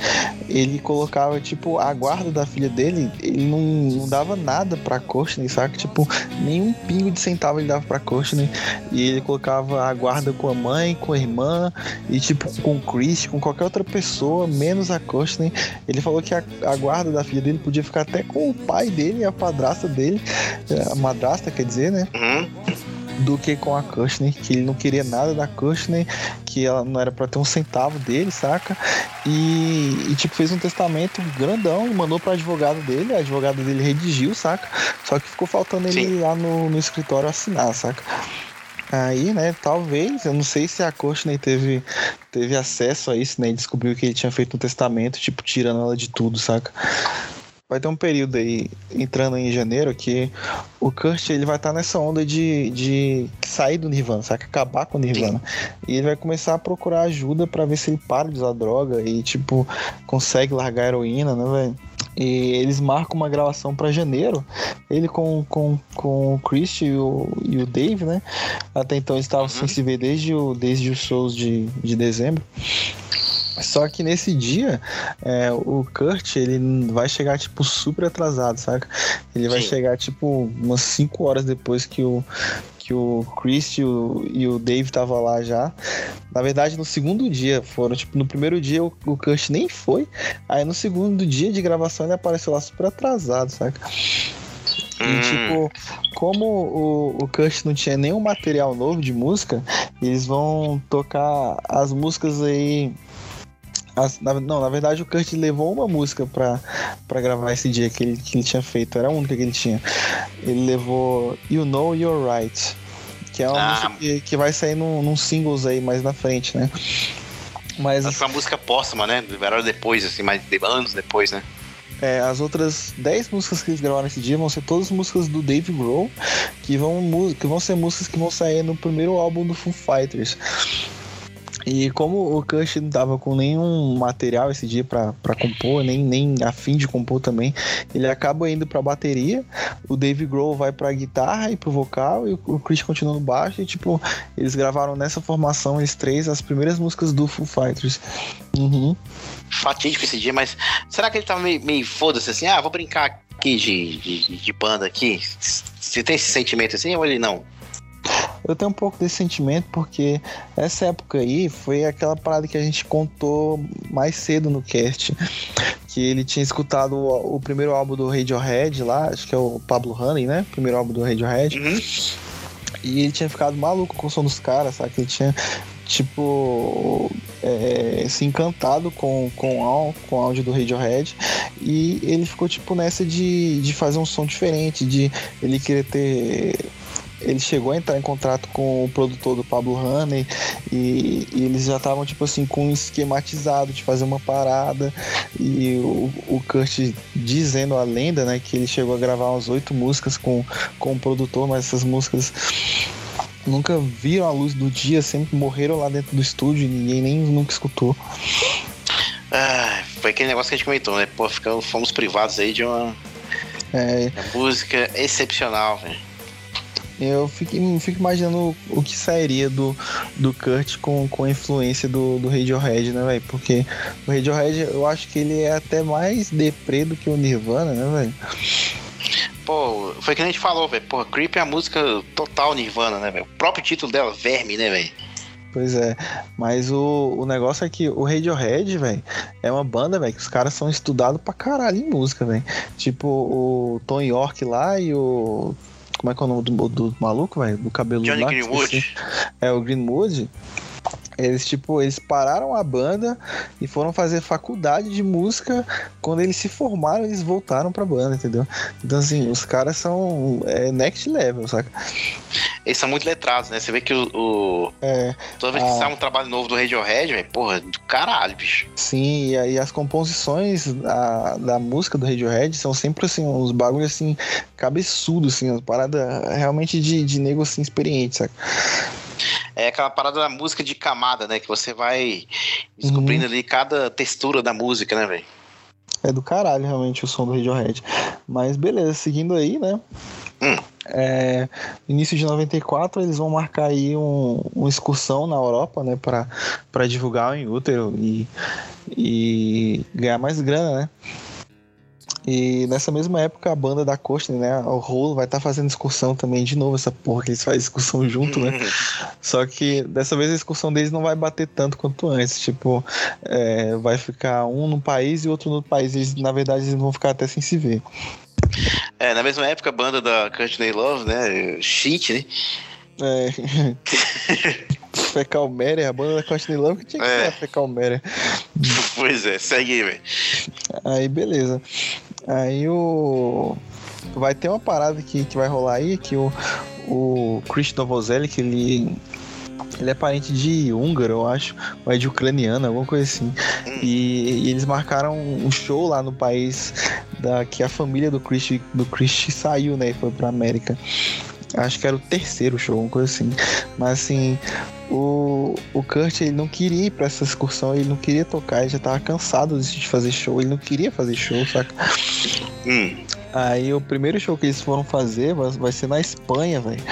Ele colocava, tipo, a guarda da filha dele, ele não, não dava nada pra Courtney, saca? Tipo, nenhum pingo de centavo ele dava pra Courtney. E ele colocava a guarda com a mãe, com a irmã, e tipo, com o Chris, com qualquer outra pessoa, menos a Courtney. Ele falou que a, a guarda da filha dele podia ficar até com o pai dele, a padrasta dele, a madrasta, quer dizer, né? Uhum do que com a Kushner, que ele não queria nada da Kushner, que ela não era para ter um centavo dele, saca? E, e, tipo, fez um testamento grandão e mandou pra advogado dele, a advogada dele redigiu, saca? Só que ficou faltando ele Sim. lá no, no escritório assinar, saca? Aí, né, talvez, eu não sei se a Courtney teve, teve acesso a isso, né, e descobriu que ele tinha feito um testamento, tipo, tirando ela de tudo, saca? Vai ter um período aí, entrando em janeiro, que o Kurt ele vai estar tá nessa onda de, de sair do Nirvana, sabe? Acabar com o Nirvana. Sim. E ele vai começar a procurar ajuda para ver se ele para de usar droga e, tipo, consegue largar a heroína, né, velho? E eles marcam uma gravação para janeiro. Ele com, com, com o Chris e o, e o Dave, né? Até então eles estavam uhum. sem se ver desde, o, desde os shows de, de dezembro. Só que nesse dia, é, o Kurt, ele vai chegar, tipo, super atrasado, saca? Ele vai Sim. chegar, tipo, umas 5 horas depois que o, que o Chris e o, e o Dave tava lá já. Na verdade, no segundo dia foram, tipo, no primeiro dia o, o Kurt nem foi. Aí no segundo dia de gravação ele apareceu lá super atrasado, saca? E, hum. tipo, como o, o Kurt não tinha nenhum material novo de música, eles vão tocar as músicas aí as, na, não, na verdade o Kurt levou uma música pra, pra gravar esse dia que ele, que ele tinha feito, era a única que ele tinha. Ele levou You Know You're Right, que é uma ah. música que, que vai sair num, num singles aí mais na frente, né? Mas. Essa uma música póstuma, né? Liberaram depois, assim, mais de anos depois, né? É, as outras 10 músicas que eles gravaram nesse dia vão ser todas músicas do Dave Grohl, que vão, que vão ser músicas que vão sair no primeiro álbum do Foo Fighters. E como o Kush não tava com nenhum material esse dia para compor, nem, nem a fim de compor também, ele acaba indo pra bateria, o Dave Grohl vai pra guitarra e pro vocal, e o Chris continua no baixo, e tipo, eles gravaram nessa formação, eles três, as primeiras músicas do Foo Fighters. Uhum. Fatídico esse dia, mas será que ele tava meio, meio foda-se assim, ah, vou brincar aqui de, de, de banda aqui? Você tem esse sentimento assim ou ele não? Eu tenho um pouco desse sentimento porque essa época aí foi aquela parada que a gente contou mais cedo no cast. Que ele tinha escutado o, o primeiro álbum do Radiohead lá, acho que é o Pablo Honey, né? Primeiro álbum do Radiohead. Uhum. E ele tinha ficado maluco com o som dos caras, sabe? Ele tinha tipo, é, se encantado com, com, com o áudio do Radiohead e ele ficou, tipo, nessa de, de fazer um som diferente, de ele querer ter ele chegou a entrar em contato com o produtor do Pablo Honey e, e eles já estavam, tipo assim, com um esquematizado de fazer uma parada. E o, o Kurt dizendo a lenda, né, que ele chegou a gravar umas oito músicas com, com o produtor, mas essas músicas nunca viram a luz do dia, sempre morreram lá dentro do estúdio e ninguém nem nunca escutou. Ah, foi aquele negócio que a gente comentou, né? Pô, ficamos, fomos privados aí de uma, é... uma música excepcional, velho. Eu fico, fico imaginando o que sairia do, do Kurt com, com a influência do, do Radiohead, né, velho? Porque o Radiohead, eu acho que ele é até mais deprê do que o Nirvana, né, velho? Pô, foi que a gente falou, velho. Pô, Creep é a música total Nirvana, né, velho? O próprio título dela, Verme, né, velho? Pois é, mas o, o negócio é que o Radiohead, velho, é uma banda, velho, que os caras são estudados pra caralho em música, velho. Tipo, o Tom York lá e o como é que é o nome do, do maluco, velho? Do cabelo Johnny lá, Greenwood. É, o Greenwood. Eles, tipo, eles pararam a banda e foram fazer faculdade de música. Quando eles se formaram, eles voltaram pra banda, entendeu? Então, assim, os caras são é, next level, saca? Eles são muito letrados, né? Você vê que o. o... É, Toda vez que a... sai um trabalho novo do Radiohead, velho, porra, do caralho, bicho. Sim, e aí as composições da, da música do Radiohead são sempre, assim, uns bagulhos, assim, cabeçudos, assim, umas paradas realmente de, de nego, assim, experiente, saca? é aquela parada da música de camada, né? Que você vai descobrindo uhum. ali cada textura da música, né, velho? É do caralho, realmente, o som do Radiohead. Mas beleza, seguindo aí, né? Hum. É, início de 94 eles vão marcar aí um, uma excursão na Europa, né, para divulgar o útero e, e ganhar mais grana, né? E nessa mesma época a banda da Costa, né, o Rolo vai estar tá fazendo excursão também de novo, essa porra que eles fazem excursão junto, né? Só que dessa vez a excursão deles não vai bater tanto quanto antes, tipo, é, vai ficar um no país e outro no país, eles, na verdade eles vão ficar até sem se ver. É, na mesma época a banda da Courtney Love, né, Shit, né? É. Fecal Mary, a banda da Courtney Love que tinha que é. ser a Fecal Mary. Pois é, segue aí, velho. Aí, beleza. Aí o. Vai ter uma parada que, que vai rolar aí, que o, o Chris Novoselli, que ele. Ele é parente de húngaro, eu acho, ou é de ucraniano, alguma coisa assim. E, e, eles marcaram um show lá no país da que a família do Chris, do Chris saiu, né? E foi pra América. Acho que era o terceiro show, uma coisa assim. Mas assim, o, o Kurt ele não queria ir pra essa excursão, ele não queria tocar, ele já tava cansado de fazer show, ele não queria fazer show, saca? Hum. Aí o primeiro show que eles foram fazer vai, vai ser na Espanha, velho.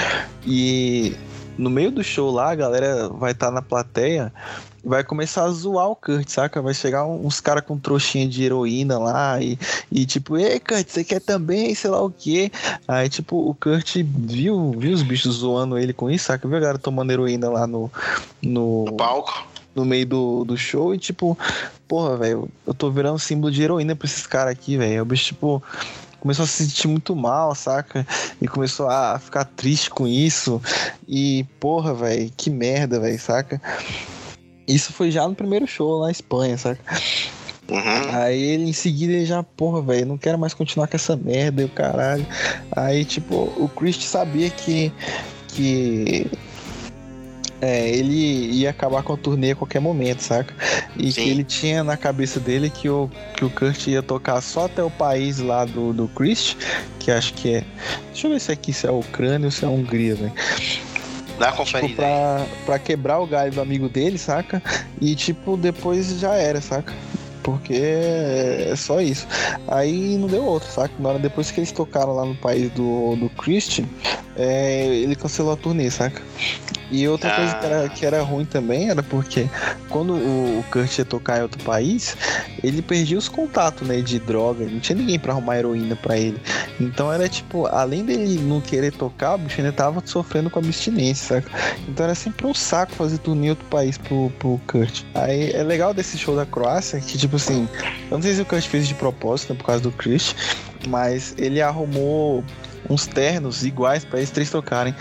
E no meio do show lá, a galera vai estar tá na plateia vai começar a zoar o Kurt, saca? Vai chegar uns caras com trouxinha de heroína lá e, e tipo, ei, Kurt, você quer também, sei lá o quê? Aí, tipo, o Kurt viu, viu os bichos zoando ele com isso, saca? Viu a galera tomando heroína lá no. No, no palco. No meio do, do show e, tipo, porra, velho, eu tô virando símbolo de heroína pra esses caras aqui, velho. O bicho, tipo, começou a se sentir muito mal, saca? E começou a ficar triste com isso. E, porra, velho, que merda, velho, saca? Isso foi já no primeiro show na Espanha, saca? Uhum. Aí ele em seguida ele já, porra, velho, não quero mais continuar com essa merda e o caralho. Aí, tipo, o Christ sabia que. que é, ele ia acabar com a turnê a qualquer momento, saca? E Sim. que ele tinha na cabeça dele que o, que o Kurt ia tocar só até o país lá do, do Christ, que acho que é. Deixa eu ver se aqui se é Ucrânia ou se é Hungria, velho. Dá conferida tipo, pra, pra quebrar o galho do amigo dele, saca? E, tipo, depois já era, saca? Porque é só isso. Aí não deu outro, saca? Na hora depois que eles tocaram lá no país do, do Christian, é, ele cancelou a turnê, saca? E outra ah. coisa que era, que era ruim também era porque quando o, o Kurt ia tocar em outro país, ele perdia os contatos, né, de droga. Não tinha ninguém para arrumar heroína para ele. Então era tipo, além dele não querer tocar, o bicho ainda tava sofrendo com abstinência, saca? Então era sempre um saco fazer turnê em outro país pro, pro Kurt. Aí é legal desse show da Croácia que, tipo assim, eu não sei se o Kurt fez de propósito, né, por causa do Chris, mas ele arrumou uns ternos iguais para eles três tocarem.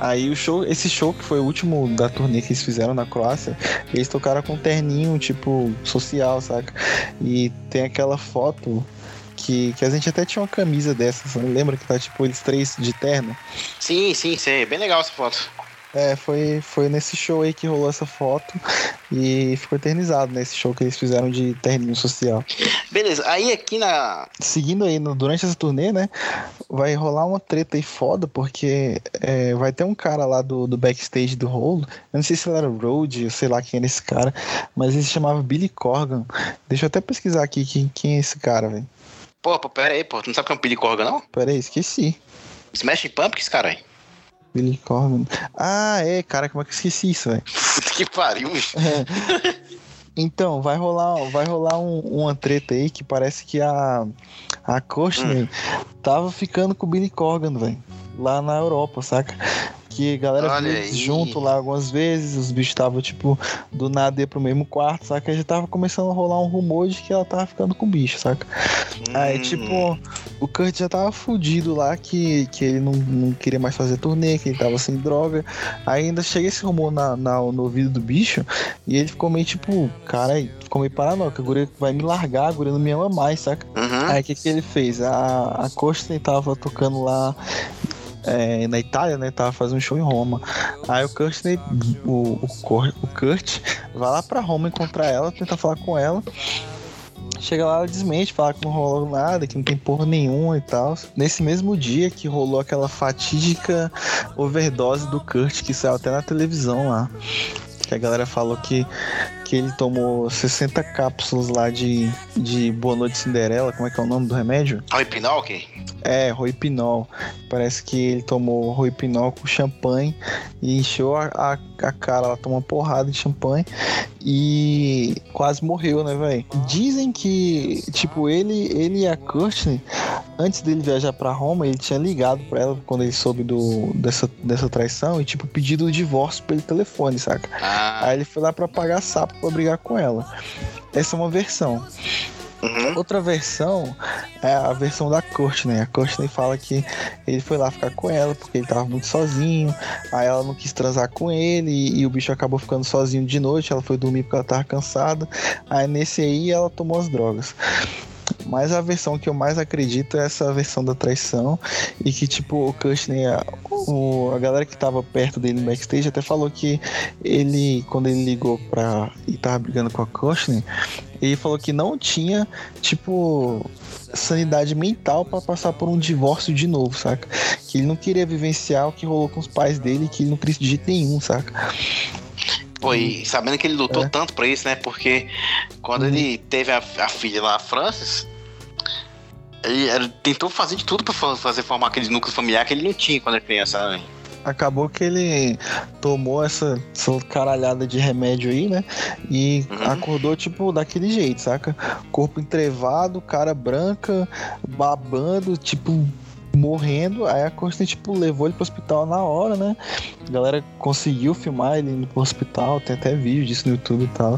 Aí o show, esse show que foi o último da turnê que eles fizeram na Croácia, eles tocaram com um terninho, tipo, social, saca? E tem aquela foto que, que a gente até tinha uma camisa dessas, lembra que tá tipo eles três de terno? Sim, sim, sim, bem legal essa foto. É, foi, foi nesse show aí que rolou essa foto e ficou eternizado nesse show que eles fizeram de terninho social. Beleza, aí aqui na. Seguindo aí, no, durante essa turnê, né? Vai rolar uma treta aí foda, porque é, vai ter um cara lá do, do backstage do rolo. Eu não sei se ele era Road, eu sei lá quem era esse cara, mas ele se chamava Billy Corgan. Deixa eu até pesquisar aqui quem, quem é esse cara, velho. Pô, pô, pera aí, pô. Tu não sabe quem é o Billy Corgan, não? Pera aí, esqueci. Smash Pumpkins, cara aí. Billy Corgan. Ah, é, cara, como é que eu esqueci isso, velho? Puta que pariu, bicho. É. Então, vai rolar, vai rolar um, uma treta aí que parece que a, a Courtney hum. tava ficando com o Billy Corgan, velho. Lá na Europa, saca? Que a galera junto lá algumas vezes, os bichos estavam, tipo, do nada ia pro mesmo quarto, saca? Aí já tava começando a rolar um rumor de que ela tava ficando com o bicho, saca? Hum. Aí, tipo, o Kurt já tava fudido lá, que, que ele não, não queria mais fazer turnê, que ele tava sem droga. Aí ainda chega esse rumor na, na, no ouvido do bicho, e ele ficou meio tipo, cara, ficou meio paranoico, a guria vai me largar, a guria não me ama mais, saca? Uhum. Aí o que, que ele fez? A, a Costa tava tocando lá é, na Itália, né? Tava fazendo um show em Roma. Aí o Kurt, o, o, o Kurt vai lá pra Roma encontrar ela, tentar falar com ela. Chega lá, ela desmente, fala que não rolou nada, que não tem porra nenhuma e tal. Nesse mesmo dia que rolou aquela fatídica overdose do Kurt, que saiu até na televisão lá. Que a galera falou que que ele tomou 60 cápsulas lá de, de Boa Noite Cinderela, como é que é o nome do remédio? Roipinol, ok? É, Roipinol. Parece que ele tomou Roipinol com champanhe e encheu a, a, a cara, ela tomou uma porrada de champanhe e quase morreu, né, velho? Dizem que, tipo, ele, ele e a Courtney, antes dele viajar para Roma, ele tinha ligado para ela quando ele soube do, dessa, dessa traição e, tipo, pedido o divórcio pelo telefone, saca? Ah. Aí ele foi lá para pagar sapo pra brigar com ela. Essa é uma versão. Uhum. Outra versão é a versão da Courtney. A Courtney fala que ele foi lá ficar com ela porque ele tava muito sozinho. Aí ela não quis transar com ele e, e, o bicho acabou ficando sozinho de noite. Ela foi dormir porque ela tava cansada. Aí nesse aí ela tomou as drogas. Mas a versão que eu mais acredito é essa versão da traição. E que, tipo, o Kushner, a, o, a galera que tava perto dele no backstage até falou que ele, quando ele ligou pra. e tava brigando com a Kushner, ele falou que não tinha, tipo, sanidade mental para passar por um divórcio de novo, saca? Que ele não queria vivenciar o que rolou com os pais dele, que ele não queria de jeito nenhum, saca? Pô, e sabendo que ele lutou é. tanto pra isso, né? Porque quando uhum. ele teve a, a, filha lá, a Francis, ele, ele, tentou fazer de tudo pra fazer formar aquele núcleo familiar que ele não tinha quando era criança, né? acabou que ele tomou essa, essa caralhada de remédio aí, né? E uhum. acordou, tipo, daquele jeito, saca? Corpo entrevado, cara branca, babando, tipo, morrendo. Aí a Costa, tipo, levou ele pro hospital na hora, né? A galera conseguiu filmar ele indo pro hospital, tem até vídeo disso no YouTube e tal.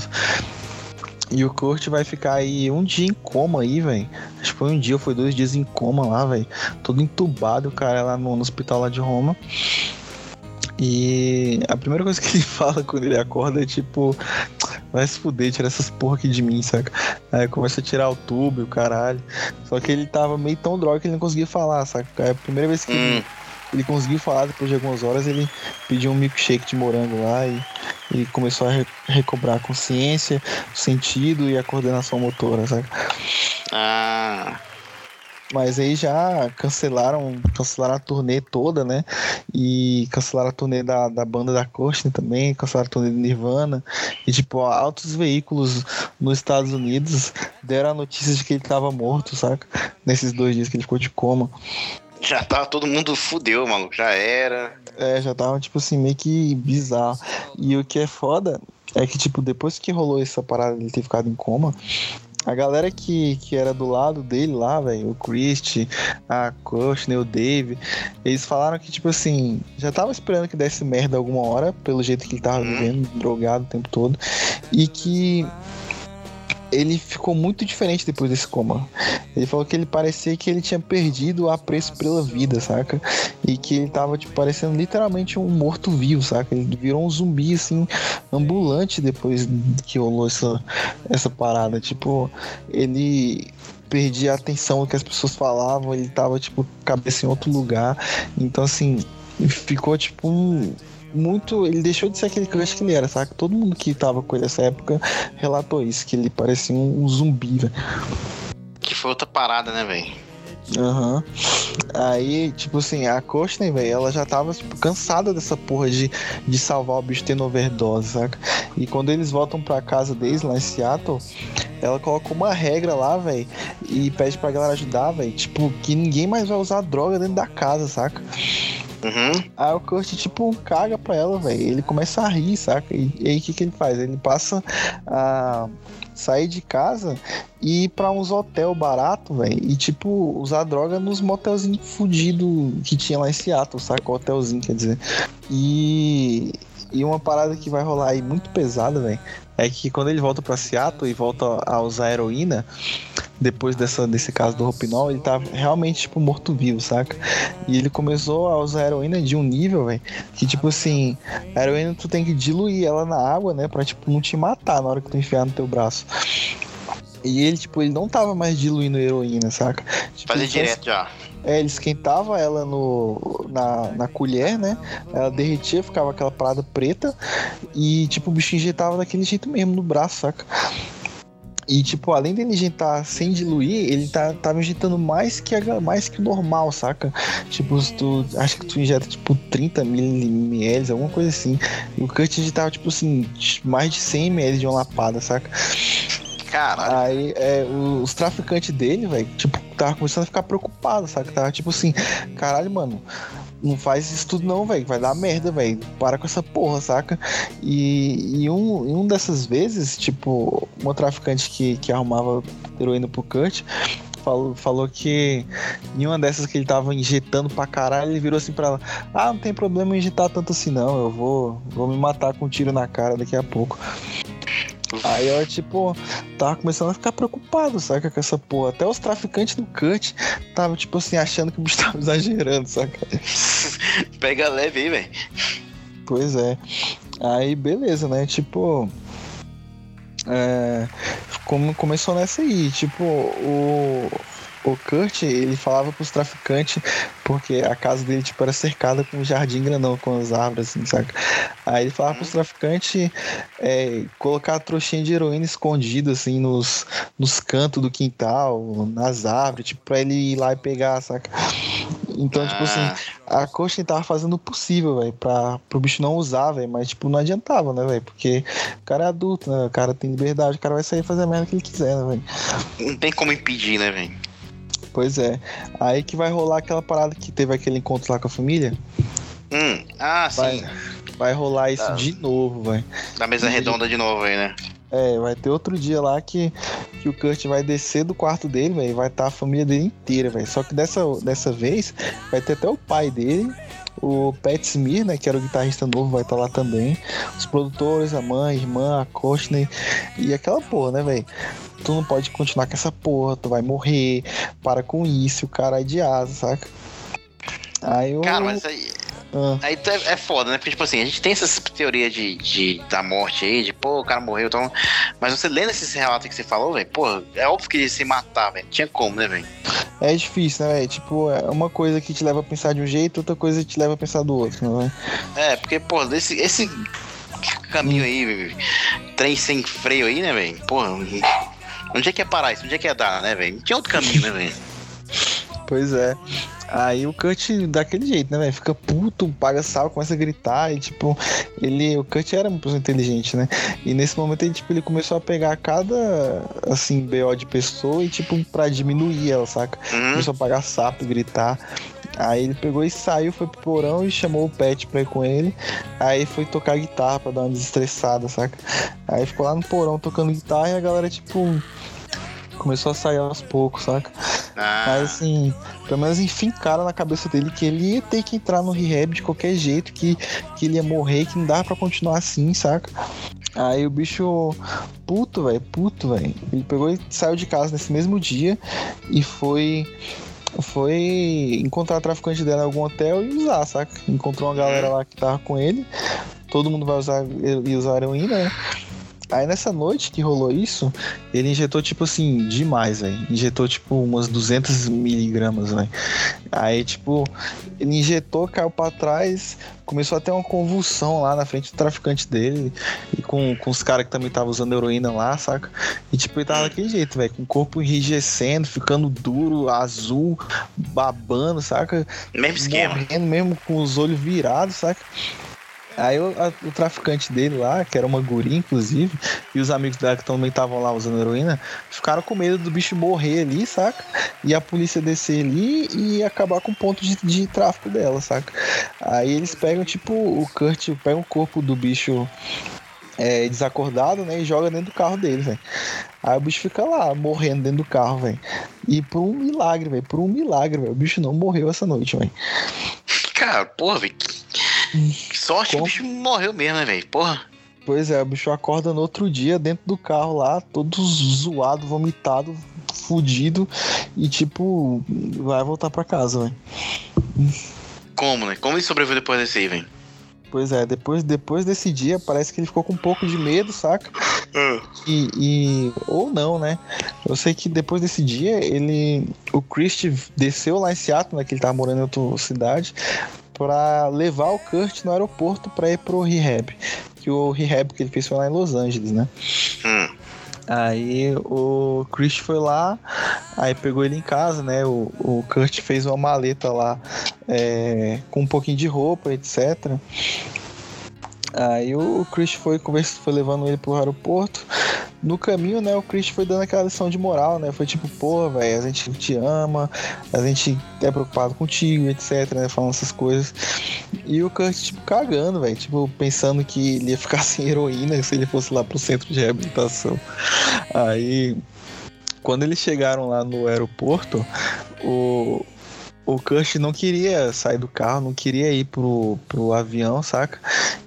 E o Kurt vai ficar aí um dia em coma aí, velho. Acho que foi um dia foi dois dias em coma lá, velho. Todo entubado, cara lá no, no hospital lá de Roma. E a primeira coisa que ele fala quando ele acorda é tipo, vai se fuder, tira essas porra aqui de mim, saca? Aí começa a tirar o tubo e o caralho. Só que ele tava meio tão droga que ele não conseguia falar, saca? É a primeira vez que hum. ele, ele conseguiu falar, depois de algumas horas, ele pediu um milkshake de morango lá e, e começou a re recobrar a consciência, o sentido e a coordenação motora, saca? Ah. Mas aí já cancelaram, cancelaram a turnê toda, né? E cancelaram a turnê da, da banda da Courtney também, cancelaram a turnê do Nirvana. E, tipo, altos veículos nos Estados Unidos deram a notícia de que ele tava morto, saca? Nesses dois dias que ele ficou de coma. Já tava todo mundo fudeu, maluco. Já era. É, já tava, tipo assim, meio que bizarro. E o que é foda é que, tipo, depois que rolou essa parada de ele ter ficado em coma, a galera que, que era do lado dele lá, velho, o Christie, a Kushner, o Dave, eles falaram que, tipo assim, já tava esperando que desse merda alguma hora, pelo jeito que ele tava uhum. vivendo, drogado o tempo todo, e que ele ficou muito diferente depois desse coma. Ele falou que ele parecia que ele tinha perdido o apreço pela vida, saca? E que ele tava, tipo, parecendo literalmente um morto-vivo, saca? Ele virou um zumbi, assim, ambulante depois que rolou essa, essa parada. Tipo, ele perdia a atenção do que as pessoas falavam, ele tava, tipo, cabeça em outro lugar. Então, assim, ficou, tipo, um muito. Ele deixou de ser aquele crush que ele era, sabe? Todo mundo que tava com ele nessa época relatou isso, que ele parecia um, um zumbi, velho. Que foi outra parada, né, velho? Aham. Uhum. Aí, tipo assim, a Courtney, velho, ela já tava tipo, cansada dessa porra de, de salvar o bicho tendo overdose, saca? E quando eles voltam pra casa deles, lá em Seattle, ela coloca uma regra lá, velho, e pede pra galera ajudar, velho. Tipo, que ninguém mais vai usar droga dentro da casa, saca? Uhum. Aí o Kurt, tipo, caga pra ela, velho. Ele começa a rir, saca? E, e aí o que, que ele faz? Ele passa a sair de casa e ir pra uns hotel barato, velho. E, tipo, usar droga nos motelzinhos fudidos que tinha lá em Seattle, saca? Hotelzinho, quer dizer. E. E uma parada que vai rolar aí muito pesada, velho, é que quando ele volta para Seattle e volta a usar heroína, depois dessa, desse caso do Ropinol, ele tá realmente, tipo, morto-vivo, saca? E ele começou a usar heroína de um nível, velho, que, tipo assim, a heroína tu tem que diluir ela na água, né, pra, tipo, não te matar na hora que tu enfiar no teu braço. E ele, tipo, ele não tava mais diluindo heroína, saca? Tipo, Fazer direto já. É, ele esquentava ela no, na, na colher, né? Ela derretia, ficava aquela parada preta. E, tipo, o bicho injetava daquele jeito mesmo no braço, saca? E, tipo, além dele injetar sem diluir, ele tá, tava injetando mais que, a, mais que o normal, saca? Tipo, tu, acho que tu injeta, tipo, 30 ml, alguma coisa assim. E o Kurt injetava, tipo assim, mais de 100 ml de uma lapada, saca? Caralho. Aí é, os traficantes dele, velho, tipo, tava começando a ficar preocupado, sabe? Tava tipo assim, caralho, mano, não faz isso tudo não, velho. Vai dar merda, velho. Para com essa porra, saca? E, e um, um dessas vezes, tipo, uma traficante que, que arrumava heroína pro Kurt falou, falou que em uma dessas que ele tava injetando pra caralho, ele virou assim pra ela: Ah, não tem problema injetar tanto assim não. Eu vou, vou me matar com um tiro na cara daqui a pouco. Aí eu, tipo, tava começando a ficar preocupado, saca, com essa porra. Até os traficantes do Cut tava, tipo assim, achando que o bicho tava exagerando, saca? Pega leve aí, velho. Pois é. Aí, beleza, né? Tipo. É, como começou nessa aí, tipo, o, o Kurt, ele falava pros traficantes, porque a casa dele, tipo, era cercada com um jardim grandão, com as árvores, assim, saca? Aí ele falava pros traficantes é, colocar a trouxinha de heroína escondida, assim, nos, nos cantos do quintal, nas árvores, tipo, pra ele ir lá e pegar, saca? Então, tipo assim, ah. a Coach tava fazendo o possível, velho, pra pro bicho não usar, velho, mas, tipo, não adiantava, né, velho? Porque o cara é adulto, né? O cara tem liberdade, o cara vai sair fazer a merda que ele quiser, né, velho? Não tem como impedir, né, velho? Pois é. Aí que vai rolar aquela parada que teve aquele encontro lá com a família. Hum, ah, vai, sim. Vai rolar isso tá. de novo, vai. Da mesa redonda de novo aí, né? É, vai ter outro dia lá que, que o Kurt vai descer do quarto dele, velho. Vai estar tá a família dele inteira, velho. Só que dessa, dessa vez vai ter até o pai dele, o Pat Smear, né, que era o guitarrista novo, vai estar tá lá também. Os produtores, a mãe, a irmã, a Courtney e aquela porra, né, velho? tu não pode continuar com essa porra, tu vai morrer, para com isso, o cara é de asa, saca? Aí eu... Cara, mas aí. Ah. Aí é, é foda, né? Porque, tipo assim, a gente tem essas teorias de, de, da morte aí, de pô, o cara morreu, então. Mas você lendo esses relatos que você falou, velho, pô, é óbvio que ele ia se matar, velho. Tinha como, né, velho? É difícil, né, velho? Tipo, é uma coisa que te leva a pensar de um jeito, outra coisa que te leva a pensar do outro, né? É, porque, pô, esse, esse caminho aí, trem sem freio aí, né, velho? Porra, Onde é que é parar isso? Onde é que é dar, né, velho? Não tinha outro caminho, né, velho? Pois é. Aí o Kurt daquele jeito, né, velho? Fica puto, paga sal, começa a gritar e, tipo, ele. O Kurt era muito inteligente, né? E nesse momento ele, tipo, ele começou a pegar cada, assim, BO de pessoa e, tipo, pra diminuir ela, saca? Uhum. Começou a pagar sapo, gritar. Aí ele pegou e saiu, foi pro porão e chamou o Pet pra ir com ele. Aí foi tocar guitarra pra dar uma desestressada, saca? Aí ficou lá no porão tocando guitarra e a galera, tipo, começou a sair aos poucos, saca? Ah. Mas assim, pelo menos enfincaram na cabeça dele que ele ia ter que entrar no rehab de qualquer jeito, que, que ele ia morrer, que não dava pra continuar assim, saca? Aí o bicho, puto, velho, puto, velho. Ele pegou e saiu de casa nesse mesmo dia e foi foi encontrar traficante dela em algum hotel e usar, saca? Encontrou uma galera lá que tava com ele. Todo mundo vai usar e usar heroína, né? Aí nessa noite que rolou isso, ele injetou, tipo assim, demais, velho. Injetou, tipo, umas 200 miligramas, velho. Aí, tipo, ele injetou, caiu pra trás, começou a ter uma convulsão lá na frente do traficante dele. E com, com os caras que também estavam usando heroína lá, saca? E, tipo, ele tava daquele jeito, velho. Com o corpo enrijecendo, ficando duro, azul, babando, saca? Mesmo esquema. Morrendo mesmo com os olhos virados, saca? Aí o, a, o, traficante dele lá, que era uma guria, inclusive, e os amigos dela que também estavam lá usando heroína, ficaram com medo do bicho morrer ali, saca? E a polícia descer ali e acabar com o ponto de, de tráfico dela, saca? Aí eles pegam, tipo, o Kurt pega o corpo do bicho é, desacordado, né? E joga dentro do carro dele, velho. Aí o bicho fica lá, morrendo dentro do carro, velho. E por um milagre, velho. Por um milagre, velho. O bicho não morreu essa noite, velho. Cara, porra, velho. Sorte Como? o bicho morreu mesmo, né, velho? Porra. Pois é, o bicho acorda no outro dia dentro do carro lá, todo zoado, vomitado, fudido e tipo, vai voltar pra casa, velho. Como, né? Como ele sobreviveu depois desse aí, velho? Pois é, depois, depois desse dia parece que ele ficou com um pouco de medo, saca? Uh. E, e, Ou não, né? Eu sei que depois desse dia ele. O Christie desceu lá em Seattle, né? Que ele tava morando em outra cidade para levar o Kurt no aeroporto para ir pro rehab. Que o rehab que ele fez foi lá em Los Angeles, né? Hum. Aí o Chris foi lá, aí pegou ele em casa, né? O, o Kurt fez uma maleta lá é, com um pouquinho de roupa, etc. Aí o Chris foi, foi levando ele pro aeroporto. No caminho, né, o Chris foi dando aquela lição de moral, né? Foi tipo, pô, velho, a gente te ama, a gente é preocupado contigo, etc, né? Falando essas coisas. E o Kurt, tipo, cagando, velho. Tipo, pensando que ele ia ficar sem heroína se ele fosse lá pro centro de reabilitação. Aí, quando eles chegaram lá no aeroporto, o, o Kurt não queria sair do carro, não queria ir pro, pro avião, saca?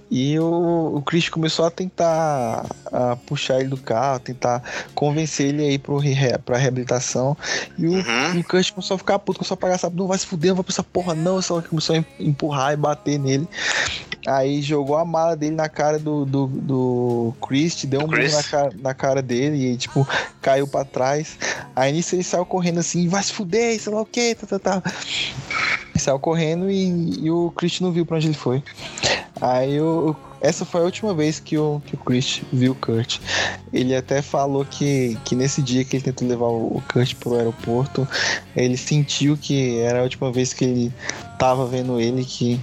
E o, o Chris começou a tentar a puxar ele do carro, tentar convencer ele a ir pro rehab, pra reabilitação. E o, uhum. o Kurt começou a ficar puto, começou a pagar, sabe? Não vai se fuder, não vai pra essa porra, não. Só começou a empurrar e bater nele. Aí jogou a mala dele na cara do, do, do Chris, deu um murro na cara, na cara dele e, tipo, caiu pra trás. Aí nisso ele saiu correndo assim, vai se fuder, sei lá o que, tá, tá, tá. Saiu correndo e, e o Chris não viu pra onde ele foi. Aí o, essa foi a última vez que o, que o Chris viu o Kurt. Ele até falou que, que nesse dia que ele tentou levar o Kurt pro aeroporto, ele sentiu que era a última vez que ele tava vendo ele, que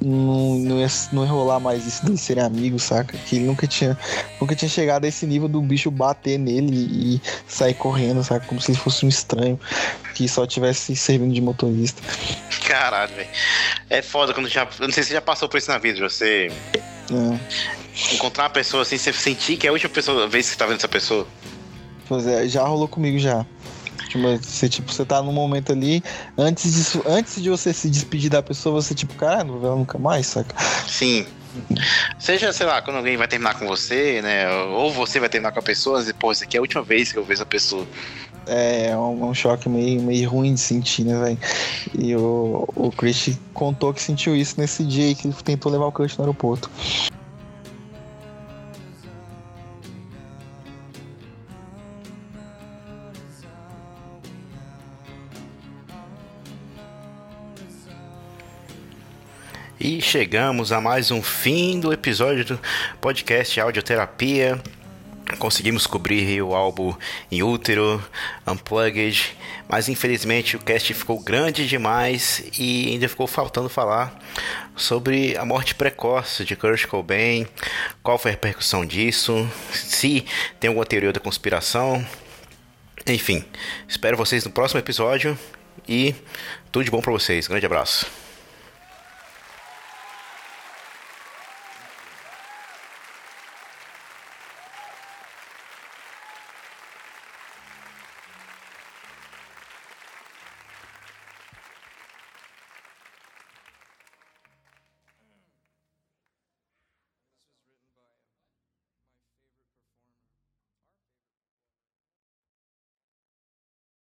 não, não, ia, não ia rolar mais isso de serem amigos, saca? Que ele nunca tinha, nunca tinha chegado a esse nível do bicho bater nele e sair correndo, saca? Como se ele fosse um estranho que só tivesse servindo de motorista. Caralho, velho. É foda quando já. Eu não sei se você já passou por isso na vida, você. É. Encontrar uma pessoa assim, você sentir que é a última pessoa, vez que você tá vendo essa pessoa. Pois é, já rolou comigo já. Tipo, você, tipo, você tá num momento ali, antes disso, antes de você se despedir da pessoa, você, tipo, cara, não vou nunca mais, saca? Sim. Seja, sei lá, quando alguém vai terminar com você, né? Ou você vai terminar com a pessoa, e, pô, isso aqui é a última vez que eu vejo a pessoa. É, é um, um, choque meio, meio ruim de sentir, né, velho? E o, o Chris contou que sentiu isso nesse dia aí que ele tentou levar o Kurt no aeroporto. E chegamos a mais um fim do episódio do podcast Audioterapia. Conseguimos cobrir o álbum em útero, unplugged, mas infelizmente o cast ficou grande demais e ainda ficou faltando falar sobre a morte precoce de Kurt Cobain, qual foi a repercussão disso, se tem alguma teoria da conspiração. Enfim, espero vocês no próximo episódio e tudo de bom para vocês. Grande abraço.